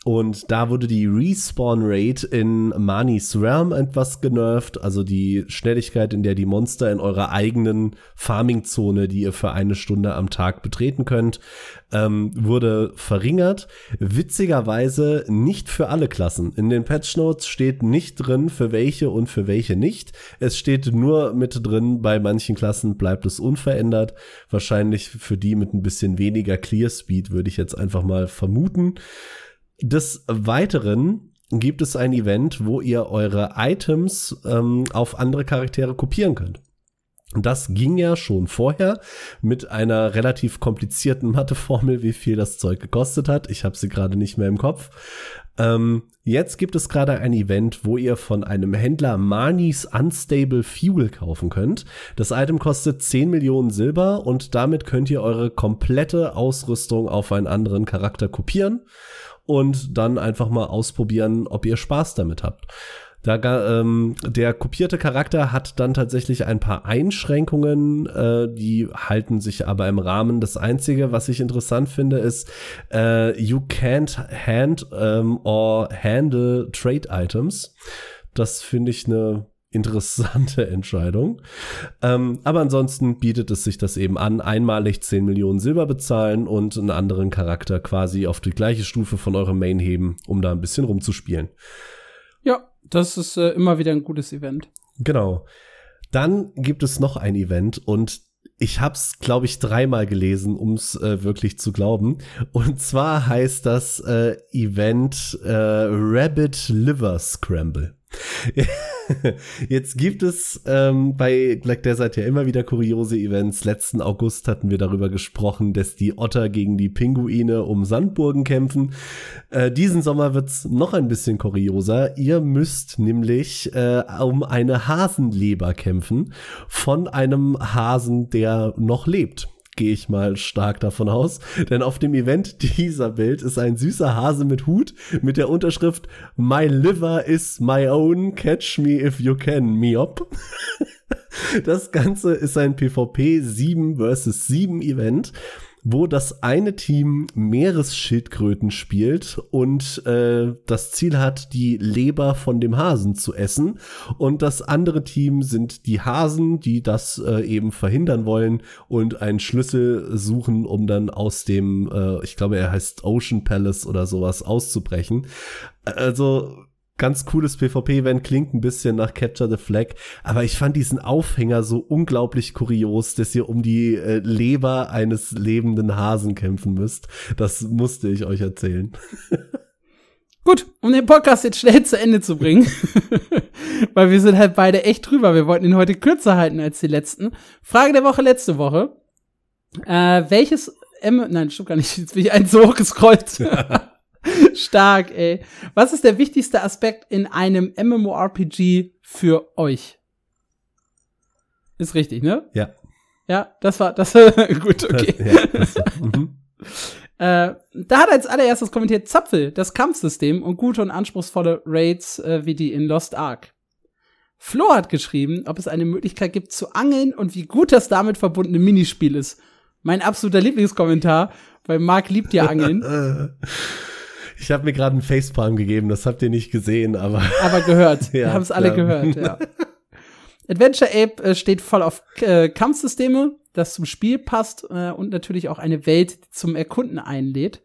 S2: Und da wurde die Respawn Rate in Mani's Realm etwas genervt, also die Schnelligkeit, in der die Monster in eurer eigenen Farming-Zone, die ihr für eine Stunde am Tag betreten könnt, ähm, wurde verringert. Witzigerweise nicht für alle Klassen. In den Patch Notes steht nicht drin, für welche und für welche nicht. Es steht nur mit drin, bei manchen Klassen bleibt es unverändert. Wahrscheinlich für die mit ein bisschen weniger Clear Speed würde ich jetzt einfach mal vermuten. Des Weiteren gibt es ein Event, wo ihr eure Items ähm, auf andere Charaktere kopieren könnt. Das ging ja schon vorher mit einer relativ komplizierten Matheformel, wie viel das Zeug gekostet hat. Ich habe sie gerade nicht mehr im Kopf. Ähm, jetzt gibt es gerade ein Event, wo ihr von einem Händler Marnies Unstable Fuel kaufen könnt. Das Item kostet 10 Millionen Silber und damit könnt ihr eure komplette Ausrüstung auf einen anderen Charakter kopieren und dann einfach mal ausprobieren, ob ihr Spaß damit habt. Da, ähm, der kopierte Charakter hat dann tatsächlich ein paar Einschränkungen, äh, die halten sich aber im Rahmen. Das Einzige, was ich interessant finde, ist, äh, you can't hand ähm, or handle trade items. Das finde ich eine interessante [LAUGHS] Entscheidung. Ähm, aber ansonsten bietet es sich das eben an, einmalig 10 Millionen Silber bezahlen und einen anderen Charakter quasi auf die gleiche Stufe von eurem Main heben, um da ein bisschen rumzuspielen.
S1: Ja, das ist äh, immer wieder ein gutes Event.
S2: Genau. Dann gibt es noch ein Event und ich hab's, glaube ich, dreimal gelesen, ums äh, wirklich zu glauben. Und zwar heißt das äh, Event äh, Rabbit Liver Scramble. [LAUGHS] Jetzt gibt es ähm, bei Black Desert ja immer wieder kuriose Events. Letzten August hatten wir darüber gesprochen, dass die Otter gegen die Pinguine um Sandburgen kämpfen. Äh, diesen Sommer wird's noch ein bisschen kurioser. Ihr müsst nämlich äh, um eine Hasenleber kämpfen von einem Hasen, der noch lebt gehe ich mal stark davon aus. Denn auf dem Event dieser Bild ist ein süßer Hase mit Hut mit der Unterschrift My liver is my own, catch me if you can, Miop. [LAUGHS] Das Ganze ist ein PvP 7 vs 7 Event wo das eine Team Meeresschildkröten spielt und äh, das Ziel hat, die Leber von dem Hasen zu essen. Und das andere Team sind die Hasen, die das äh, eben verhindern wollen und einen Schlüssel suchen, um dann aus dem, äh, ich glaube, er heißt Ocean Palace oder sowas auszubrechen. Also ganz cooles PvP-Event, klingt ein bisschen nach Capture the Flag, aber ich fand diesen Aufhänger so unglaublich kurios, dass ihr um die äh, Leber eines lebenden Hasen kämpfen müsst. Das musste ich euch erzählen. [LAUGHS]
S1: Gut, um den Podcast jetzt schnell zu Ende zu bringen, [LAUGHS] weil wir sind halt beide echt drüber. Wir wollten ihn heute kürzer halten als die letzten. Frage der Woche letzte Woche. Äh, welches M, nein, stimmt gar nicht, jetzt bin ich eins so hochgescrollt. [LAUGHS] [LAUGHS] Stark, ey. Was ist der wichtigste Aspekt in einem MMORPG für euch? Ist richtig, ne?
S2: Ja.
S1: Ja, das war, das war [LAUGHS] gut, okay. Das, ja, das war, [LAUGHS] mhm. äh, da hat als allererstes kommentiert Zapfel, das Kampfsystem und gute und anspruchsvolle Raids äh, wie die in Lost Ark. Flo hat geschrieben, ob es eine Möglichkeit gibt zu angeln und wie gut das damit verbundene Minispiel ist. Mein absoluter Lieblingskommentar, weil Marc liebt ja Angeln.
S2: Ich habe mir gerade einen Facepalm gegeben, das habt ihr nicht gesehen, aber.
S1: Aber gehört. [LAUGHS] ja, Wir haben es alle gehört, ja. [LAUGHS] Adventure Ape äh, steht voll auf äh, Kampfsysteme, das zum Spiel passt äh, und natürlich auch eine Welt zum Erkunden einlädt.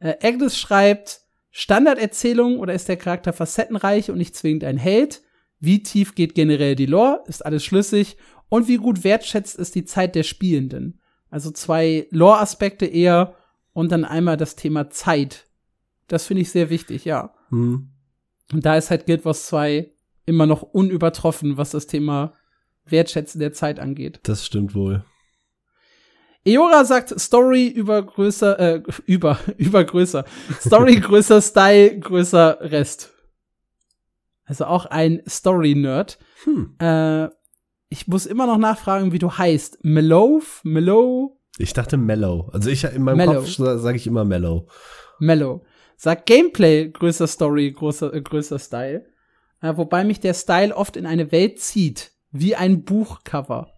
S1: Äh, Agnes schreibt, Standarderzählung oder ist der Charakter facettenreich und nicht zwingend ein Held? Wie tief geht generell die Lore? Ist alles schlüssig? Und wie gut wertschätzt es die Zeit der Spielenden? Also zwei Lore-Aspekte eher und dann einmal das Thema Zeit, das finde ich sehr wichtig, ja. Mhm. Und da ist halt Guild Wars 2 immer noch unübertroffen, was das Thema Wertschätzen der Zeit angeht.
S2: Das stimmt wohl.
S1: Eora sagt Story über größer, äh, [LAUGHS] über, über größer. Story [LAUGHS] größer, Style größer Rest. Also auch ein Story-Nerd. Hm. Äh, ich muss immer noch nachfragen, wie du heißt. Mellow? Mellow?
S2: Ich dachte Mellow. Also ich in meinem Mellow. Kopf sage ich immer Mellow.
S1: Mellow. Sagt Gameplay größer Story, größer, äh, größer Style. Äh, wobei mich der Style oft in eine Welt zieht, wie ein Buchcover.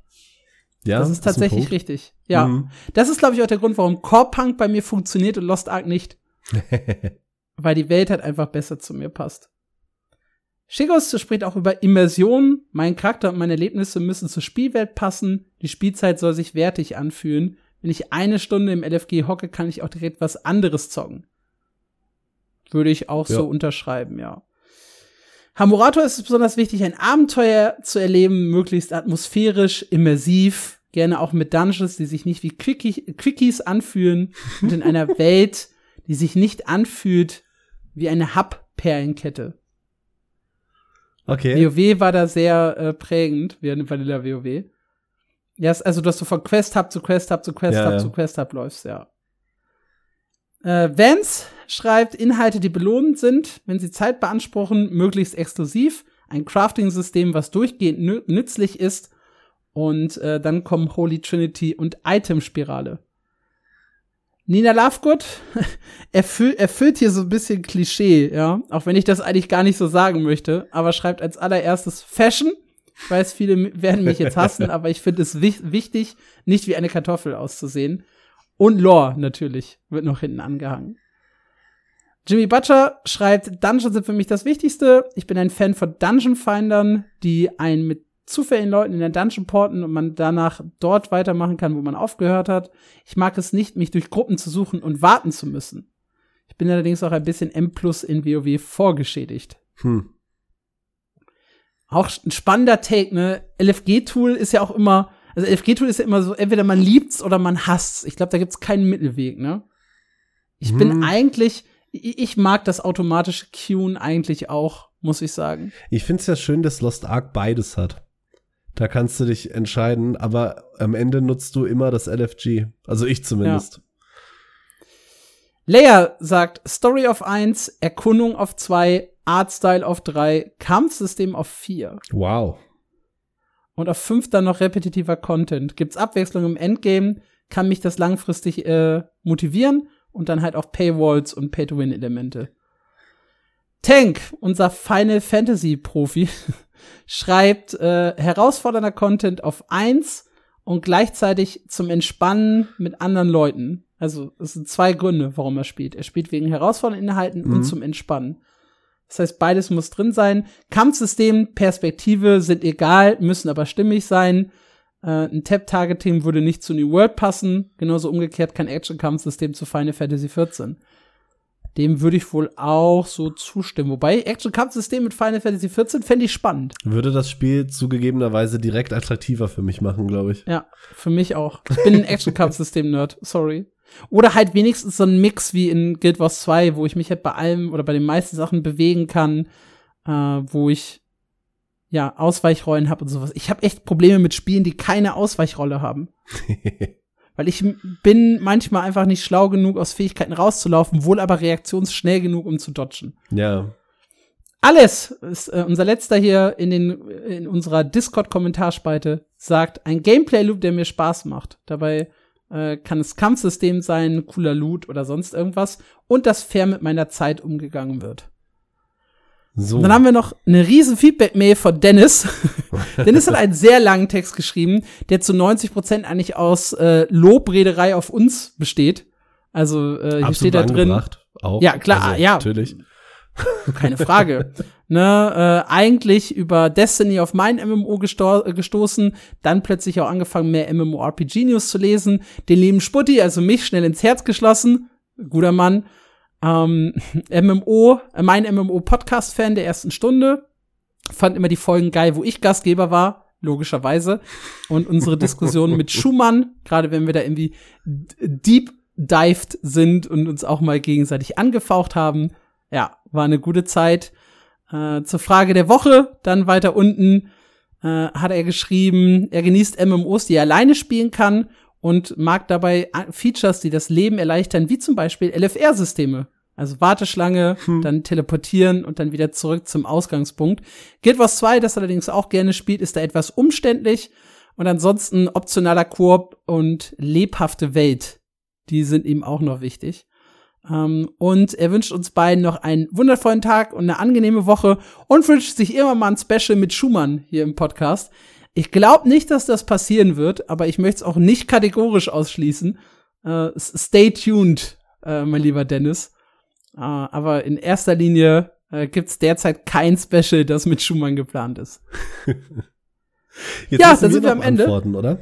S1: Ja, das ist tatsächlich ist richtig. Ja. Mhm. Das ist, glaube ich, auch der Grund, warum Core Punk bei mir funktioniert und Lost Ark nicht. [LAUGHS] Weil die Welt halt einfach besser zu mir passt. Shigos spricht auch über Immersion. Mein Charakter und meine Erlebnisse müssen zur Spielwelt passen. Die Spielzeit soll sich wertig anfühlen. Wenn ich eine Stunde im LFG hocke, kann ich auch direkt was anderes zocken. Würde ich auch ja. so unterschreiben, ja. Hamurato ist es besonders wichtig, ein Abenteuer zu erleben, möglichst atmosphärisch, immersiv, gerne auch mit Dungeons, die sich nicht wie Quickie, Quickies anfühlen [LAUGHS] und in einer Welt, die sich nicht anfühlt wie eine Hub-Perlenkette. Okay. WoW war da sehr äh, prägend, wie eine Vanilla WoW. Ja, also, dass du von Quest Hub zu Quest Hub zu Quest ja, Hub ja. zu Quest Hub läufst, ja. Äh, Vance schreibt Inhalte, die belohnend sind, wenn sie Zeit beanspruchen, möglichst exklusiv. Ein Crafting-System, was durchgehend nützlich ist. Und äh, dann kommen Holy Trinity und Item-Spirale. Nina Lovegood [LAUGHS] erfüll, erfüllt hier so ein bisschen Klischee, ja. Auch wenn ich das eigentlich gar nicht so sagen möchte. Aber schreibt als allererstes Fashion. Ich weiß, viele werden mich jetzt hassen, [LAUGHS] aber ich finde es wichtig, nicht wie eine Kartoffel auszusehen. Und Lore natürlich wird noch hinten angehangen. Jimmy Butcher schreibt, Dungeons sind für mich das Wichtigste. Ich bin ein Fan von Dungeon-Findern, die einen mit zufälligen Leuten in der Dungeon porten und man danach dort weitermachen kann, wo man aufgehört hat. Ich mag es nicht, mich durch Gruppen zu suchen und warten zu müssen. Ich bin allerdings auch ein bisschen M plus in WoW vorgeschädigt. Hm. Auch ein spannender Take, ne? LFG-Tool ist ja auch immer also LFG-Tool ist ja immer so, entweder man liebt's oder man hasst's. Ich glaube, da gibt's keinen Mittelweg, ne? Ich hm. bin eigentlich ich mag das automatische Queuen eigentlich auch, muss ich sagen.
S2: Ich finde es ja schön, dass Lost Ark beides hat. Da kannst du dich entscheiden, aber am Ende nutzt du immer das LFG. Also ich zumindest. Ja.
S1: Leia sagt Story auf 1, Erkundung auf 2, Artstyle auf 3, Kampfsystem auf 4.
S2: Wow.
S1: Und auf 5 dann noch repetitiver Content. Gibt's Abwechslung im Endgame, kann mich das langfristig äh, motivieren und dann halt auch Paywalls und Pay-to-Win-Elemente. Tank, unser Final Fantasy Profi, [LAUGHS] schreibt äh, herausfordernder Content auf 1 und gleichzeitig zum Entspannen mit anderen Leuten. Also es sind zwei Gründe, warum er spielt. Er spielt wegen herausfordernden Inhalten mhm. und zum Entspannen. Das heißt, beides muss drin sein. Kampfsystem, Perspektive sind egal, müssen aber stimmig sein. Äh, ein Tap-Targeting würde nicht zu New World passen. Genauso umgekehrt kein Action-Kampfsystem zu Final Fantasy XIV. Dem würde ich wohl auch so zustimmen. Wobei, Action-Kampfsystem mit Final Fantasy XIV fände ich spannend.
S2: Würde das Spiel zugegebenerweise direkt attraktiver für mich machen, glaube ich.
S1: Ja, für mich auch. Ich bin ein Action-Kampfsystem-Nerd, sorry. Oder halt wenigstens so ein Mix wie in Guild Wars 2, wo ich mich halt bei allem oder bei den meisten Sachen bewegen kann, äh, wo ich ja Ausweichrollen habe und sowas. Ich habe echt Probleme mit Spielen, die keine Ausweichrolle haben. [LAUGHS] Weil ich bin manchmal einfach nicht schlau genug, aus Fähigkeiten rauszulaufen, wohl aber reaktionsschnell genug, um zu dodgen.
S2: Ja.
S1: Alles ist äh, unser letzter hier in den in unserer Discord Kommentarspalte sagt ein Gameplay Loop, der mir Spaß macht. Dabei äh, kann es Kampfsystem sein, cooler Loot oder sonst irgendwas und dass fair mit meiner Zeit umgegangen wird. So. Und dann haben wir noch eine riesen Feedback-Mail von Dennis. [LAUGHS] Dennis hat einen sehr langen Text geschrieben, der zu 90 Prozent eigentlich aus äh, Lobrederei auf uns besteht. Also äh, hier Absolut steht da drin.
S2: Auch.
S1: Ja, klar, also, ja.
S2: Natürlich. [LAUGHS]
S1: Keine Frage. ne, äh, eigentlich über Destiny auf mein MMO gesto gestoßen, dann plötzlich auch angefangen, mehr MMORPG-News zu lesen, den lieben Sputti, also mich, schnell ins Herz geschlossen. Guter Mann. Ähm, [LAUGHS] MMO, äh, mein MMO-Podcast-Fan der ersten Stunde. Fand immer die Folgen geil, wo ich Gastgeber war, logischerweise. Und unsere Diskussion mit [LAUGHS] Schumann, gerade wenn wir da irgendwie deep dived sind und uns auch mal gegenseitig angefaucht haben, ja, war eine gute Zeit. Äh, zur Frage der Woche, dann weiter unten äh, hat er geschrieben, er genießt MMOs, die er alleine spielen kann und mag dabei Features, die das Leben erleichtern, wie zum Beispiel LFR-Systeme. Also Warteschlange, hm. dann teleportieren und dann wieder zurück zum Ausgangspunkt. Guild Wars 2, das allerdings auch gerne spielt, ist da etwas umständlich. Und ansonsten optionaler Koop und lebhafte Welt. Die sind ihm auch noch wichtig. Ähm, und er wünscht uns beiden noch einen wundervollen Tag und eine angenehme Woche und wünscht sich immer mal ein Special mit Schumann hier im Podcast. Ich glaube nicht, dass das passieren wird, aber ich möchte es auch nicht kategorisch ausschließen. Äh, stay tuned, äh, mein lieber Dennis. Äh, aber in erster Linie gibt es derzeit kein Special, das mit Schumann geplant ist. [LAUGHS]
S2: Jetzt ja, dann sind wir am Ende. Oder?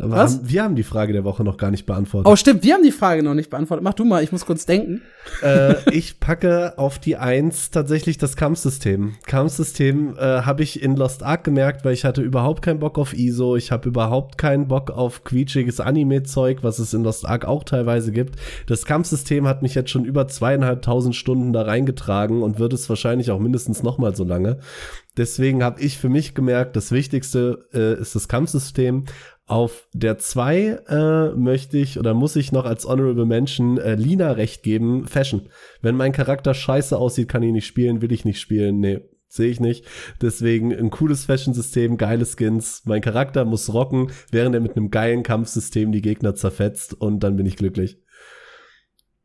S2: Aber Was? Haben, wir haben die Frage der Woche noch gar nicht beantwortet.
S1: Oh, stimmt, wir haben die Frage noch nicht beantwortet. Mach du mal, ich muss kurz denken.
S2: Äh, ich packe auf die Eins tatsächlich das Kampfsystem. Kampfsystem äh, habe ich in Lost Ark gemerkt, weil ich hatte überhaupt keinen Bock auf ISO, ich habe überhaupt keinen Bock auf quietschiges Anime-Zeug, was es in Lost Ark auch teilweise gibt. Das Kampfsystem hat mich jetzt schon über zweieinhalbtausend Stunden da reingetragen und wird es wahrscheinlich auch mindestens noch mal so lange. Deswegen habe ich für mich gemerkt, das Wichtigste äh, ist das Kampfsystem. Auf der 2 äh, möchte ich oder muss ich noch als Honorable Mention äh, Lina recht geben, Fashion. Wenn mein Charakter scheiße aussieht, kann ich nicht spielen, will ich nicht spielen, nee, sehe ich nicht. Deswegen ein cooles Fashion-System, geile Skins. Mein Charakter muss rocken, während er mit einem geilen Kampfsystem die Gegner zerfetzt und dann bin ich glücklich.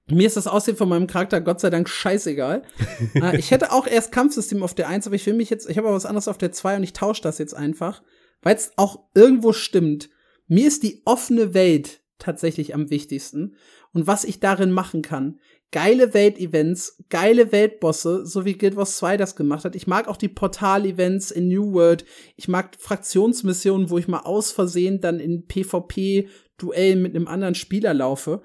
S1: Mir ist das Aussehen von meinem Charakter Gott sei Dank scheißegal. [LAUGHS] äh, ich hätte auch erst Kampfsystem auf der 1, aber ich will mich jetzt, ich habe aber was anderes auf der 2 und ich tausche das jetzt einfach weil es auch irgendwo stimmt. Mir ist die offene Welt tatsächlich am wichtigsten und was ich darin machen kann. Geile Welt-Events, geile Weltbosse, so wie Guild Wars 2 das gemacht hat. Ich mag auch die Portal-Events in New World. Ich mag Fraktionsmissionen, wo ich mal aus Versehen dann in PvP-Duell mit einem anderen Spieler laufe.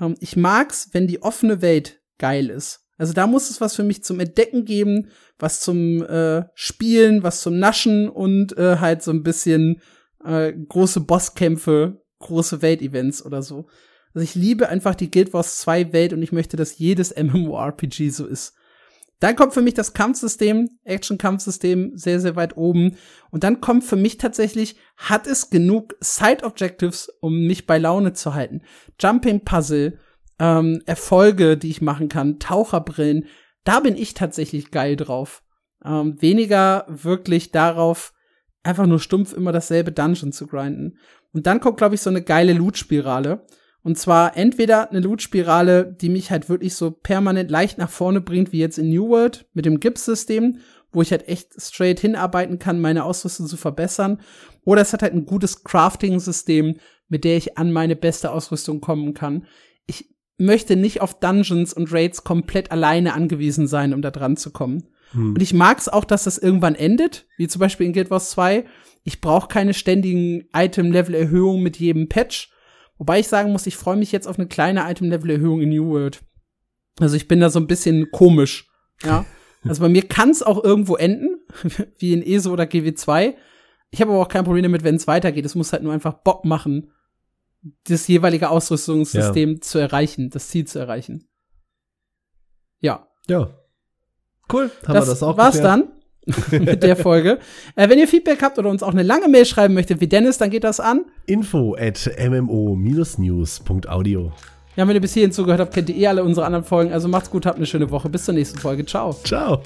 S1: Ähm, ich mag's, wenn die offene Welt geil ist. Also da muss es was für mich zum Entdecken geben, was zum äh, Spielen, was zum Naschen und äh, halt so ein bisschen äh, große Bosskämpfe, große Weltevents oder so. Also ich liebe einfach die Guild Wars 2 Welt und ich möchte, dass jedes [LAUGHS] MMORPG so ist. Dann kommt für mich das Kampfsystem, Action-Kampfsystem sehr, sehr weit oben. Und dann kommt für mich tatsächlich, hat es genug Side-Objectives, um mich bei Laune zu halten? Jumping-Puzzle, ähm, Erfolge, die ich machen kann, Taucherbrillen. Da bin ich tatsächlich geil drauf. Ähm, weniger wirklich darauf, einfach nur stumpf immer dasselbe Dungeon zu grinden. Und dann kommt, glaube ich, so eine geile Loot-Spirale. Und zwar entweder eine Loot-Spirale, die mich halt wirklich so permanent leicht nach vorne bringt, wie jetzt in New World mit dem Gips-System, wo ich halt echt straight hinarbeiten kann, meine Ausrüstung zu verbessern. Oder es hat halt ein gutes Crafting-System, mit der ich an meine beste Ausrüstung kommen kann. Ich möchte nicht auf Dungeons und Raids komplett alleine angewiesen sein, um da dran zu kommen. Hm. Und ich mag es auch, dass das irgendwann endet, wie zum Beispiel in Guild Wars 2. Ich brauche keine ständigen Item-Level-Erhöhungen mit jedem Patch, Wobei ich sagen muss, ich freue mich jetzt auf eine kleine Item-Level-Erhöhung in New World. Also ich bin da so ein bisschen komisch. Ja. [LAUGHS] Also bei mir kann es auch irgendwo enden, [LAUGHS] wie in ESO oder GW2. Ich habe aber auch kein Problem damit, wenn es weitergeht. Es muss halt nur einfach Bock machen, das jeweilige Ausrüstungssystem ja. zu erreichen, das Ziel zu erreichen. Ja.
S2: Ja. Cool.
S1: Haben das, wir das auch war's geklärt? dann. [LAUGHS] mit der Folge. Äh, wenn ihr Feedback habt oder uns auch eine lange Mail schreiben möchtet wie Dennis, dann geht das an
S2: info at mmo-news.audio.
S1: Ja, wenn ihr bis hierhin zugehört habt, kennt ihr eh alle unsere anderen Folgen. Also macht's gut, habt eine schöne Woche. Bis zur nächsten Folge. Ciao.
S2: Ciao.